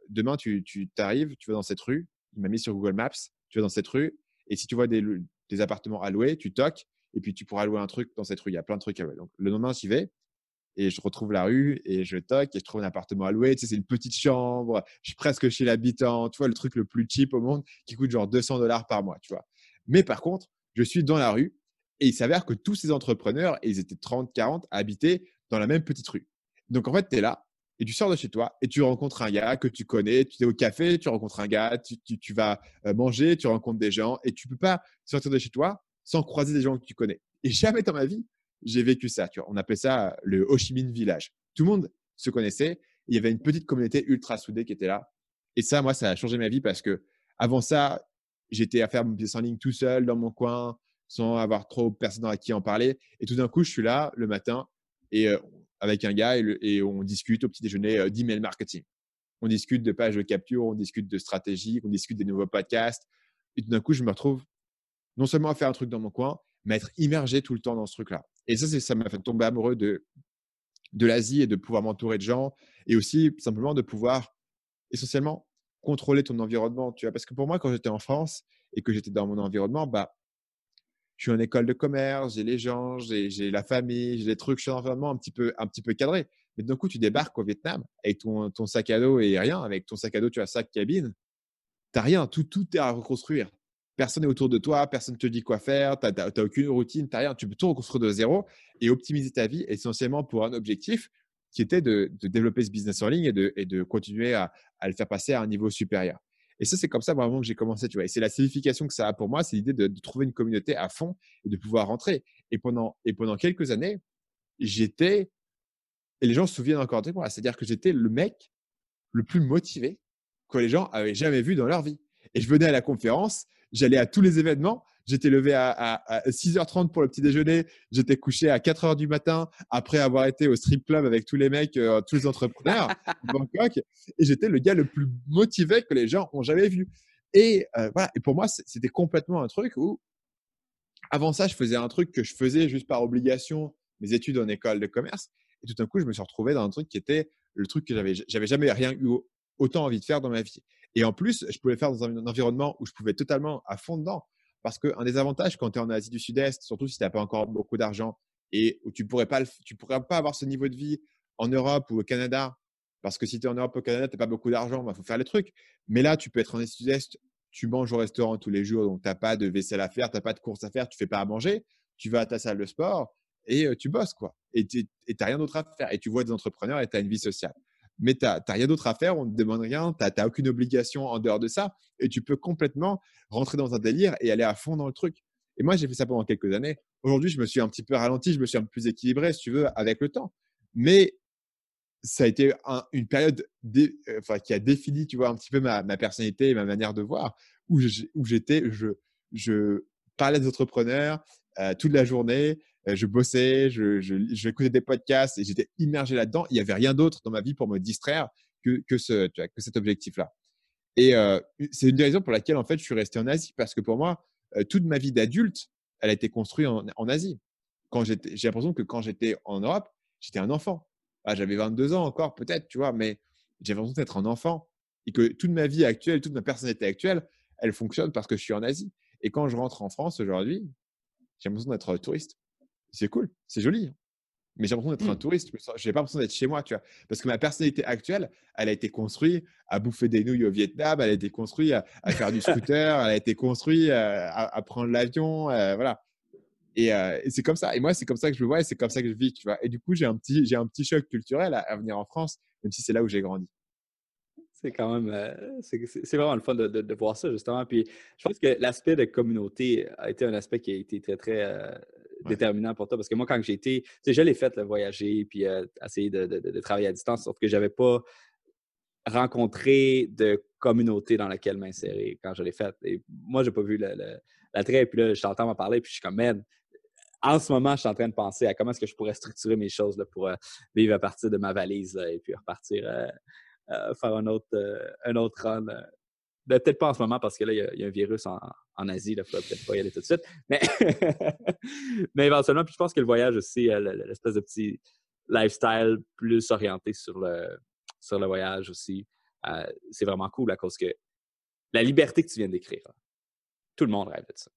demain tu, tu t'arrives, tu vas dans cette rue. Il m'a mis sur Google Maps, tu vas dans cette rue. Et si tu vois des, des appartements à louer, tu toques et puis tu pourras louer un truc dans cette rue. Il y a plein de trucs à louer. Donc le lendemain, j'y vais et je retrouve la rue et je toque et je trouve un appartement à louer. Tu sais, c'est une petite chambre. Je suis presque chez l'habitant. Tu vois, le truc le plus cheap au monde qui coûte genre 200 dollars par mois. Tu vois. Mais par contre, je suis dans la rue et il s'avère que tous ces entrepreneurs, et ils étaient 30, 40, habitaient dans la même petite rue. Donc en fait, tu es là et tu sors de chez toi et tu rencontres un gars que tu connais. Tu es au café, tu rencontres un gars, tu, tu- tu vas euh, manger, tu rencontres des gens et tu peux pas sortir de chez toi sans croiser des gens que tu connais. Et jamais dans ma vie, j'ai vécu ça. Tu vois. On appelait ça le Ho Chi Minh Village. Tout le monde se connaissait. Il y avait une petite communauté ultra soudée qui était là. Et ça, moi, ça a changé ma vie parce que avant ça, j'étais à faire mon business en ligne tout seul dans mon coin, sans avoir trop personne à qui en parler. Et tout d'un coup, je suis là le matin et euh, avec un gars et, on discute au petit déjeuner euh, d'email marketing. On discute de pages de capture, on discute de stratégie, on discute des nouveaux podcasts. Et tout d'un coup, je me retrouve non seulement à faire un truc dans mon coin, mais à être immergé tout le temps dans ce truc-là. Et ça, ça m'a fait tomber amoureux de, de l'Asie et de pouvoir m'entourer de gens et aussi simplement de pouvoir essentiellement contrôler ton environnement. Tu parce que pour moi, quand j'étais en France et que j'étais dans mon environnement, bah, je suis en école de commerce, j'ai les gens, j'ai la famille, j'ai les trucs, je suis environnement un petit peu, un petit peu cadré. Mais d'un coup, tu débarques au Vietnam avec ton, ton sac à dos et rien. Avec ton sac à dos, tu as sac cabine. Tu n'as rien. Tout, tout est à reconstruire. Personne n'est autour de toi. Personne ne te dit quoi faire. Tu n'as aucune routine. Tu n'as rien. Tu peux tout reconstruire de zéro et optimiser ta vie essentiellement pour un objectif qui était de, de développer ce business en ligne et de, et de continuer à, à, le faire passer à un niveau supérieur. Et ça, c'est comme ça vraiment que j'ai commencé, tu vois. Et c'est la signification que ça a pour moi, c'est l'idée de, trouver une communauté à fond et de pouvoir rentrer. Et pendant, et pendant quelques années, j'étais, et les gens se souviennent encore de moi, c'est-à-dire que j'étais le mec le plus motivé que les gens avaient jamais vu dans leur vie. Et je venais à la conférence, j'allais à tous les événements, J'étais levé à, 6h30 pour le petit déjeuner. J'étais couché à 4h du matin après avoir été au strip club avec tous les mecs, euh, tous les entrepreneurs de Bangkok. Et j'étais le gars le plus motivé que les gens ont jamais vu. Et euh, voilà. Et pour moi, c'était complètement un truc où, avant ça, je faisais un truc que je faisais juste par obligation, mes études en école de commerce. Et tout d'un coup, je me suis retrouvé dans un truc qui était le truc que j'avais, j'avais jamais rien eu autant envie de faire dans ma vie. Et en plus, je pouvais le faire dans un environnement où je pouvais totalement à fond dedans. Parce qu'un des avantages quand tu es en Asie du Sud-Est, surtout si tu n'as pas encore beaucoup d'argent et où tu ne pourrais, pas avoir ce niveau de vie en Europe ou au Canada, parce que si tu es en Europe ou au Canada, tu n'as pas beaucoup d'argent, il bah, faut faire les trucs. Mais là, tu peux être en Asie du Sud-Est, tu manges au restaurant tous les jours, donc tu n'as pas de vaisselle à faire, tu n'as pas de courses à faire, tu ne fais pas à manger, tu vas à ta salle de sport et tu bosses. quoi. Et tu n'as rien d'autre à faire. Et tu vois des entrepreneurs et tu as une vie sociale mais tu n'as rien d'autre à faire, on ne te demande rien, tu n'as aucune obligation en dehors de ça, et tu peux complètement rentrer dans un délire et aller à fond dans le truc. Et moi, j'ai fait ça pendant quelques années. Aujourd'hui, je me suis un petit peu ralenti, je me suis un peu plus équilibré, si tu veux, avec le temps. Mais ça a été une période enfin, qui a défini, tu vois, un petit peu ma, personnalité et ma manière de voir, où j'étais, je, je, parlais des entrepreneurs euh, toute la journée, euh, je bossais, je, je, des podcasts et j'étais immergé là-dedans. Il n'y avait rien d'autre dans ma vie pour me distraire que, que, cet objectif-là. Et euh, c'est une des raisons pour laquelle, en fait, je suis resté en Asie. Parce que pour moi, euh, toute ma vie d'adulte, elle a été construite en, en Asie. J'ai l'impression que quand j'étais en Europe, j'étais un enfant. Ah, J'avais 22 ans encore, peut-être, tu vois, mais j'avais l'impression d'être un enfant. Et que toute ma vie actuelle, toute ma personnalité actuelle, elle fonctionne parce que je suis en Asie. Et quand je rentre en France aujourd'hui, j'ai l'impression d'être touriste c'est cool, c'est joli. Mais j'ai l'impression d'être un mmh. touriste. Je n'ai pas l'impression d'être chez moi, tu vois. Parce que ma personnalité actuelle, elle a été construite à bouffer des nouilles au Vietnam, elle a été construite à, faire du scooter, elle a été construite euh, à, prendre l'avion, euh, voilà. Euh, et, c'est comme ça. Et moi, c'est comme ça que je le vois et c'est comme ça que je vis, tu vois. Et du coup, j'ai un petit, j'ai un petit choc culturel à, venir en France, même si c'est là où j'ai grandi. C'est quand même, c'est vraiment le fun de, de, voir ça, justement. Puis je pense que l'aspect de communauté a été un aspect qui a été très, très déterminant pour toi? Parce que moi, quand j'ai été, tu sais, je l'ai fait, voyager, puis euh, essayer de, travailler à distance, sauf que je n'avais pas rencontré de communauté dans laquelle m'insérer quand je l'ai fait. Et moi, je n'ai pas vu l'attrait, puis là, je t'entends m'en parler, puis je suis comme, man, en ce moment, je suis en train de penser à comment est-ce que je pourrais structurer mes choses là, pour euh, vivre à partir de ma valise et puis repartir euh, faire un autre, un autre run ben, peut-être pas en ce moment parce que là, il y, a un virus en, Asie, il ne faudrait peut-être pas y aller tout de suite. Mais, mais éventuellement, puis je pense que le voyage aussi, euh, l'espèce de petit lifestyle plus orienté sur le, sur le voyage aussi, euh, c'est vraiment cool à cause que la liberté que tu viens d'écrire, tout le monde rêve de ça.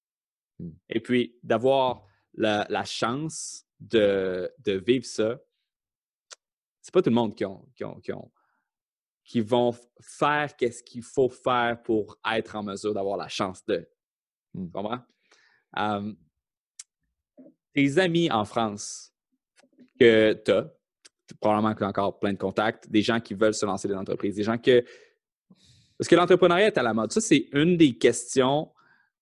Mmh. Et puis, d'avoir la, chance de, de vivre ça, c'est pas tout le monde qui ont, qui ont, qui ont qui vont faire qu'est-ce qu'il faut faire pour être en mesure d'avoir la chance de. Tu mmh. comprends? tes amis en France que tu as, probablement que tu encore plein de contacts, des gens qui veulent se lancer dans l'entreprise, des gens que. Parce que l'entrepreneuriat est à la mode. Ça, c'est une des questions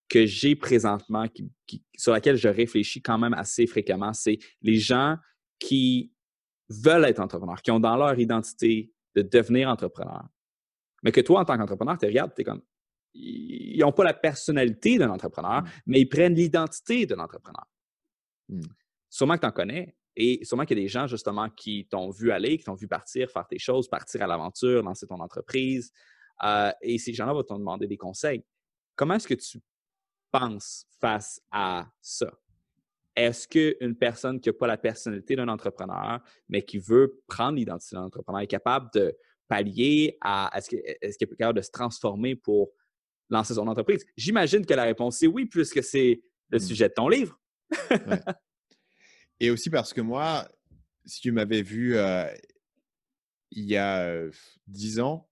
que j'ai présentement, sur laquelle je réfléchis quand même assez fréquemment. C'est les gens qui veulent être entrepreneurs, qui ont dans leur identité de devenir entrepreneur. Mais que toi, en tant qu'entrepreneur, tu regardes, tu es comme. Ils n'ont pas la personnalité d'un entrepreneur, mm. mais ils prennent l'identité d'un entrepreneur. Mm. Sûrement que tu en connais. Et sûrement qu'il y a des gens, justement, qui t'ont vu aller, qui t'ont vu partir, faire tes choses, partir à l'aventure, lancer ton entreprise. Euh, et ces gens-là vont te demander des conseils. Comment est-ce que tu penses face à ça? est-ce qu'une personne qui n'a pas la personnalité d'un entrepreneur, mais qui veut prendre l'identité d'un entrepreneur, est capable de pallier à est-ce qu'elle est, capable de se transformer pour lancer son entreprise? J'imagine que la réponse est oui, puisque c'est le mmh. sujet de ton livre. Et aussi parce que moi, si tu m'avais vu euh, il y a dix ans,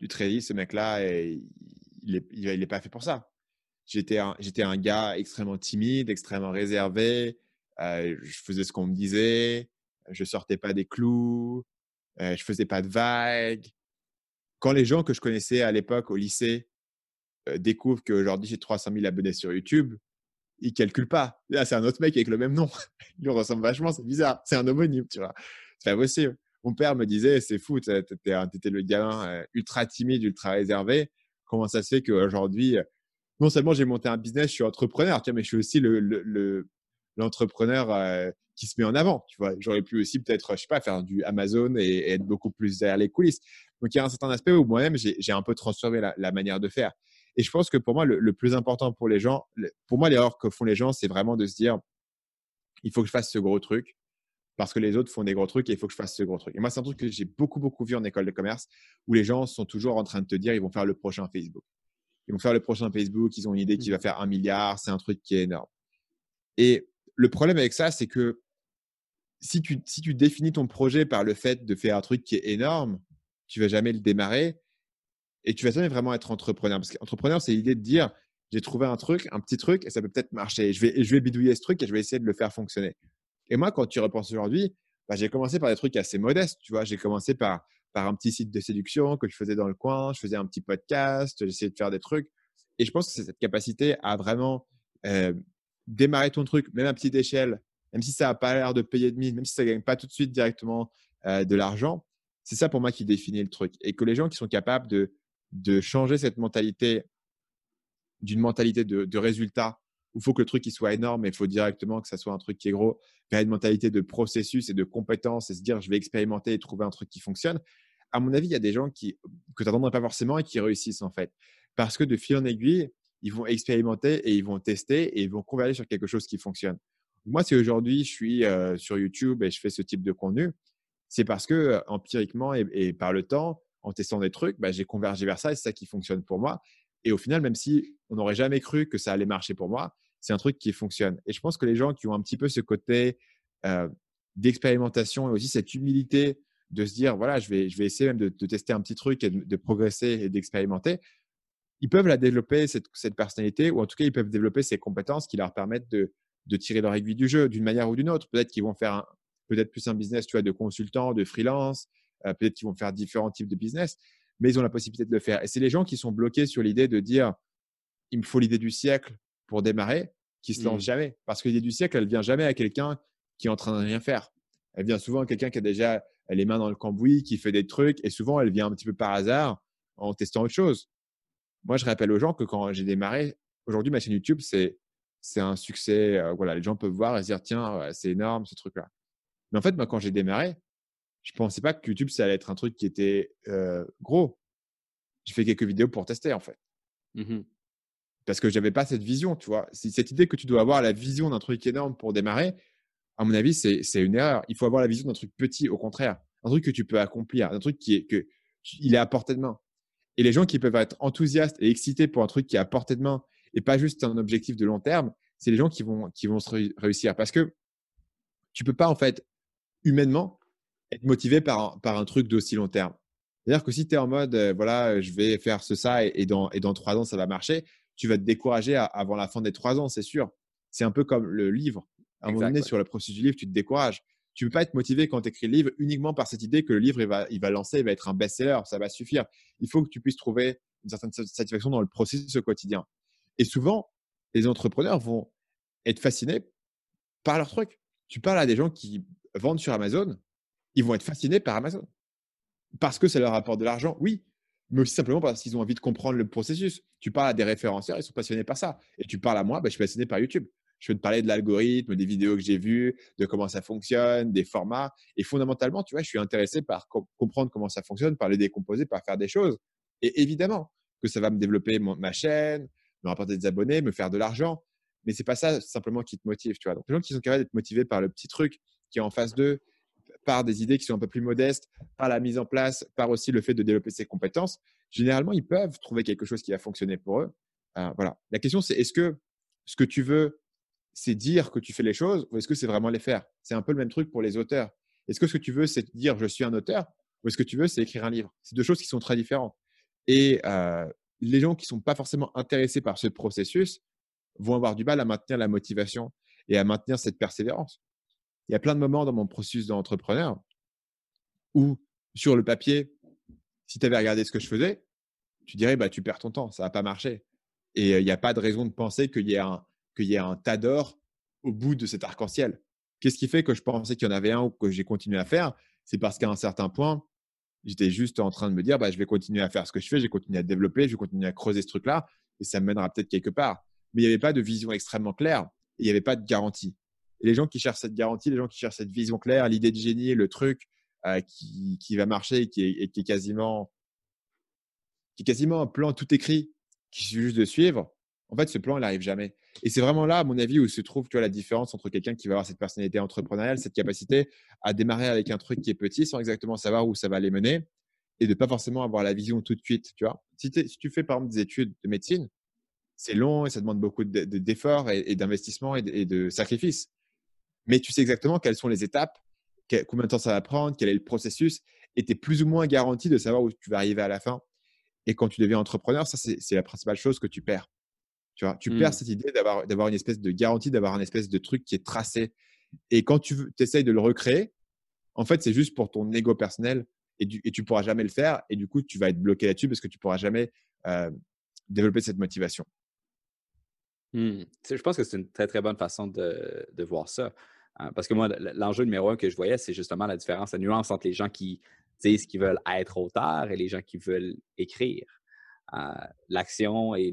du trading, ce mec-là, il n'est il, est pas fait pour ça. J'étais un, un gars extrêmement timide, extrêmement réservé. je faisais ce qu'on me disait. Je sortais pas des clous. je faisais pas de vagues. Quand les gens que je connaissais à l'époque au lycée découvrent qu'aujourd'hui j'ai 300 000 abonnés sur YouTube, ils calculent pas. Là, c'est un autre mec avec le même nom. Il lui ressemble vachement, c'est bizarre. C'est un homonyme, tu vois. C'est pas possible. Mon père me disait, c'est fou, tu étais, le gamin ultra timide, ultra réservé. Comment ça se fait qu'aujourd'hui, non seulement j'ai monté un business, je suis entrepreneur, mais je suis aussi l'entrepreneur le, qui se met en avant. Tu vois, j'aurais pu aussi peut-être, je sais pas, faire du Amazon et, être beaucoup plus derrière les coulisses. Donc il y a un certain aspect où moi-même j'ai un peu transformé la, manière de faire. Et je pense que pour moi, le, plus important pour les gens, pour moi, l'erreur que font les gens, c'est vraiment de se dire, il faut que je fasse ce gros truc parce que les autres font des gros trucs et il faut que je fasse ce gros truc. Et moi, c'est un truc que j'ai beaucoup, beaucoup vu en école de commerce où les gens sont toujours en train de te dire, ils vont faire le prochain Facebook. Ils vont faire le prochain Facebook, ils ont une idée qui va mmh. faire un milliard, c'est un truc qui est énorme. Et le problème avec ça, c'est que si tu, si tu définis ton projet par le fait de faire un truc qui est énorme, tu vas jamais le démarrer et tu vas jamais vraiment être entrepreneur. Parce qu'entrepreneur, c'est l'idée de dire j'ai trouvé un truc, un petit truc, et ça peut peut-être marcher. Je vais, je vais bidouiller ce truc et je vais essayer de le faire fonctionner. Et moi, quand tu repenses aujourd'hui, bah, j'ai commencé par des trucs assez modestes. Tu vois, j'ai commencé par, par un petit site de séduction que je faisais dans le coin. Je faisais un petit podcast, j'essayais de faire des trucs. Et je pense que c'est cette capacité à vraiment euh, démarrer ton truc, même à petite échelle, même si ça n'a pas l'air de payer de mine, même si ça ne gagne pas tout de suite directement euh, de l'argent. C'est ça pour moi qui définit le truc. Et que les gens qui sont capables de, de changer cette mentalité d'une mentalité de, résultat où il faut que le truc il soit énorme et il faut directement que ça soit un truc qui est gros, vers une mentalité de processus et de compétences et se dire je vais expérimenter et trouver un truc qui fonctionne. À mon avis, il y a des gens qui, que tu n'attendrais pas forcément et qui réussissent en fait. Parce que de fil en aiguille, ils vont expérimenter et ils vont tester et ils vont converger sur quelque chose qui fonctionne. Moi, si aujourd'hui je suis euh, sur YouTube et je fais ce type de contenu, c'est parce que euh, empiriquement et, par le temps, en testant des trucs, bah, j'ai convergé vers ça et c'est ça qui fonctionne pour moi. Et au final, même si on n'aurait jamais cru que ça allait marcher pour moi, c'est un truc qui fonctionne. Et je pense que les gens qui ont un petit peu ce côté euh, d'expérimentation et aussi cette humilité de se dire, voilà, je vais, essayer même de, tester un petit truc et de, progresser et d'expérimenter, ils peuvent la développer, cette, personnalité, ou en tout cas, ils peuvent développer ces compétences qui leur permettent de, tirer leur aiguille du jeu d'une manière ou d'une autre. Peut-être qu'ils vont faire peut-être plus un business tu de consultant, de freelance, peut-être qu'ils vont faire différents types de business, mais ils ont la possibilité de le faire. Et c'est les gens qui sont bloqués sur l'idée de dire, il me faut l'idée du siècle pour démarrer qui se lance mmh. jamais. Parce que l'idée du siècle, elle vient jamais à quelqu'un qui est en train de rien faire. Elle vient souvent à quelqu'un qui a déjà les mains dans le cambouis, qui fait des trucs, et souvent elle vient un petit peu par hasard en testant autre chose. Moi, je rappelle aux gens que quand j'ai démarré, aujourd'hui, ma chaîne YouTube, c'est c'est un succès. Euh, voilà, les gens peuvent voir et se dire tiens, c'est énorme ce truc-là. Mais en fait, moi, quand j'ai démarré, je pensais pas que YouTube ça allait être un truc qui était euh, gros. J'ai fait quelques vidéos pour tester en fait. Mmh parce que j'avais pas cette vision, tu vois. Cette idée que tu dois avoir la vision d'un truc énorme pour démarrer, à mon avis, c'est une erreur. Il faut avoir la vision d'un truc petit, au contraire, un truc que tu peux accomplir, un truc qui est que il est à portée de main. Et les gens qui peuvent être enthousiastes et excités pour un truc qui est à portée de main et pas juste un objectif de long terme, c'est les gens qui vont qui vont se réussir parce que tu peux pas en fait humainement être motivé par un, par un truc d'aussi long terme. C'est-à-dire que si tu es en mode, euh, voilà, je vais faire ce, ça, et, dans, et dans trois ans, ça va marcher, tu vas te décourager avant la fin des trois ans, c'est sûr. C'est un peu comme le livre. À un moment donné, sur le processus du livre, tu te décourages. Tu ne peux pas être motivé quand tu écris le livre uniquement par cette idée que le livre, il va, il va lancer, il va être un best-seller, ça va suffire. Il faut que tu puisses trouver une certaine satisfaction dans le processus au quotidien. Et souvent, les entrepreneurs vont être fascinés par leur truc. Tu parles à des gens qui vendent sur Amazon, ils vont être fascinés par Amazon. Parce que ça leur apporte de l'argent, oui, mais aussi simplement parce qu'ils ont envie de comprendre le processus. Tu parles à des référenceurs, ils sont passionnés par ça. Et tu parles à moi, bah, je suis passionné par YouTube. Je veux te parler de l'algorithme, des vidéos que j'ai vues, de comment ça fonctionne, des formats. Et fondamentalement, tu vois, je suis intéressé par comprendre comment ça fonctionne, par les décomposer, par faire des choses. Et évidemment que ça va me développer ma chaîne, me rapporter des abonnés, me faire de l'argent. Mais c'est pas ça simplement qui te motive, tu vois. Donc, les gens qui sont capables d'être motivés par le petit truc qui est en face d'eux, par des idées qui sont un peu plus modestes, par la mise en place, par aussi le fait de développer ses compétences, généralement, ils peuvent trouver quelque chose qui va fonctionner pour eux. Euh, voilà. La question, c'est est-ce que ce que tu veux, c'est dire que tu fais les choses ou est-ce que c'est vraiment les faire? C'est un peu le même truc pour les auteurs. Est-ce que ce que tu veux, c'est dire je suis un auteur ou est-ce que tu veux, c'est écrire un livre? C'est deux choses qui sont très différentes. Et euh, les gens qui ne sont pas forcément intéressés par ce processus vont avoir du mal à maintenir la motivation et à maintenir cette persévérance. Il y a plein de moments dans mon processus d'entrepreneur où, sur le papier, si tu avais regardé ce que je faisais, tu dirais, bah, tu perds ton temps, ça va pas marcher. Et il n'y a pas de raison de penser qu'il y, un, y un tas d'or au bout de cet arc-en-ciel. Qu'est-ce qui fait que je pensais qu'il y en avait un ou que j'ai continué à faire? C'est parce qu'à un certain point, j'étais juste en train de me dire, bah, je vais continuer à faire ce que je fais, j'ai continué à développer, je vais continuer à creuser ce truc-là, et ça me mènera peut-être quelque part. Mais il n'y avait pas de vision extrêmement claire, et il n'y avait pas de garantie. Et les gens qui cherchent cette garantie, les gens qui cherchent cette vision claire, l'idée de génie, le truc euh, qui, qui, va marcher et qui est quasiment qui est quasiment un plan tout écrit, qui suffit juste de suivre, en fait, ce plan, il n'arrive jamais. Et c'est vraiment là, à mon avis, où se trouve tu vois, la différence entre quelqu'un qui va avoir cette personnalité entrepreneuriale, cette capacité à démarrer avec un truc qui est petit sans exactement savoir où ça va les mener et de pas forcément avoir la vision tout de suite. Tu vois si, tu fais par exemple des études de médecine, c'est long et ça demande beaucoup d'efforts et, d'investissement et, de sacrifices. Mais tu sais exactement quelles sont les étapes, combien de temps ça va prendre, quel est le processus, et tu es plus ou moins garanti de savoir où tu vas arriver à la fin. Et quand tu deviens entrepreneur, ça, c'est la principale chose que tu perds. Tu, vois, tu perds mmh. cette idée d'avoir une espèce de garantie, d'avoir un espèce de truc qui est tracé. Et quand tu essayes de le recréer, en fait, c'est juste pour ton ego personnel et, tu et pourras jamais le faire. Et du coup, tu vas être bloqué là-dessus parce que tu pourras jamais euh, développer cette motivation. Mmh. Je pense que c'est une très, très bonne façon de, de voir ça. Hein, parce que moi, l'enjeu numéro un que je voyais, c'est justement la différence, la nuance entre les gens qui disent qu'ils veulent être auteurs et les gens qui veulent écrire. Euh, l'action et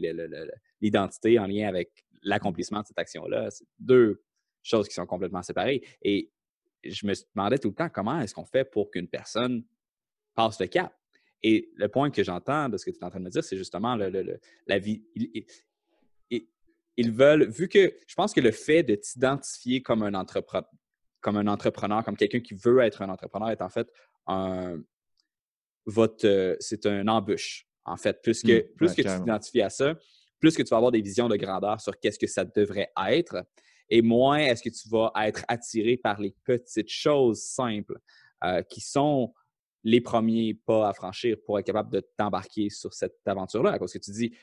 l'identité en lien avec l'accomplissement de cette action-là, c'est deux choses qui sont complètement séparées. Et je me demandais tout le temps comment est-ce qu'on fait pour qu'une personne passe le cap? Et le point que j'entends de ce que tu es en train de me dire, c'est justement la vie. Ils, veulent, vu que je pense que le fait de t'identifier comme un entrepreneur, comme un entrepreneur, comme quelqu'un qui veut être un entrepreneur, est en fait un, votre, c'est un embûche en fait. Plus que, mmh, plus que tu t'identifies à ça, plus que tu vas avoir des visions de grandeur sur qu'est-ce que ça devrait être, et moins est-ce que tu vas être attiré par les petites choses simples euh, qui sont les premiers pas à franchir pour être capable de t'embarquer sur cette aventure-là. Parce que tu dis,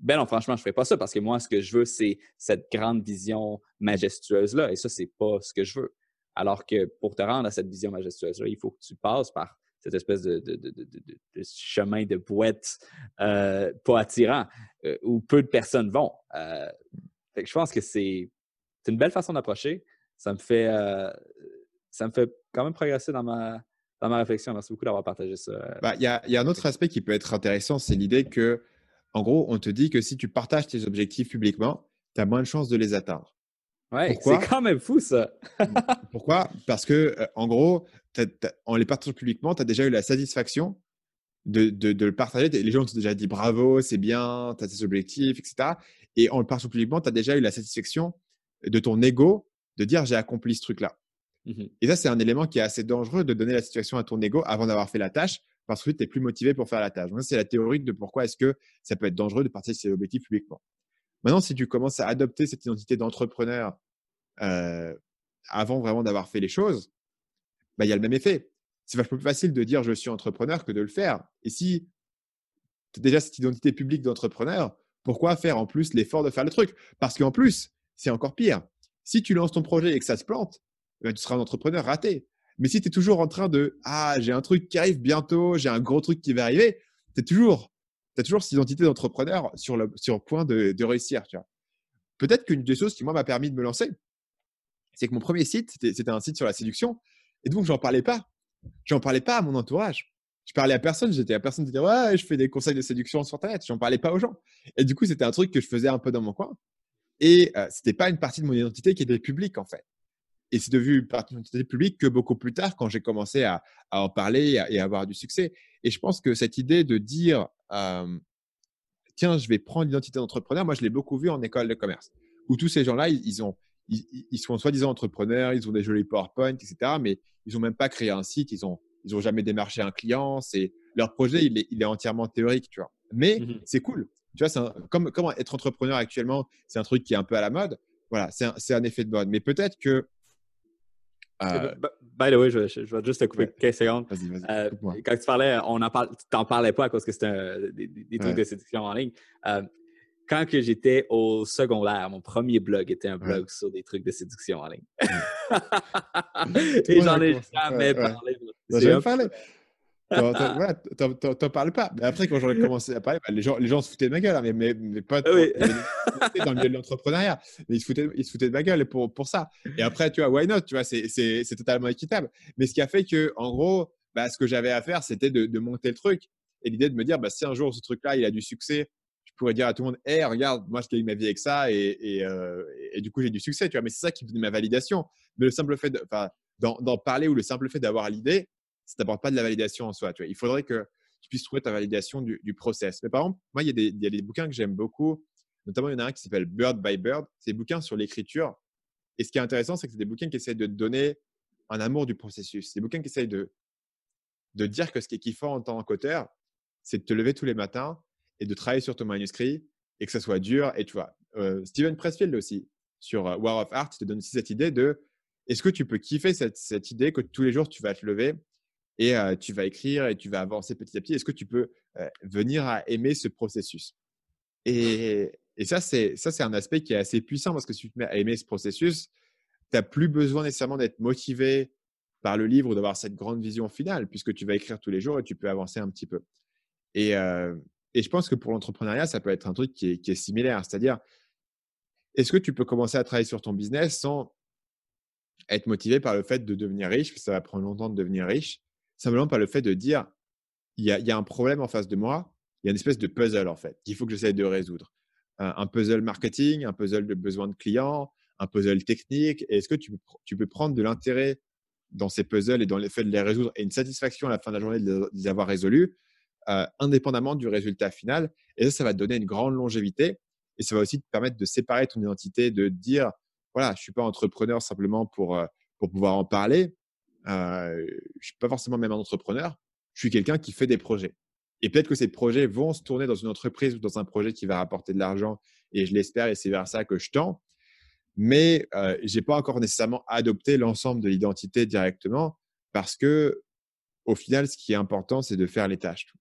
ben non, franchement, je ne fais pas ça parce que moi, ce que je veux, c'est cette grande vision majestueuse-là. Et ça, c'est pas ce que je veux. Alors que pour te rendre à cette vision majestueuse-là, il faut que tu passes par cette espèce de, chemin de boîte euh, pas attirant euh, où peu de personnes vont. Euh, je pense que c'est une belle façon d'approcher. Ça me fait ça me fait quand même progresser dans ma, dans ma réflexion. Merci beaucoup d'avoir partagé ça. Bah, il y, a, y, a, un autre aspect qui peut être intéressant, c'est l'idée que, en gros, on te dit que si tu partages tes objectifs publiquement, tu as moins de chances de les atteindre. Ouais, c'est quand même fou ça. Pourquoi? Parce que, en gros, en les partageant publiquement, tu as déjà eu la satisfaction de, de, le partager. Les gens t'ont déjà dit bravo, c'est bien, tu as tes objectifs, etc. Et en le partageant publiquement, tu as déjà eu la satisfaction de ton ego de dire j'ai accompli ce truc-là. Mmh Et ça, c'est un élément qui est assez dangereux de donner la satisfaction à ton ego avant d'avoir fait la tâche parce que tu es plus motivé pour faire la tâche. C'est la théorie de pourquoi est-ce que ça peut être dangereux de partager ses objectifs publiquement. Maintenant, si tu commences à adopter cette identité d'entrepreneur euh, avant vraiment d'avoir fait les choses, bah, il y a le même effet. C'est vachement plus facile de dire je suis entrepreneur que de le faire. Et si tu as déjà cette identité publique d'entrepreneur, pourquoi faire en plus l'effort de faire le truc? Parce qu'en plus, c'est encore pire. Si tu lances ton projet et que ça se plante, bah, tu seras un entrepreneur raté. Mais si tu es toujours en train de Ah, j'ai un truc qui arrive bientôt, j'ai un gros truc qui va arriver, tu toujours, as toujours cette identité d'entrepreneur sur le, sur point de, de réussir. Peut-être qu'une des choses qui, moi, m'a permis de me lancer, c'est que mon premier site, c'était un site sur la séduction. Et donc, j'en parlais pas. J'en parlais pas à mon entourage. Je parlais à personne. J'étais à personne de dire ouais, je fais des conseils de séduction sur Internet. J'en parlais pas aux gens. Et du coup, c'était un truc que je faisais un peu dans mon coin. Et euh, c'était pas une partie de mon identité qui était publique en fait. Et c'est devenu une partie de mon identité publique que beaucoup plus tard, quand j'ai commencé à, en parler et à, avoir du succès. Et je pense que cette idée de dire euh, tiens, je vais prendre l'identité d'entrepreneur, moi, je l'ai beaucoup vu en école de commerce, où tous ces gens-là, ils ont ils, sont soi-disant entrepreneurs, ils ont des jolis PowerPoint, etc. Mais ils n'ont même pas créé un site, ils n'ont ils ont jamais démarché un client. C'est leur projet, il est, il est, entièrement théorique, tu vois. Mais mmh c'est cool. Tu vois, c'est comme, comme être entrepreneur actuellement, c'est un truc qui est un peu à la mode. Voilà, c'est un, un, effet de mode. Mais peut-être que Euh, by the way, je, je, vais juste te couper 15 secondes. Vas-y, vas-y. Euh, quand tu parlais, on en parle, tu t'en parlais pas à cause que c'était des, des, trucs Ouais. de séduction en ligne. Euh, quand que j'étais au secondaire, mon premier blog était un blog sur des trucs de séduction en ligne. Et j'en ai jamais Ouais, ouais. parlé. J'avais un- parlé. T'en- t'en parles pas. Mais après, quand ai commencé à parler, bah, les, gens, les gens se foutaient de ma gueule, hein, mais, mais, mais pas Ah oui. dans le milieu de l'entrepreneuriat. Mais ils se, foutaient, ils se foutaient de ma gueule pour, pour ça. Et après, tu vois, why not Tu vois, c'est- totalement équitable. Mais ce qui a fait que, en gros, bah, ce que j'avais à faire, c'était de, de monter le truc. Et l'idée de me dire, bah, si un jour ce truc-là, il a du succès, je pourrais dire à tout le monde, hé, regarde, moi, je gagne ma vie avec ça. Et, et, euh, et- et du coup, j'ai du succès. Tu vois, mais c'est ça qui me donnait ma validation. Mais le simple fait d'en parler ou le simple fait d'avoir l'idée, ça t'apporte pas de la validation en soi. Tu vois. Il faudrait que tu puisses trouver ta validation du, du process. Mais par exemple, moi, il y, a des, il y a des bouquins que j'aime beaucoup. Notamment, il y en a un qui s'appelle Bird by Bird. C'est des bouquins sur l'écriture. Et ce qui est intéressant, c'est que c'est des bouquins qui essaient de te donner un amour du processus. C'est des bouquins qui essayent de, de dire que ce qui est kiffant en tant qu'auteur, c'est de te lever tous les matins et de travailler sur ton manuscrit et que ça soit dur. Et tu vois, euh, Steven Pressfield aussi, sur euh, War of Art, te donne aussi cette idée de est-ce que tu peux kiffer cette, cette idée que tous les jours tu vas te lever et tu vas écrire et tu vas avancer petit à petit Est-ce que tu peux venir à aimer ce processus? Et, ça, c'est un aspect qui est assez puissant parce que si tu te mets à aimer ce processus, tu n'as plus besoin nécessairement d'être motivé par le livre ou d'avoir cette grande vision finale puisque tu vas écrire tous les jours et tu peux avancer un petit peu. Et, je pense que pour l'entrepreneuriat, ça peut être un truc qui est similaire. C'est-à-dire, est-ce que tu peux commencer à travailler sur ton business sans être motivé par le fait de devenir riche, parce que ça va prendre longtemps de devenir riche, simplement par le fait de dire, il y a, un problème en face de moi, il y a une espèce de puzzle en fait, qu'il faut que j'essaie de résoudre. Un, puzzle marketing, un puzzle de besoin de clients, un puzzle technique. Est-ce que tu, peux prendre de l'intérêt dans ces puzzles et dans le fait de les résoudre et une satisfaction à la fin de la journée de les- avoir résolus, euh, indépendamment du résultat final? Et ça, ça va te donner une grande longévité et ça va aussi te permettre de séparer ton identité, de dire, voilà, je suis pas entrepreneur simplement pour, euh, pour pouvoir en parler. Euh, je suis pas forcément même un entrepreneur. Je suis quelqu'un qui fait des projets. Et peut-être que ces projets vont se tourner dans une entreprise ou dans un projet qui va rapporter de l'argent. Et je l'espère, et c'est vers ça que je tends. Mais euh, j'ai pas encore nécessairement adopté l'ensemble de l'identité directement parce que, au final, ce qui est important, c'est de faire les tâches.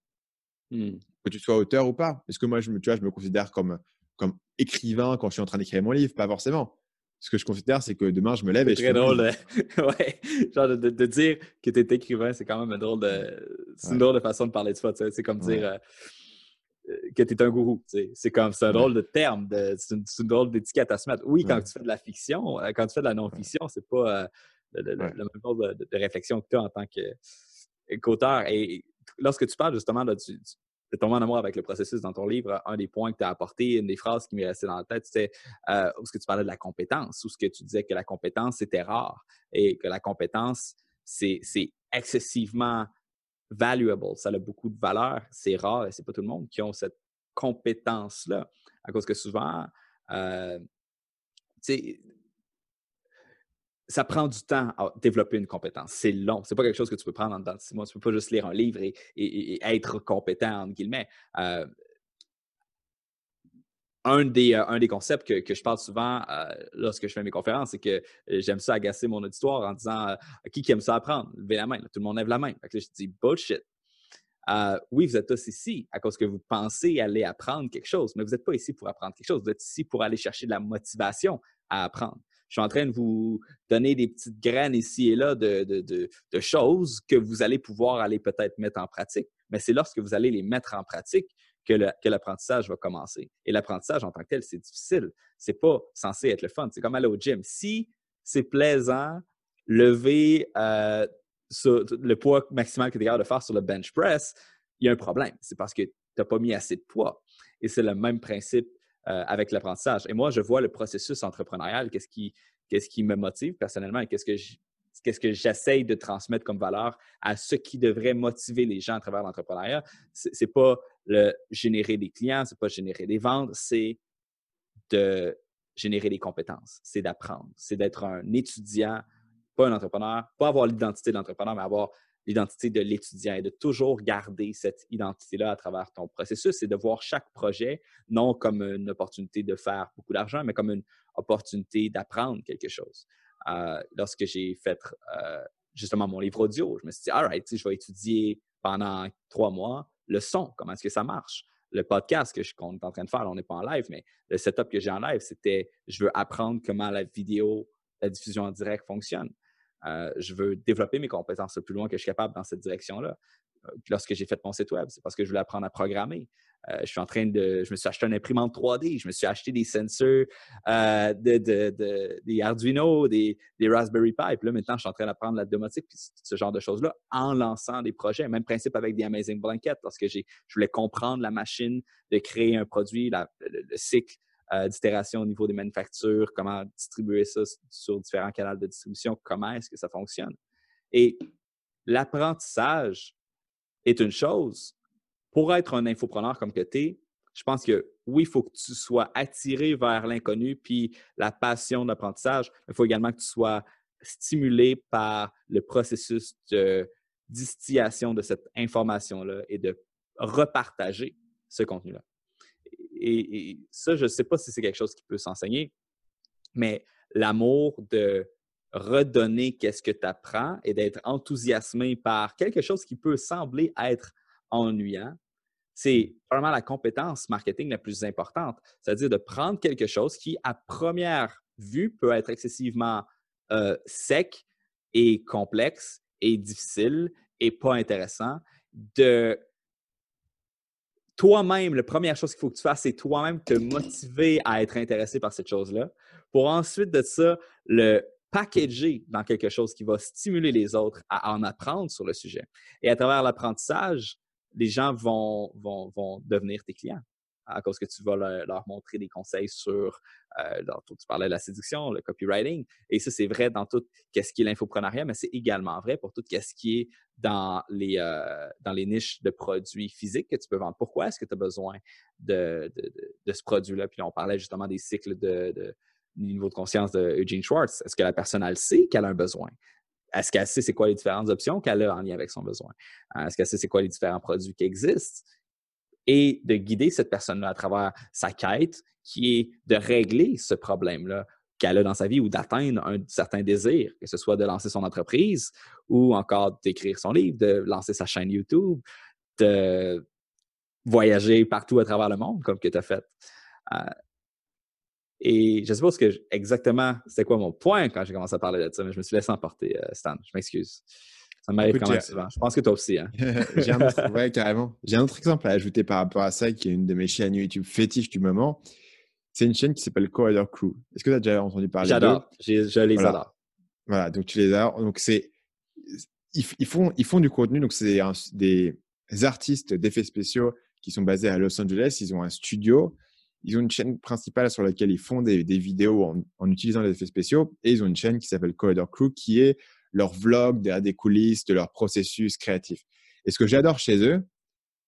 Hmm. Que tu sois auteur ou pas. Est-ce que moi, je me, tu vois, je me considère comme, comme écrivain quand je suis en train d'écrire mon livre? Pas forcément. Ce que je considère, c'est que demain, je me lève et C'est je très fais mon drôle. de- ouais. Genre de, de- de dire que tu es écrivain, c'est quand même un drôle de. C'est une Ouais. drôle de façon de parler de soi. C'est comme Ouais. dire euh, euh, que tu es un gourou. C'est comme c'est un drôle de terme. C'est une, c'est une drôle d'étiquette à se mettre. Oui, quand tu fais de la fiction, euh, quand tu fais de la non-fiction, c'est pas euh, le, même genre de, réflexion que tu as en tant que- qu'auteur. Et lorsque tu parles justement là, de tomber en amour avec le processus dans ton livre, un des points que tu as apporté, une des phrases qui m'est restée dans la tête, c'était euh, où ce que tu parlais de la compétence, où ce que tu disais que la compétence c'était rare et que la compétence c'est excessivement valuable, ça a beaucoup de valeur, c'est rare et c'est pas tout le monde qui ont cette compétence là, à cause que souvent, euh, ça prend du temps à développer une compétence. C'est long. C'est pas quelque chose que tu peux prendre en dedans de six mois. Tu peux pas juste lire un livre et, être compétent, entre guillemets. Euh, un, des, euh, un des concepts que, je parle souvent euh, lorsque je fais mes conférences, c'est que j'aime ça agacer mon auditoire en disant qui qui aime ça apprendre? Levez la main. Tout le monde lève la main. Que je dis bullshit. Oui, vous êtes tous ici à cause que vous pensez aller apprendre quelque chose, mais vous n'êtes pas ici pour apprendre quelque chose. Vous êtes ici pour aller chercher de la motivation à apprendre. Je suis en train de vous donner des petites graines ici et là de, de- de- choses que vous allez pouvoir aller peut-être mettre en pratique. Mais c'est lorsque vous allez les mettre en pratique que l'apprentissage va commencer. Et l'apprentissage en tant que tel, c'est difficile. C'est pas censé être le fun. C'est comme aller au gym. Si c'est plaisant, lever euh, sur- le poids maximal que tu es capable de faire sur le bench press, il y a un problème. C'est parce que tu n'as pas mis assez de poids. Et c'est le même principe euh, avec l'apprentissage. Et moi, je vois le processus entrepreneurial, qu'est-ce qui, qu'est-ce qui me motive personnellement et qu'est-ce que qu'est-ce que j'essaye de transmettre comme valeur à ce qui devrait motiver les gens à travers l'entrepreneuriat. C'est c'est pas le générer des clients, c'est pas générer des ventes, c'est de générer des compétences, c'est d'apprendre, c'est d'être un étudiant, pas un entrepreneur, pas avoir l'identité de l'entrepreneur, mais avoir l'identité de l'étudiant et de toujours garder cette identité-là à travers ton processus et de voir chaque projet non comme une opportunité de faire beaucoup d'argent, mais comme une opportunité d'apprendre quelque chose. euh, lorsque j'ai fait euh, justement mon livre audio. Je me suis dit, all right, je vais étudier pendant trois mois le son, comment est-ce que ça marche? Le podcast que qu'on est en train de faire, on n'est pas en live, mais le setup que j'ai en live, c'était je veux apprendre comment la vidéo, la diffusion en direct fonctionne. Euh, je veux développer mes compétences le plus loin que je suis capable dans cette direction-là. Euh, lorsque j'ai fait mon site web, c'est parce que je voulais apprendre à programmer. Euh, je suis en train de, je me suis acheté une imprimante 3D, je me suis acheté des sensors, des Arduino, des, Raspberry Pi. Puis là, maintenant, je suis en train d'apprendre la domotique, puis ce genre de choses-là, en lançant des projets. Même principe avec des Amazing Blankets, parce que je voulais comprendre la machine de créer un produit, le, cycle euh, d'itération au niveau des manufactures, comment distribuer ça sur différents canaux de distribution, comment est-ce que ça fonctionne. Et l'apprentissage est une chose. Pour être un infopreneur comme que tu es, je pense que oui, il faut que tu sois attiré vers l'inconnu puis la passion d'apprentissage. Il faut également que tu sois stimulé par le processus de distillation de cette information-là et de repartager ce contenu-là et, ça, je ne sais pas si c'est quelque chose qui peut s'enseigner, mais l'amour de redonner qu'est-ce que tu apprends et d'être enthousiasmé par quelque chose qui peut sembler être ennuyant, c'est vraiment la compétence marketing la plus importante. C'est-à-dire de prendre quelque chose qui, à première vue, peut être excessivement euh, sec et complexe et difficile et pas intéressant, toi-même, la première chose qu'il faut que tu fasses, c'est toi-même te motiver à être intéressé par cette chose-là, pour ensuite de ça, le packager dans quelque chose qui va stimuler les autres à en apprendre sur le sujet. Et à travers l'apprentissage, les gens vont, vont, vont devenir tes clients à cause que tu vas leur, montrer des conseils sur, euh, tu parlais de la séduction, le copywriting, et ça, c'est vrai dans tout ce qui est l'infoprenariat, mais c'est également vrai pour tout ce qui est dans les, euh, dans les niches de produits physiques que tu peux vendre. Pourquoi est-ce que tu as besoin de, ce produit-là? Puis on parlait justement des cycles de, de niveau de conscience de Eugene Schwartz. Est-ce que la personne, elle sait qu'elle a un besoin? Est-ce qu'elle sait c'est quoi les différentes options qu'elle a en lien avec son besoin? Est-ce qu'elle sait c'est quoi les différents produits qui existent? Et de guider cette personne-là à travers sa quête qui est de régler ce problème-là qu'elle a dans sa vie ou d'atteindre un certain désir, que ce soit de lancer son entreprise ou encore d'écrire son livre, de lancer sa chaîne YouTube, de voyager partout à travers le monde comme que tu as fait. Euh, et je ne que exactement c'était quoi mon point quand j'ai commencé à parler de ça, mais je me suis laissé emporter, euh, Stan. Je m'excuse. Ça m'arrive quand même souvent. Je pense que toi aussi. Hein. J'ai un autre, ouais, carrément. J'ai un autre exemple à ajouter par rapport à ça, qui est une de mes chaînes YouTube fétiches du moment. C'est une chaîne qui s'appelle Corridor Crew. Est-ce que tu as déjà entendu parler J'adore. Je les voilà. adore. Voilà, donc tu les adores. Donc c'est, ils, font, ils font du contenu. Donc c'est des artistes d'effets spéciaux qui sont basés à Los Angeles. Ils ont un studio. Ils ont une chaîne principale sur laquelle ils font des, des vidéos en, en, utilisant les effets spéciaux. Et ils ont une chaîne qui s'appelle Corridor Crew qui est leur vlog, des coulisses, de leur processus créatif. Et ce que j'adore chez eux,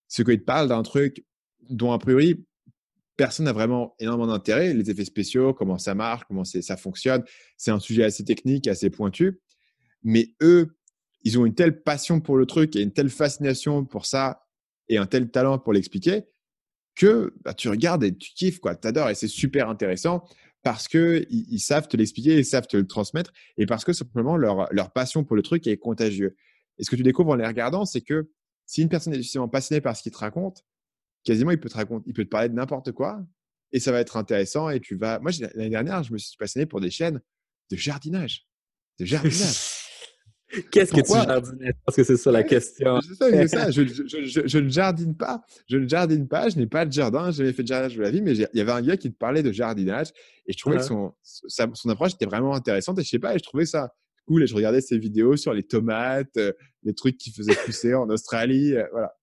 c'est qu'ils parlent d'un truc dont a priori personne n'a vraiment énormément d'intérêt, les effets spéciaux, comment ça marche, comment ça fonctionne. C'est un sujet assez technique, assez pointu. Mais eux, ils ont une telle passion pour le truc et une telle fascination pour ça et un tel talent pour l'expliquer que bah, tu regardes et tu kiffes, quoi. T'adores et c'est super intéressant parce qu'ils ils savent te l'expliquer, ils savent te le transmettre, et parce que simplement leur, leur passion pour le truc est contagieux. Et ce que tu découvres en les regardant, c'est que si une personne est suffisamment passionnée par ce qu'il te raconte, quasiment il peut te raconter, il peut te parler de n'importe quoi, et ça va être intéressant. Et tu vas. Moi, l'année dernière, je me suis passionné pour des chaînes de jardinage, de jardinage. Qu'est-ce que tu jardines Parce que c'est ça la question. C'est ça, Je, je, ne jardine pas. Je ne jardine pas. Je n'ai pas de jardin. Je n'ai fait de jardinage de la vie. Mais il y avait un gars qui te parlait de jardinage. Et je trouvais que son, son approche était vraiment intéressante. Et je sais pas, et je trouvais ça cool. Et je regardais ses vidéos sur les tomates, euh, les trucs qu'il faisait pousser en Australie. Euh, voilà.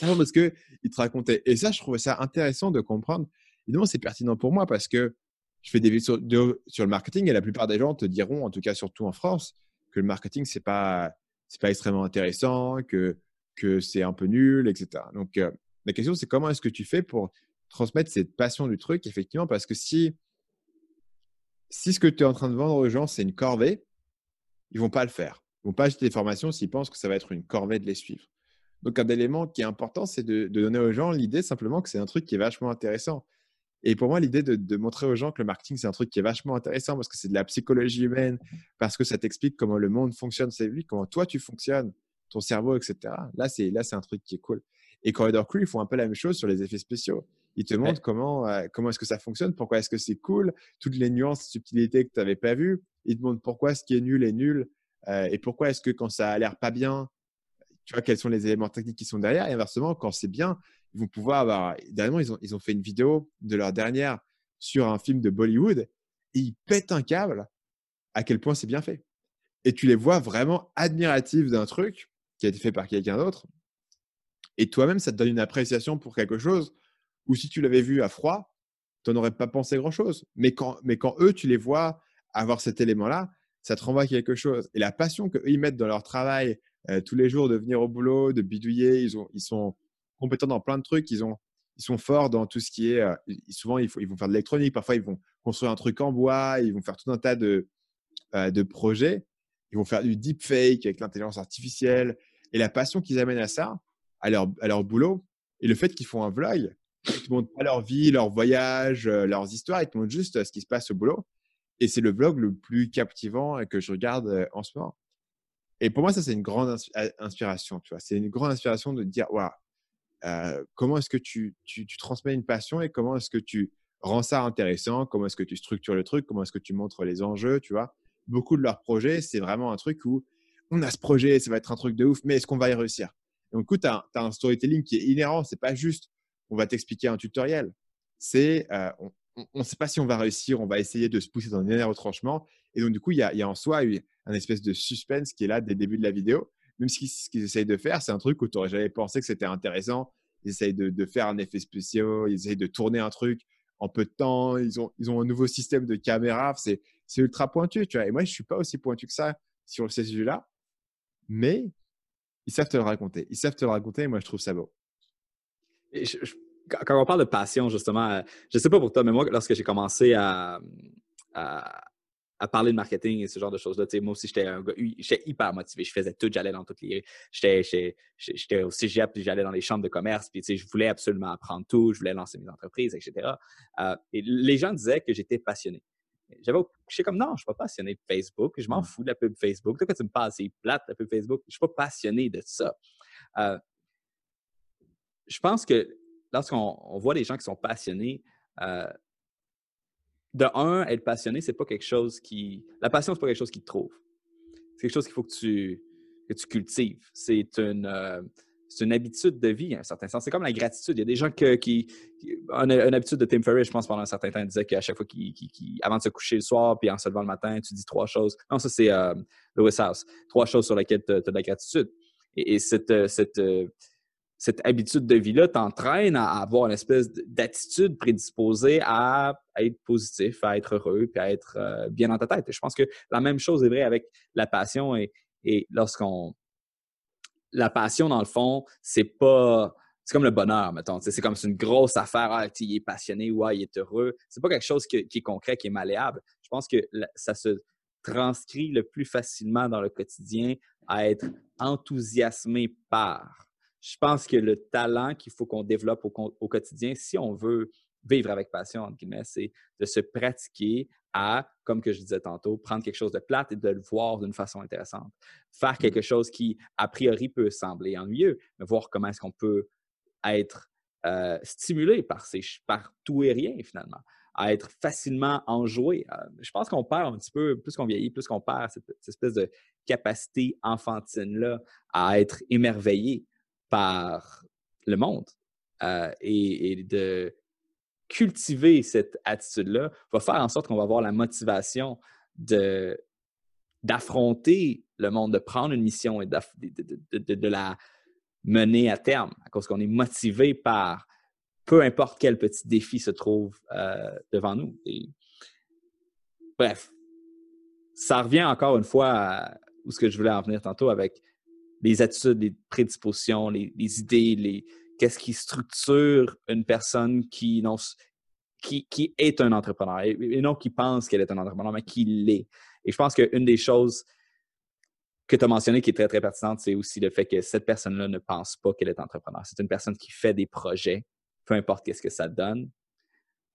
Parce que il te racontait. Et ça, je trouvais ça intéressant de comprendre. Évidemment, c'est pertinent pour moi parce que je fais des vidéos sur le marketing et la plupart des gens te diront, en tout cas surtout en France, que le marketing, c'est pas, c'est pas extrêmement intéressant, que, que c'est un peu nul, etc. Donc, euh, la question, c'est comment est-ce que tu fais pour transmettre cette passion du truc, effectivement, parce que si, si ce que tu es en train de vendre aux gens, c'est une corvée, ils vont pas le faire. Ils vont pas acheter des formations s'ils pensent que ça va être une corvée de les suivre. Donc, un élément qui est important, c'est de, de donner aux gens l'idée simplement que c'est un truc qui est vachement intéressant. Et pour moi, l'idée de, montrer aux gens que le marketing, c'est un truc qui est vachement intéressant parce que c'est de la psychologie humaine, parce que ça t'explique comment le monde fonctionne, c'est lui, comment toi tu fonctionnes, ton cerveau, etc. Là, c'est là, c'est un truc qui est cool. Et Corridor Crew, ils font un peu la même chose sur les effets spéciaux. Ils te montrent comment, euh, comment est-ce que ça fonctionne, pourquoi est-ce que c'est cool, toutes les nuances, subtilités que tu n'avais pas vues. Ils te montrent pourquoi ce qui est nul est nul euh, et pourquoi est-ce que quand ça a l'air pas bien, tu vois quels sont les éléments techniques qui sont derrière. Et inversement, quand c'est bien, ils vont pouvoir avoir. Dernièrement, ils ont, ils fait une vidéo de leur dernière sur un film de Bollywood et ils pètent un câble à quel point c'est bien fait. Et tu les vois vraiment admiratifs d'un truc qui a été fait par quelqu'un d'autre. Et toi-même, ça te donne une appréciation pour quelque chose où si tu l'avais vu à froid, tu n'en aurais pas pensé grand-chose. Mais quand, mais quand eux, tu les vois avoir cet élément-là, ça te renvoie quelque chose. Et la passion qu'ils mettent dans leur travail euh, tous les jours de venir au boulot, de bidouiller, ils, ont, ils sont compétents dans plein de trucs, ils, ont, ils sont forts dans tout ce qui est. Euh, souvent, ils, vont faire de l'électronique, parfois, ils vont construire un truc en bois, ils vont faire tout un tas de, euh, de projets. Ils vont faire du deepfake avec l'intelligence artificielle. Et la passion qu'ils amènent à ça, à leur, à leur boulot, et le fait qu'ils font un vlog, ils te montrent pas leur vie, leur voyage, leurs histoires, ils te montrent juste ce qui se passe au boulot. Et c'est le vlog le plus captivant que je regarde en ce moment. Et pour moi, ça, c'est une grande inspiration. Tu vois, c'est une grande inspiration de dire, voilà, euh, comment est-ce que tu, transmets une passion et comment est-ce que tu rends ça intéressant? Comment est-ce que tu structures le truc? Comment est-ce que tu montres les enjeux Tu vois, beaucoup de leurs projets, c'est vraiment un truc où on a ce projet, ça va être un truc de ouf, mais est-ce qu'on va y réussir? Donc, du coup, tu as, un storytelling qui est inhérent. C'est pas juste, on va t'expliquer un tutoriel. C'est, euh, on ne sait pas si on va réussir, on va essayer de se pousser dans un dernier retranchement. Et donc, du coup, il y a, il y a en soi un espèce de suspense qui est là dès le début de la vidéo. Même ce qu'ils essayent de faire, c'est un truc où tu n'aurais jamais pensé que c'était intéressant. Ils essayent de, faire un effet spécial, ils essayent de tourner un truc en peu de temps. Ils ont, ils ont un nouveau système de caméra. C'est, ultra pointu, tu vois. Et moi, je ne suis pas aussi pointu que ça sur ces sujets-là. Mais ils savent te le raconter. Ils savent te le raconter et moi, je trouve ça beau. quand on parle de passion, justement, je ne sais pas pour toi, mais moi, lorsque j'ai commencé à, à parler de marketing et ce genre de choses-là. Moi aussi, j'étais un gars, j'étais hyper motivé. Je faisais tout, j'allais dans toutes les. J'étais au cégep, puis j'allais dans les chambres de commerce, puis je voulais absolument apprendre tout, je voulais lancer mes entreprises, etc. Euh, et les gens disaient que j'étais passionné. J'avais, je suis comme non, je suis pas passionné de Facebook, je m'en mmh. fous de la pub Facebook. De quoi tu me parles, c'est plate la pub Facebook. Je suis pas passionné de ça. Euh, je pense que lorsqu'on voit des gens qui sont passionnés, euh, de un, être passionné, c'est pas quelque chose qui. La passion, c'est pas quelque chose qui te trouve. C'est quelque chose qu'il faut que tu, que tu cultives. C'est une, euh, une habitude de vie, à un certain sens. C'est comme la gratitude. Il y a des gens qui. une, habitude de Tim Ferriss, je pense, pendant un certain temps, disait qu'à chaque fois qu'il, avant de se coucher le soir puis en se levant le matin, tu dis trois choses. Non, ça, c'est euh, Lewis House. Trois choses sur lesquelles tu as, de la gratitude. Et, cette, euh, cette cette habitude de vie-là t'entraîne à avoir une espèce d'attitude prédisposée à, être positif, à être heureux, puis à être euh, bien dans ta tête. je pense que la même chose est vraie avec la passion et, lorsqu'on... La passion, dans le fond, c'est pas... C'est comme le bonheur, mettons. C'est comme une grosse affaire. Ah, il est passionné ou ah, il est heureux. C'est pas quelque chose qui est concret, qui est malléable. Je pense que ça se transcrit le plus facilement dans le quotidien à être enthousiasmé par je pense que le talent qu'il faut qu'on développe au, quotidien, si on veut vivre avec passion, entre guillemets, c'est de se pratiquer à, comme que je disais tantôt, prendre quelque chose de plate et de le voir d'une façon intéressante. Faire quelque mmh. chose qui, a priori, peut sembler ennuyeux, mais voir comment est-ce qu'on peut être euh, stimulé par, ces, par tout et rien, finalement, à être facilement enjoué. Euh, je pense qu'on perd un petit peu, plus qu'on vieillit, plus qu'on perd cette, cette espèce de capacité enfantine-là à être émerveillé par le monde euh, et, de cultiver cette attitude-là va faire en sorte qu'on va avoir la motivation de d'affronter le monde, de prendre une mission et de, la mener à terme, à cause qu'on est motivé par peu importe quel petit défi se trouve euh, devant nous. bref, ça revient encore une fois à où ce que je voulais en venir tantôt avec les attitudes, les prédispositions, les, idées, les, qu'est-ce qui structure une personne qui, non, qui, qui est un entrepreneur et, non qui pense qu'elle est un entrepreneur, mais qui l'est. Et je pense qu'une des choses que tu as mentionné qui est très, très pertinente, c'est aussi le fait que cette personne-là ne pense pas qu'elle est entrepreneur. C'est une personne qui fait des projets, peu importe qu'est-ce que ça donne.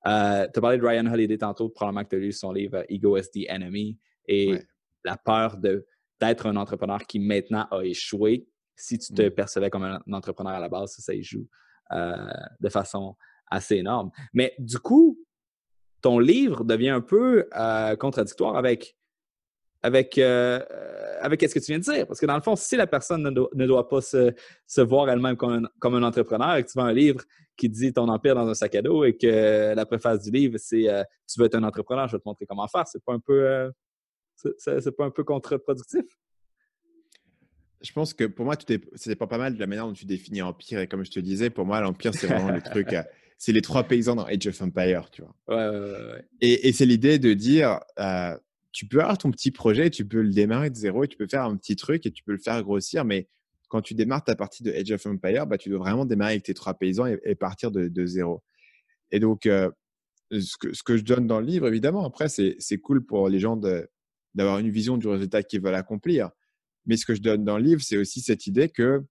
Euh, tu as parlé de Ryan Holiday tantôt, probablement que tu as lu son livre Ego is the Enemy et la peur d'être un entrepreneur qui maintenant a échoué. Si tu te mm. percevais comme un, entrepreneur à la base, ça, ça y joue de façon assez énorme. Mais du coup, ton livre devient un peu contradictoire avec avec, euh, avec ce que tu viens de dire. Parce que dans le fond, si la personne ne doit, pas se, se voir elle-même comme un, comme un entrepreneur et que tu vends un livre qui dit ton empire dans un sac à dos et que la préface du livre, c'est euh, tu veux être un entrepreneur, je vais te montrer comment faire, c'est pas un peu euh, c'est pas un peu contre-productif? Je pense que pour moi, tout est, ça dépend pas mal de la manière dont tu définis empire. Et comme je te disais, pour moi, l'empire, c'est vraiment le truc. C'est les trois paysans dans Age of Empire, tu vois. Ouais, ouais, ouais, et, et c'est l'idée de dire, tu peux avoir ton petit projet, tu peux le démarrer de zéro et tu peux faire un petit truc et tu peux le faire grossir. Mais quand tu démarres ta partie de Age of Empire, bah, tu dois vraiment démarrer avec tes trois paysans et, partir de, zéro. Et donc, euh, ce, que, ce, que, je donne dans le livre, évidemment, après, c'est cool pour les gens d'avoir une vision du résultat qu'ils veulent accomplir. Mais ce que je donne dans le livre, c'est aussi cette idée que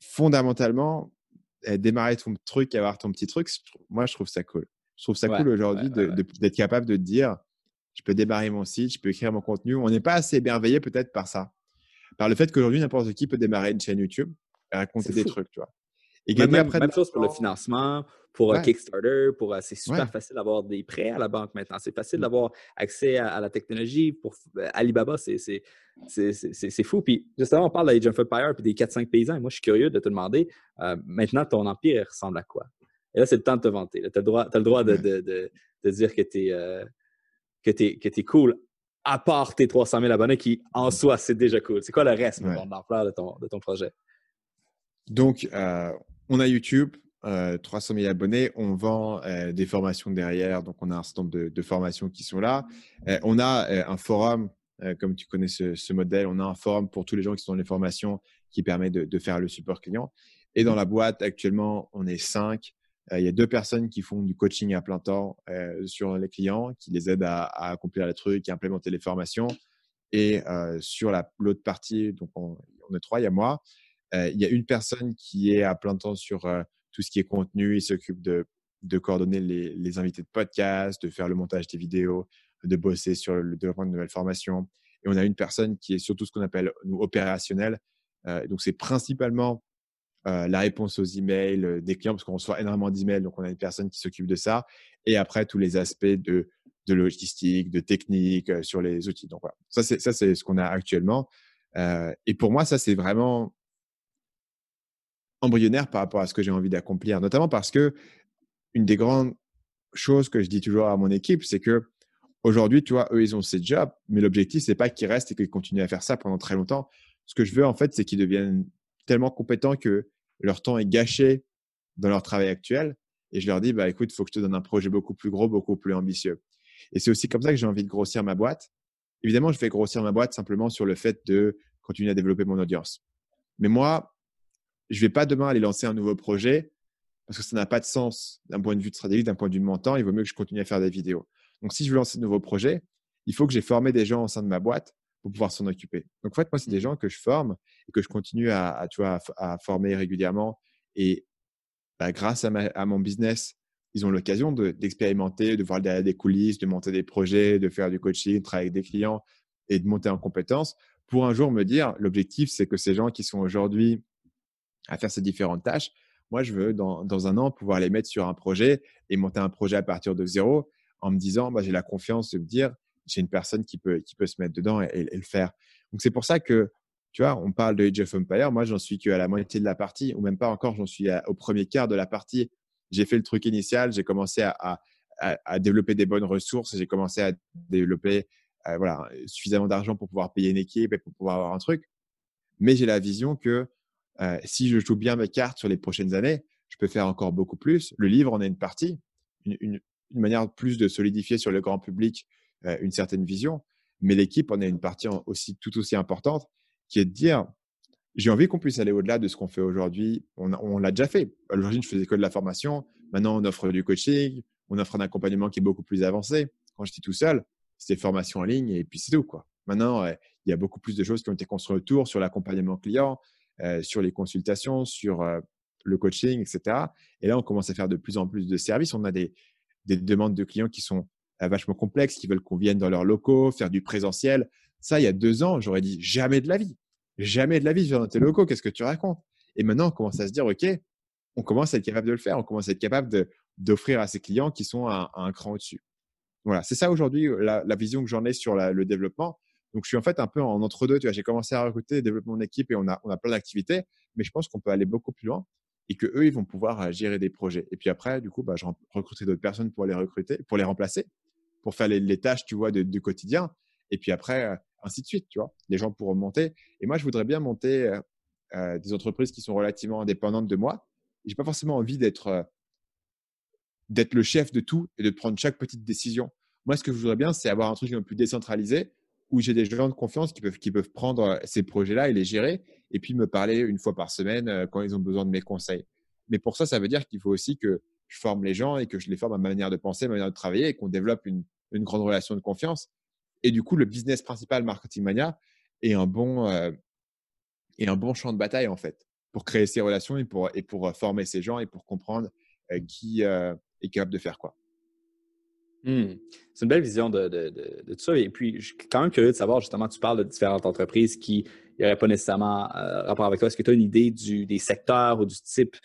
fondamentalement, eh, démarrer ton truc, avoir ton petit truc, moi, je trouve ça cool. Je trouve ça cool aujourd'hui d'être capable de te dire, je peux démarrer mon site, je peux écrire mon contenu. On n'est pas assez émerveillé peut-être par ça. Par le fait qu'aujourd'hui, n'importe qui peut démarrer une chaîne YouTube et raconter des trucs, tu vois. Et même, même chose pour le financement, pour euh, Kickstarter, pour euh, c'est super facile d'avoir des prêts à la banque maintenant. C'est facile mmh. d'avoir accès à, la technologie. Pour euh, Alibaba, c'est fou. Puis justement, on parle d'Age of Empire et des 4-5 paysans. Et moi, je suis curieux de te demander, maintenant, ton empire ressemble à quoi? Et là, c'est le temps de te vanter. Tu as, le droit de, de, de, dire que tu es, cool, à part tes 300 000 abonnés qui, en soi, c'est déjà cool? C'est quoi le reste ouais. de ton, de ton projet? Donc, euh, on a YouTube, 300 euh, 000 abonnés, on vend euh, des formations derrière, donc on a un certain nombre de, formations qui sont là. on a un forum, comme tu connais ce, modèle, on a un forum pour tous les gens qui sont dans les formations qui permet de, faire le support client. Et dans la boîte, actuellement, on est cinq. Euh, il y a deux personnes qui font du coaching à plein temps euh, sur les clients, qui les aident à, accomplir les trucs, à implémenter les formations. Et euh, sur l'autre partie, donc on, est trois, il y a moi. Il y a une personne qui est à plein temps sur tout ce qui est contenu. Il s'occupe de, de coordonner les, les, invités de podcast, de faire le montage des vidéos, de bosser sur le développement de nouvelles formations. Et on a une personne qui est surtout ce qu'on appelle nous, opérationnel. donc, c'est principalement euh, la réponse aux emails euh, des clients, parce qu'on reçoit énormément d'emails, donc on a une personne qui s'occupe de ça. Et après, tous les aspects de, de logistique, de technique euh, sur les outils. Donc voilà, ça c'est, ça, c'est ce qu'on a actuellement. et pour moi, ça c'est vraiment embryonnaire par rapport à ce que j'ai envie d'accomplir, notamment parce que une des grandes choses que je dis toujours à mon équipe, c'est que aujourd'hui, tu vois, eux, ils ont ces jobs, mais l'objectif, c'est pas qu'ils restent et qu'ils continuent à faire ça pendant très longtemps. Ce que je veux, en fait, c'est qu'ils deviennent tellement compétents que leur temps est gâché dans leur travail actuel. Et je leur dis, bah, écoute, faut que je te donne un projet beaucoup plus gros, beaucoup plus ambitieux. Et c'est aussi comme ça que j'ai envie de grossir ma boîte. Évidemment, je vais grossir ma boîte simplement sur le fait de continuer à développer mon audience. Mais moi, je vais pas demain aller lancer un nouveau projet parce que ça n'a pas de sens d'un point de vue de stratégie, d'un point de vue de mon temps. Il vaut mieux que je continue à faire des vidéos. Donc, si je veux lancer un nouveau projet, il faut que j'ai formé des gens au sein de ma boîte pour pouvoir s'en occuper. Donc, en fait, moi, c'est des gens que je forme et que je continue à, tu vois, à, former régulièrement. Et bah, grâce à, mon business, ils ont l'occasion d'expérimenter, de, voir derrière des coulisses, de monter des projets, de faire du coaching, de travailler avec des clients et de monter en compétences pour un jour me dire, l'objectif, c'est que ces gens qui sont aujourd'hui à faire ces différentes tâches, moi, je veux dans, dans, un an pouvoir les mettre sur un projet et monter un projet à partir de zéro en me disant, bah, j'ai la confiance de me dire, j'ai une personne qui peut, qui peut se mettre dedans et, le faire. Donc, c'est pour ça que, tu vois, on parle de Age of Empire. Moi, j'en suis qu'à la moitié de la partie, ou même pas encore, j'en suis au premier quart de la partie. J'ai fait le truc initial, j'ai commencé à, à, développer des bonnes ressources, j'ai commencé à développer euh, voilà, suffisamment d'argent pour pouvoir payer une équipe et pour pouvoir avoir un truc. Mais j'ai la vision que euh, si je joue bien mes cartes sur les prochaines années, je peux faire encore beaucoup plus. Le livre en est une partie, une, manière plus de solidifier sur le grand public euh, une certaine vision. Mais l'équipe en a une partie aussi tout aussi importante qui est de dire j'ai envie qu'on puisse aller au-delà de ce qu'on fait aujourd'hui. On, l'a déjà fait. À l'origine, je faisais que de la formation. Maintenant, on offre du coaching, on offre un accompagnement qui est beaucoup plus avancé. Quand j'étais tout seul, c'était formation en ligne et puis c'est tout. Maintenant, il y a beaucoup plus de choses qui ont été construites autour sur l'accompagnement client, euh, sur les consultations, sur euh, le coaching, etc. Et là, on commence à faire de plus en plus de services. On a des, des demandes de clients qui sont vachement complexes, qui veulent qu'on vienne dans leurs locaux, faire du présentiel. Ça, il y a deux ans, j'aurais dit jamais de la vie. Jamais de la vie, je viens dans tes locaux, qu'est-ce que tu racontes? Et maintenant, on commence à se dire, OK, on commence à être capable de le faire, on commence à être capable d'offrir à ses clients qui sont à, un cran au-dessus. Voilà, c'est ça aujourd'hui la, vision que j'en ai sur le développement. Donc, je suis en fait un peu en entre-deux. J'ai commencé à recruter, développement d'équipe et on a, on a plein d'activités, mais je pense qu'on peut aller beaucoup plus loin et que eux, ils vont pouvoir euh, gérer des projets. Et puis après, du coup, bah, je recruter d'autres personnes pour les recruter, pour les remplacer, pour faire les, tâches, tu vois, du quotidien. Et puis après, euh, ainsi de suite, tu vois. Les gens pourront monter. Et moi, je voudrais bien monter euh, des entreprises qui sont relativement indépendantes de moi. J'ai pas forcément envie d'être d'être le chef de tout et de prendre chaque petite décision. Moi, ce que je voudrais bien, c'est avoir un truc un peu plus décentralisé où j'ai des gens de confiance qui peuvent, qui peuvent prendre ces projets-là et les gérer et puis me parler une fois par semaine quand ils ont besoin de mes conseils. Mais pour ça, ça veut dire qu'il faut aussi que je forme les gens et que je les forme à ma manière de penser, ma manière de travailler et qu'on développe une, une, grande relation de confiance. Et du coup, le business principal Marketing Mania est un bon, euh, est un bon champ de bataille en fait pour créer ces relations et pour, et pour former ces gens et pour comprendre qui est capable de faire quoi. Mmh. C'est une belle vision de, tout ça. Et puis, je suis quand même curieux de savoir, justement, tu parles de différentes entreprises qui n'auraient pas nécessairement euh, rapport avec toi. Est-ce que tu as une idée du, des secteurs ou du type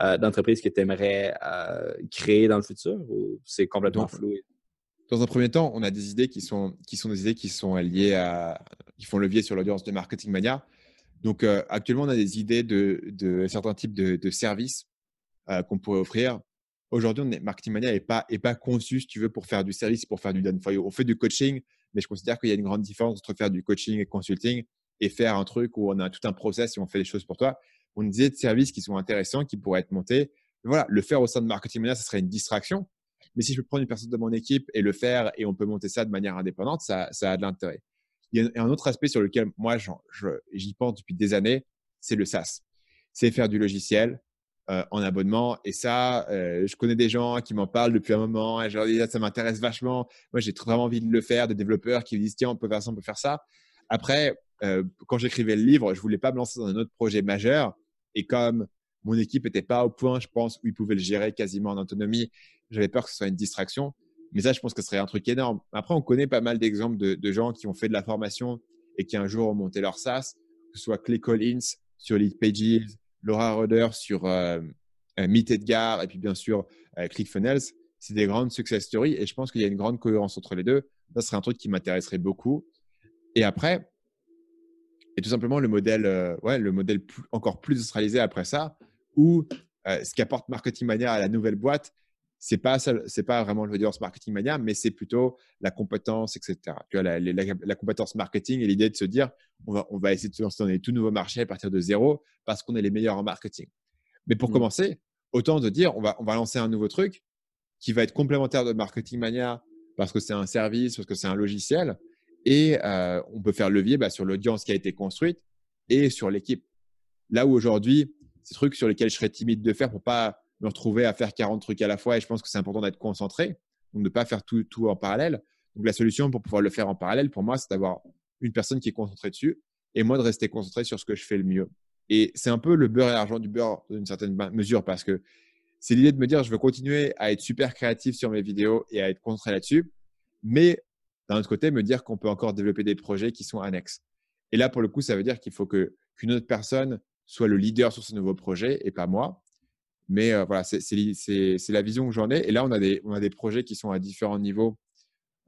euh, d'entreprise que tu aimerais euh, créer dans le futur ou c'est complètement flou? Dans un premier temps, on a des idées qui sont, qui sont des idées qui sont liées à, qui font levier sur l'audience de Marketing Mania. Donc, actuellement, on a des idées de, certains types de, de services qu'on pourrait offrir Aujourd'hui, Marketing Mania n'est pas, est pas conçu, si tu veux, pour faire du service, pour faire du done for you. On fait du coaching, mais je considère qu'il y a une grande différence entre faire du coaching et consulting et faire un truc où on a tout un process et on fait des choses pour toi. On disait de services qui sont intéressants, qui pourraient être montés. Voilà, le faire au sein de Marketing Mania, ça serait une distraction. Mais si je peux prendre une personne de mon équipe et le faire et on peut monter ça de manière indépendante, ça, ça a de l'intérêt. Il y a un autre aspect sur lequel moi, j'y pense depuis des années, c'est le SaaS. C'est faire du logiciel, euh, en abonnement. Et ça, euh, je connais des gens qui m'en parlent depuis un moment et je leur dis, ça m'intéresse vachement. Moi, j'ai vraiment envie de le faire, des développeurs qui me disent, tiens, on peut faire ça, on peut faire ça. Après, euh, quand j'écrivais le livre, je voulais pas me lancer dans un autre projet majeur. Et comme mon équipe n'était pas au point, je pense, où ils pouvaient le gérer quasiment en autonomie, j'avais peur que ce soit une distraction. Mais ça, je pense que ce serait un truc énorme. Après, on connaît pas mal d'exemples de, de, gens qui ont fait de la formation et qui un jour ont monté leur SaaS, que ce soit Clay Collins sur Lead Pages, Laura Roder sur euh, euh, Meet Edgar et puis bien sûr euh, ClickFunnels. C'est des grandes success stories et je pense qu'il y a une grande cohérence entre les deux. Ça serait un truc qui m'intéresserait beaucoup. Et après, et tout simplement le modèle, euh, ouais, le modèle encore plus industrialisé après ça, où ce qu'apporte Marketing Mania à la nouvelle boîte, c'est pas c'est pas vraiment l'audience marketing mania, mais c'est plutôt la compétence, etc. Tu vois, la, la, compétence marketing et l'idée de se dire, on va, on va essayer de se lancer dans des tout nouveaux marchés à partir de zéro parce qu'on est les meilleurs en marketing. Mais pour mmh. commencer, autant de dire, on va, on va lancer un nouveau truc qui va être complémentaire de marketing mania parce que c'est un service, parce que c'est un logiciel et euh, on peut faire levier bah, sur l'audience qui a été construite et sur l'équipe. Là où aujourd'hui, ces trucs sur lesquels je serais timide de faire pour pas me retrouver à faire 40 trucs à la fois et je pense que c'est important d'être concentré, donc de ne pas faire tout, tout en parallèle. Donc la solution pour pouvoir le faire en parallèle, pour moi, c'est d'avoir une personne qui est concentrée dessus et moi de rester concentré sur ce que je fais le mieux. Et c'est un peu le beurre et l'argent du beurre d'une certaine mesure parce que c'est l'idée de me dire je veux continuer à être super créatif sur mes vidéos et à être concentré là-dessus, mais d'un autre côté me dire qu'on peut encore développer des projets qui sont annexes. Et là, pour le coup, ça veut dire qu'il faut que qu'une autre personne soit le leader sur ce nouveau projet et pas moi. Mais voilà, c'est la vision que j'en ai. Et là, on a, des, projets qui sont à différents niveaux.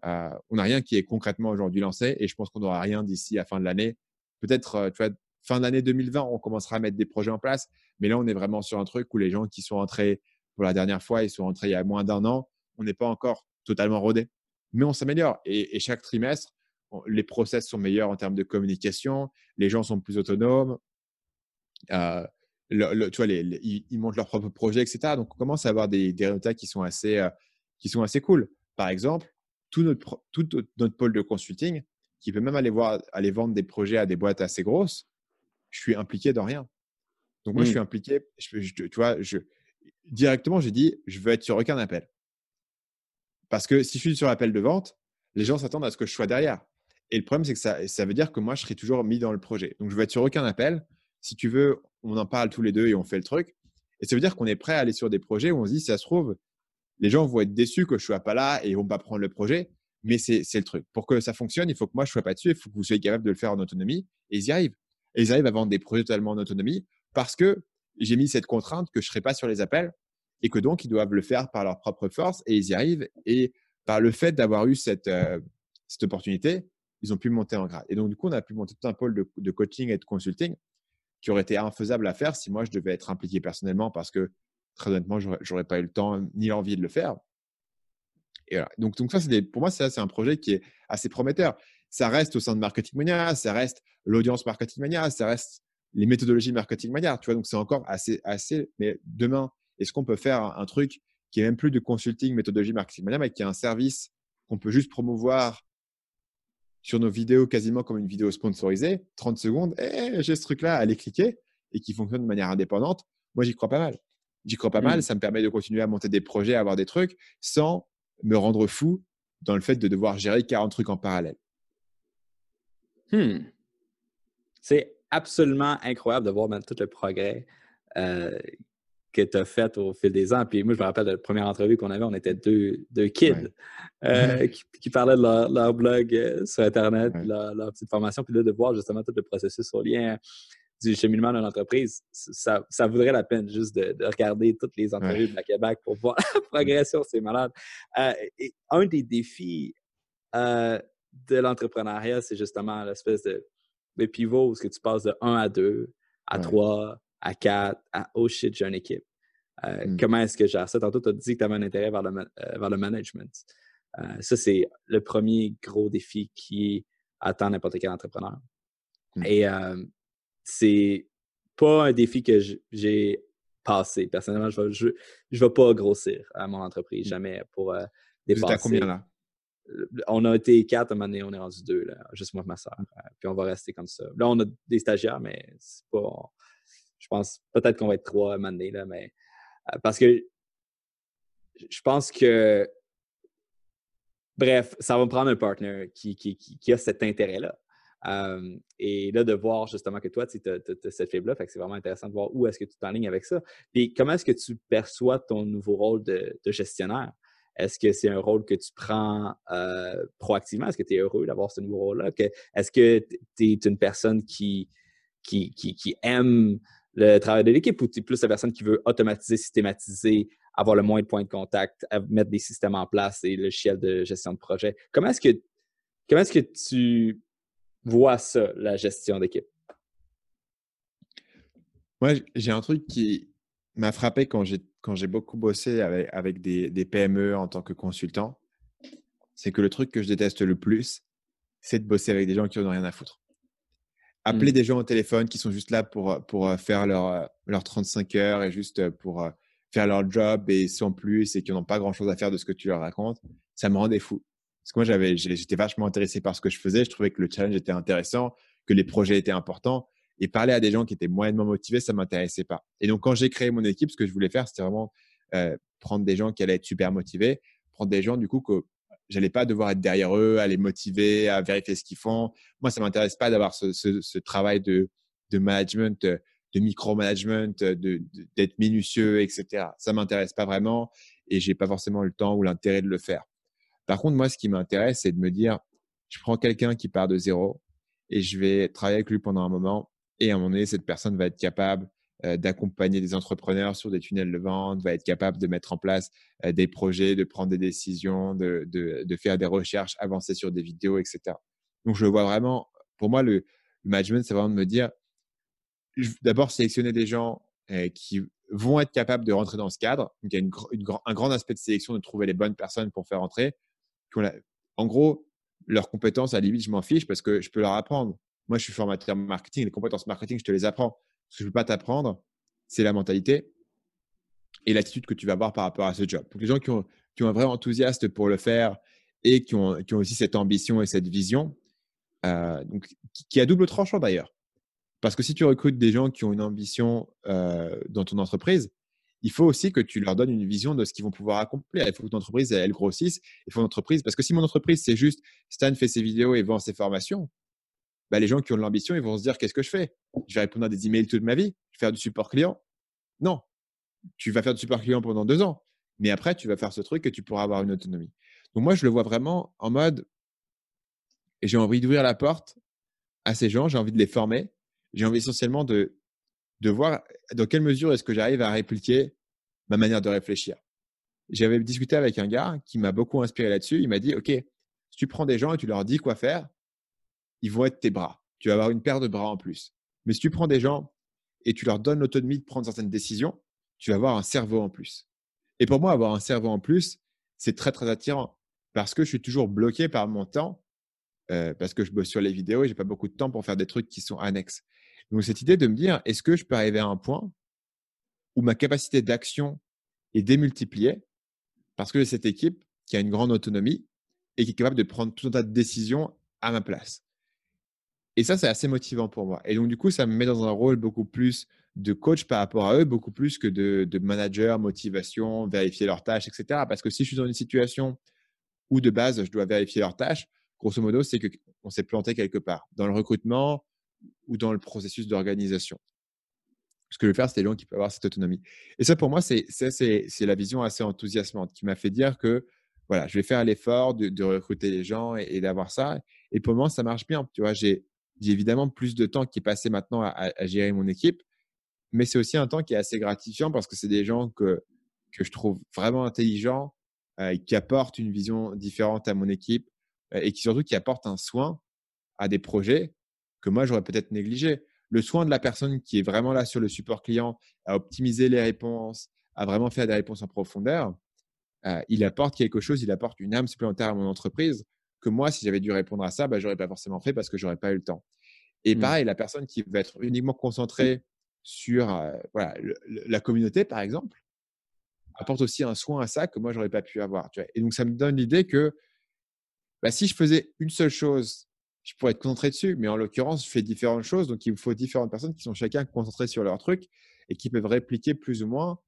On n'a rien qui est concrètement aujourd'hui lancé et je pense qu'on n'aura rien d'ici à fin de l'année. Peut-être, tu vois, fin d'année 2020, on commencera à mettre des projets en place. Mais là, on est vraiment sur un truc où les gens qui sont entrés pour la dernière fois, ils sont entrés il y a moins d'un an. On n'est pas encore totalement rodé. Mais on s'améliore. Et, chaque trimestre, les process sont meilleurs en termes de communication. Les gens sont plus autonomes. Tu vois, les, ils, montent leur propre projet, etc. Donc, on commence à avoir des, des résultats qui sont assez, euh, qui sont assez cool. Par exemple, tout notre, tout notre pôle de consulting, qui peut même aller, voir, aller vendre des projets à des boîtes assez grosses, je suis impliqué dans rien. Donc, moi, je mmh. suis impliqué, je, tu vois, je, directement, j'ai dit, je veux être sur aucun appel. Parce que si je suis sur l'appel de vente, les gens s'attendent à ce que je sois derrière. Et le problème, c'est que ça, ça veut dire que moi, je serai toujours mis dans le projet. Donc, je veux être sur aucun appel. Si tu veux, on en parle tous les deux et on fait le truc. Et ça veut dire qu'on est prêt à aller sur des projets où on se dit, si ça se trouve, les gens vont être déçus que je sois pas là et ils vont pas prendre le projet. Mais c'est le truc. Pour que ça fonctionne, il faut que moi, je sois pas dessus. Il faut que vous soyez capable de le faire en autonomie. Et ils y arrivent. Et ils arrivent à vendre des projets totalement en autonomie parce que j'ai mis cette contrainte que je serai pas sur les appels et que donc ils doivent le faire par leur propre force et ils y arrivent. Et par le fait d'avoir eu cette, euh, cette opportunité, ils ont pu monter en grade. Et donc, du coup, on a pu monter tout un pôle de coaching et de consulting qui aurait été infaisable à faire si moi, je devais être impliqué personnellement parce que, très honnêtement, j'aurais pas eu le temps ni l'envie de le faire. Et voilà. Donc, donc ça, des, pour moi, ça, c'est un projet qui est assez prometteur. Ça reste au sein de Marketing Mania, ça reste l'audience Marketing Mania, ça reste les méthodologies Marketing Mania. Tu vois, donc c'est encore assez, assez. Mais demain, est-ce qu'on peut faire un, truc qui est même plus de consulting méthodologie Marketing Mania, mais qui est un service qu'on peut juste promouvoir sur nos vidéos quasiment comme une vidéo sponsorisée, 30 secondes, eh, j'ai ce truc-là, allez cliquer, et qui fonctionne de manière indépendante. Moi, j'y crois pas mal. J'y crois pas mal. Mmh. Ça me permet de continuer à monter des projets, à avoir des trucs, sans me rendre fou dans le fait de devoir gérer 40 trucs en parallèle. Hmm. C'est absolument incroyable de voir tout le progrès euh, que tu as fait au fil des ans. Puis moi, je me rappelle de la première entrevue qu'on avait, on était deux, deux kids euh, qui, parlaient de leur, blog euh, sur Internet, leur, petite formation, puis là, de voir justement tout le processus au lien du cheminement d'une entreprise, ça, ça, vaudrait la peine juste de, regarder toutes les entrevues de la Québec pour voir la progression, c'est malade. Euh, un des défis de l'entrepreneuriat, c'est justement l'espèce de, pivot où que tu passes de 1 à 2, à 3, à 4, à oh shit, j'ai une équipe. Euh, mmh. Comment est-ce que j'ai ça? Tantôt, tu as dit que tu avais un intérêt vers le, euh, vers le management. Euh, ça, c'est le premier gros défi qui attend n'importe quel entrepreneur. Mmh. Et c'est pas un défi que j'ai passé. Personnellement, je ne vais, je, pas grossir à mon entreprise, mmh. jamais pour dépasser. Vous combien là? On a été quatre, à un moment donné, on est rendu deux, là, juste moi et ma soeur. puis on va rester comme ça. Là, on a des stagiaires, mais c'est pas je pense peut-être qu'on va être trois à un là, mais euh, parce que je pense que bref, ça va me prendre un partner qui, qui, a cet intérêt-là. Euh, et là, de voir justement que toi, tu as, cette fibre-là, c'est vraiment intéressant de voir où est-ce que tu t'enlignes avec ça. Puis comment est-ce que tu perçois ton nouveau rôle de, gestionnaire? Est-ce que c'est un rôle que tu prends euh, proactivement? Est-ce que tu es heureux d'avoir ce nouveau rôle-là? Est-ce que tu es une personne qui, qui, qui aime le travail de l'équipe ou tu es plus la personne qui veut automatiser, systématiser, avoir le moins de points de contact, mettre des systèmes en place et le chef de gestion de projet? Comment est-ce que, comment est-ce que tu vois ça, la gestion d'équipe? Moi, j'ai un truc qui m'a frappé quand j'ai, quand j'ai beaucoup bossé avec, des, des PME en tant que consultant. C'est que le truc que je déteste le plus, c'est de bosser avec des gens qui n'en ont rien à foutre. Appeler mmh. des gens au téléphone qui sont juste là pour, pour euh, faire leur, euh, leur 35 heures et juste euh, pour faire leur job et sans plus et qui n'ont pas grand chose à faire de ce que tu leur racontes, ça me rendait fou. Parce que moi, j'avais, j'étais vachement intéressé par ce que je faisais. Je trouvais que le challenge était intéressant, que les projets étaient importants. Et parler à des gens qui étaient moyennement motivés, ça m'intéressait pas. Et donc, quand j'ai créé mon équipe, ce que je voulais faire, c'était vraiment prendre des gens qui allaient être super motivés, prendre des gens du coup que j'allais pas devoir être derrière eux, à les motiver, à vérifier ce qu'ils font. Moi, ça m'intéresse pas d'avoir ce, travail de, de management, de micromanagement, d'être minutieux, etc. Ça m'intéresse pas vraiment et j'ai pas forcément le temps ou l'intérêt de le faire. Par contre, moi, ce qui m'intéresse, c'est de me dire, je prends quelqu'un qui part de zéro et je vais travailler avec lui pendant un moment et à un moment donné, cette personne va être capable d'accompagner des entrepreneurs sur des tunnels de vente, va être capable de mettre en place euh, des projets, de prendre des décisions, de, de, faire des recherches, avancer sur des vidéos, etc. Donc, je vois vraiment, pour moi, le, management, c'est vraiment de me dire, d'abord sélectionner des gens euh, qui vont être capables de rentrer dans ce cadre. Donc, il y a une, un grand aspect de sélection de trouver les bonnes personnes pour faire entrer. En gros, leurs compétences, à la limite, je m'en fiche parce que je peux leur apprendre. Moi, je suis formateur marketing. Les compétences marketing, je te les apprends. Ce que je ne peux pas t'apprendre, c'est la mentalité et l'attitude que tu vas avoir par rapport à ce job. Pour les gens qui ont, un vrai enthousiasme pour le faire et qui ont, qui ont aussi cette ambition et cette vision, euh, donc, qui, a double tranchant d'ailleurs. Parce que si tu recrutes des gens qui ont une ambition euh, dans ton entreprise, il faut aussi que tu leur donnes une vision de ce qu'ils vont pouvoir accomplir. Il faut que ton entreprise, elle, grossisse. Il faut une entreprise, parce que si mon entreprise, c'est juste Stan fait ses vidéos et vend ses formations, bah, les gens qui ont de l'ambition, ils vont se dire qu'est-ce que je fais? Je vais répondre à des emails toute ma vie? Je vais faire du support client? Non. Tu vas faire du support client pendant deux ans. Mais après, tu vas faire ce truc et tu pourras avoir une autonomie. Donc moi, je le vois vraiment en mode, et j'ai envie d'ouvrir la porte à ces gens, j'ai envie de les former, j'ai envie essentiellement de, de voir dans quelle mesure est-ce que j'arrive à répliquer ma manière de réfléchir. J'avais discuté avec un gars qui m'a beaucoup inspiré là-dessus. Il m'a dit, OK, si tu prends des gens et tu leur dis quoi faire, ils vont être tes bras. Tu vas avoir une paire de bras en plus. Mais si tu prends des gens et tu leur donnes l'autonomie de prendre certaines décisions, tu vas avoir un cerveau en plus. Et pour moi, avoir un cerveau en plus, c'est très, très attirant parce que je suis toujours bloqué par mon temps, euh, parce que je bosse sur les vidéos et j'ai pas beaucoup de temps pour faire des trucs qui sont annexes. Donc, cette idée de me dire, est-ce que je peux arriver à un point où ma capacité d'action est démultipliée parce que j'ai cette équipe qui a une grande autonomie et qui est capable de prendre tout un tas de décisions à ma place? Et ça, c'est assez motivant pour moi. Et donc, du coup, ça me met dans un rôle beaucoup plus de coach par rapport à eux, beaucoup plus que de, manager, motivation, vérifier leurs tâches, etc. Parce que si je suis dans une situation où de base, je dois vérifier leurs tâches, grosso modo, c'est qu'on s'est planté quelque part, dans le recrutement ou dans le processus d'organisation. Ce que je veux faire, c'est des gens qui peuvent avoir cette autonomie. Et ça, pour moi, c'est la vision assez enthousiasmante qui m'a fait dire que voilà, je vais faire l'effort de, recruter les gens et, d'avoir ça. Et pour le moment, ça marche bien. Tu vois, j'ai évidemment plus de temps qui est passé maintenant à, gérer mon équipe, mais c'est aussi un temps qui est assez gratifiant parce que c'est des gens que, que je trouve vraiment intelligents, euh, qui apportent une vision différente à mon équipe euh, et qui surtout qui apportent un soin à des projets que moi j'aurais peut-être négligé. Le soin de la personne qui est vraiment là sur le support client, à optimiser les réponses, à vraiment faire des réponses en profondeur, euh, il apporte quelque chose, il apporte une âme supplémentaire à mon entreprise que moi, si j'avais dû répondre à ça, bah, je n'aurais pas forcément fait parce que je n'aurais pas eu le temps. Et mmh. pareil, la personne qui va être uniquement concentrée sur euh, voilà, la communauté, par exemple, apporte aussi un soin à ça que moi, je n'aurais pas pu avoir. Tu vois. Et donc, ça me donne l'idée que bah, si je faisais une seule chose, je pourrais être concentré dessus. Mais en l'occurrence, je fais différentes choses. Donc, il me faut différentes personnes qui sont chacun concentrées sur leur truc et qui peuvent répliquer plus ou moins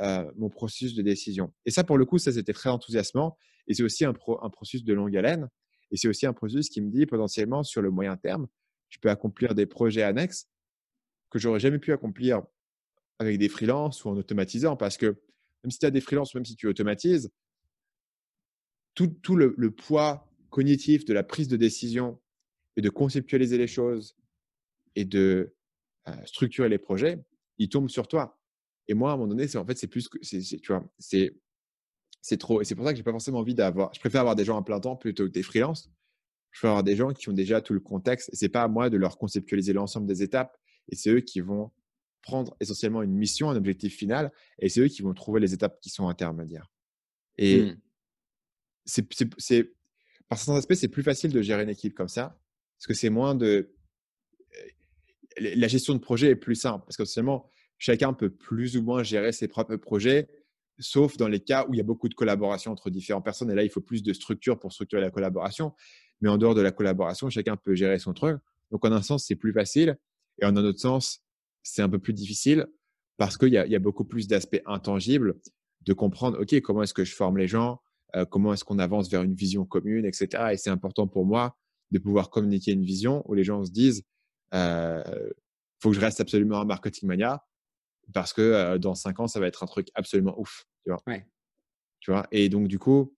euh, mon processus de décision. Et ça, pour le coup, ça, c'était très enthousiasmant. Et c'est aussi un, un, processus de longue haleine. Et c'est aussi un processus qui me dit potentiellement, sur le moyen terme, je peux accomplir des projets annexes que j'aurais jamais pu accomplir avec des freelances ou en automatisant. Parce que même si tu as des freelances, même si tu automatises, tout, le, poids cognitif de la prise de décision et de conceptualiser les choses et de euh, structurer les projets, il tombe sur toi. Et moi, à un moment donné, c'est en fait, c'est plus que, c'est, tu vois, c'est, c'est trop. Et c'est pour ça que j'ai pas forcément envie d'avoir. Je préfère avoir des gens à plein temps plutôt que des freelances. Je préfère avoir des gens qui ont déjà tout le contexte. Et c'est pas à moi de leur conceptualiser l'ensemble des étapes. Et c'est eux qui vont prendre essentiellement une mission, un objectif final. Et c'est eux qui vont trouver les étapes qui sont intermédiaires. Et mmh. c'est, c'est, par certains aspects, c'est plus facile de gérer une équipe comme ça. Parce que c'est moins de. La gestion de projet est plus simple. Parce que seulement, chacun peut plus ou moins gérer ses propres projets, sauf dans les cas où il y a beaucoup de collaboration entre différentes personnes. Et là, il faut plus de structure pour structurer la collaboration. Mais en dehors de la collaboration, chacun peut gérer son truc. Donc, en un sens, c'est plus facile. Et en un autre sens, c'est un peu plus difficile parce qu'il y, y, a beaucoup plus d'aspects intangibles de comprendre, OK, comment est-ce que je forme les gens, euh, comment est-ce qu'on avance vers une vision commune, etc. Et c'est important pour moi de pouvoir communiquer une vision où les gens se disent, euh, faut que je reste absolument un marketing mania parce que dans cinq ans, ça va être un truc absolument ouf. Tu vois, tu vois? Et donc, du coup,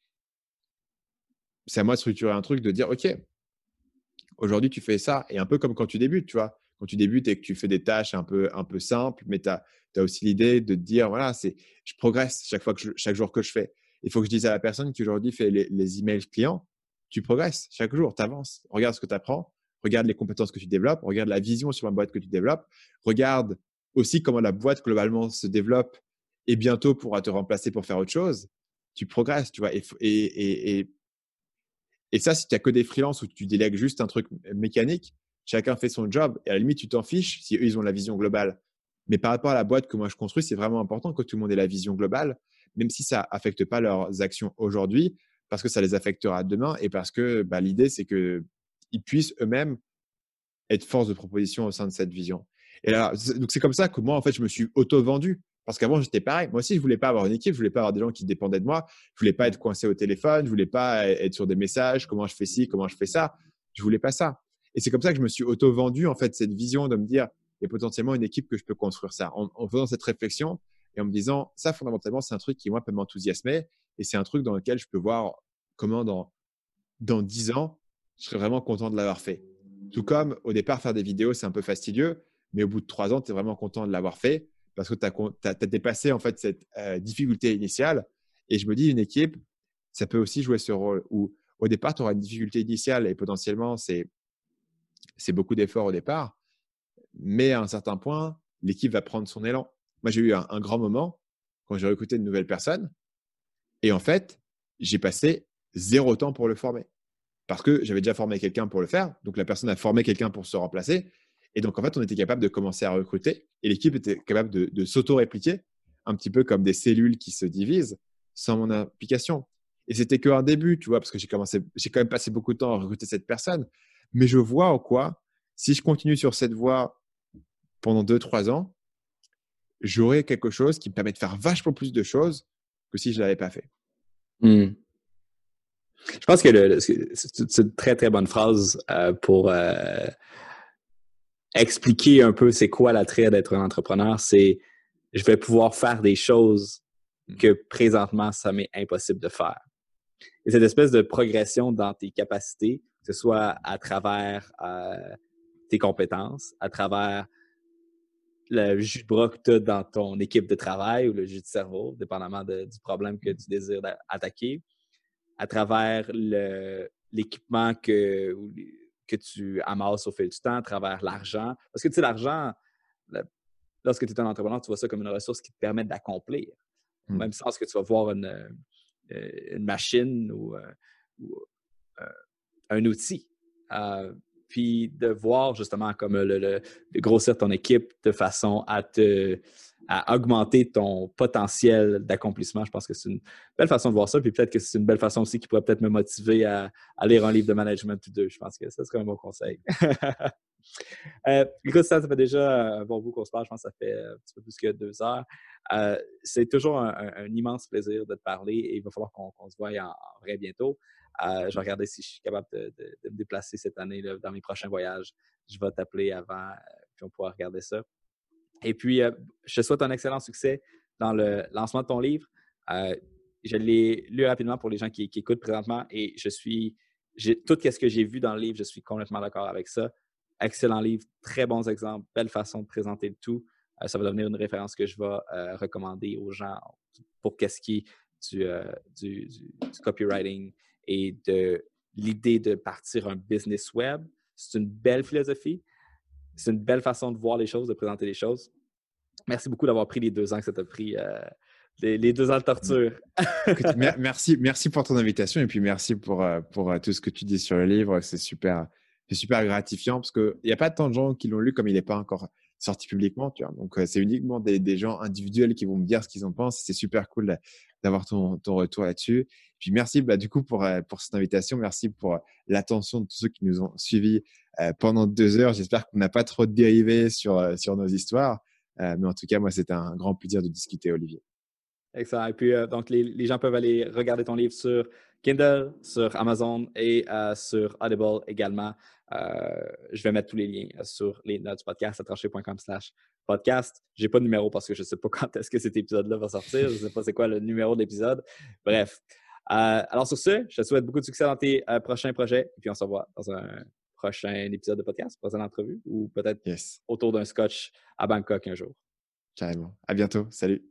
c'est à moi de structurer un truc, de dire, OK, aujourd'hui, tu fais ça. Et un peu comme quand tu débutes, tu vois? Quand tu débutes et que tu fais des tâches un peu, un peu simples, mais tu as, aussi l'idée de te dire, voilà, c'est, je progresse chaque, fois que chaque jour que je fais. Il faut que je dise à la personne qui aujourd'hui fait les, les emails clients, tu progresses chaque jour, tu avances. Regarde ce que tu apprends, regarde les compétences que tu développes, regarde la vision sur ma boîte que tu développes, regarde aussi comment la boîte globalement se développe et bientôt pourra te remplacer pour faire autre chose, tu progresses, tu vois. Et, ça, si tu n'as que des freelances où tu délègues juste un truc mécanique, chacun fait son job et à la limite, tu t'en fiches si eux, ils ont la vision globale. Mais par rapport à la boîte que moi je construis, c'est vraiment important que tout le monde ait la vision globale, même si ça affecte pas leurs actions aujourd'hui, parce que ça les affectera demain et parce que bah, l'idée, c'est qu'ils puissent eux-mêmes être force de proposition au sein de cette vision. Et alors, donc c'est comme ça que moi, en fait, je me suis auto-vendu. Parce qu'avant, j'étais pareil. Moi aussi, je voulais pas avoir une équipe, je voulais pas avoir des gens qui dépendaient de moi. Je voulais pas être coincé au téléphone, je voulais pas être sur des messages, comment je fais ci, comment je fais ça? Je voulais pas ça. Et c'est comme ça que je me suis auto-vendu, en fait, cette vision de me dire, il y a potentiellement une équipe que je peux construire ça. En, faisant cette réflexion, et en me disant, ça, fondamentalement, c'est un truc qui, moi, peut m'enthousiasmer. Et c'est un truc dans lequel je peux voir comment, dans, dans 10 ans, je serais vraiment content de l'avoir fait. Tout comme, au départ, faire des vidéos, c'est un peu fastidieux, mais au bout de 3 ans, tu es vraiment content de l'avoir fait parce que tu as, dépassé, en fait, cette euh, difficulté initiale. Et je me dis, une équipe, ça peut aussi jouer ce rôle où, au départ, tu auras une difficulté initiale et potentiellement, c'est beaucoup d'efforts au départ. Mais à un certain point, l'équipe va prendre son élan. Moi, j'ai eu un, grand moment quand j'ai recruté une nouvelle personne. Et en fait, j'ai passé zéro temps pour le former. Parce que j'avais déjà formé quelqu'un pour le faire. Donc, la personne a formé quelqu'un pour se remplacer. Et donc, en fait, on était capable de commencer à recruter. Et l'équipe était capable de, de s'auto-répliquer, un petit peu comme des cellules qui se divisent sans mon implication. Et c'était qu'un début, tu vois, parce que j'ai commencé, j'ai quand même passé beaucoup de temps à recruter cette personne. Mais je vois en quoi, si je continue sur cette voie pendant deux, trois ans, j'aurai quelque chose qui me permet de faire vachement plus de choses que si je ne l'avais pas fait. Hmm. Je pense que c'est une très, très bonne phrase euh, pour euh, expliquer un peu c'est quoi l'attrait d'être un entrepreneur. C'est je vais pouvoir faire des choses hmm. que présentement, ça m'est impossible de faire. Et cette espèce de progression dans tes capacités, que ce soit à travers euh, tes compétences, à travers le jus de bras que tu as dans ton équipe de travail ou le jus de cerveau, dépendamment du problème que tu désires attaquer, à travers l'équipement que, que tu amasses au fil du temps, à travers l'argent. Parce que tu sais, l'argent, lorsque tu es un entrepreneur, tu vois ça comme une ressource qui te permet d'accomplir. Au mmh. même sens que tu vas voir une, euh, une machine ou, euh, euh, un outil puis de voir justement comme le, le, grossir ton équipe de façon à te à augmenter ton potentiel d'accomplissement. Je pense que c'est une belle façon de voir ça. Puis peut-être que c'est une belle façon aussi qui pourrait peut-être me motiver à, lire un livre de management ou deux. Je pense que ça serait un bon conseil. euh, écoute, ça, ça fait déjà un bon bout qu'on se parle. Je pense que ça fait un petit peu plus que deux heures. Euh, c'est toujours un, immense plaisir de te parler et il va falloir qu'on se voie en vrai bientôt. Euh, je vais regarder si je suis capable de, me déplacer cette année là, dans mes prochains voyages. Je vais t'appeler avant, euh, puis on pourra regarder ça. Et puis, euh, je te souhaite un excellent succès dans le lancement de ton livre. je l'ai lu rapidement pour les gens qui, écoutent présentement et je suis, tout ce que j'ai vu dans le livre, je suis complètement d'accord avec ça. Excellent livre, très bons exemples, belle façon de présenter tout. ça va devenir une référence que je vais recommander aux gens pour qu'est-ce qui est du, du copywriting, et de l'idée de partir un business web. C'est une belle philosophie. C'est une belle façon de voir les choses, de présenter les choses. Merci beaucoup d'avoir pris les deux ans que ça t'a pris, euh, les, deux ans de torture. merci, merci pour ton invitation et puis merci pour, euh, pour euh, tout ce que tu dis sur le livre. C'est super, super gratifiant parce qu'il n'y a pas tant de gens qui l'ont lu comme il n'est pas encore sorti publiquement. Tu vois. Donc, c'est uniquement des, gens individuels qui vont me dire ce qu'ils en pensent. C'est super cool d'avoir ton, ton, retour là-dessus. Puis merci bah, du coup pour, euh, pour cette invitation. Merci pour euh, l'attention de tous ceux qui nous ont suivis euh, pendant deux heures. J'espère qu'on n'a pas trop dérivé sur, sur nos histoires. mais en tout cas, moi, c'était un grand plaisir de discuter, Olivier. Excellent. Et puis, donc, les, gens peuvent aller regarder ton livre sur Kindle, sur Amazon et sur Audible également. Je vais mettre tous les liens sur les notes du podcast à trancher.com slash podcast. J'ai pas de numéro parce que je sais pas quand est-ce que cet épisode-là va sortir. Je sais pas c'est quoi le numéro de l'épisode. Bref. Euh, alors sur ce, je te souhaite beaucoup de succès dans tes euh, prochains projets. Et puis on se revoit dans un prochain épisode de podcast, prochaine entrevue ou peut-être autour d'un scotch à Bangkok un jour. Carrément. À bientôt. Salut.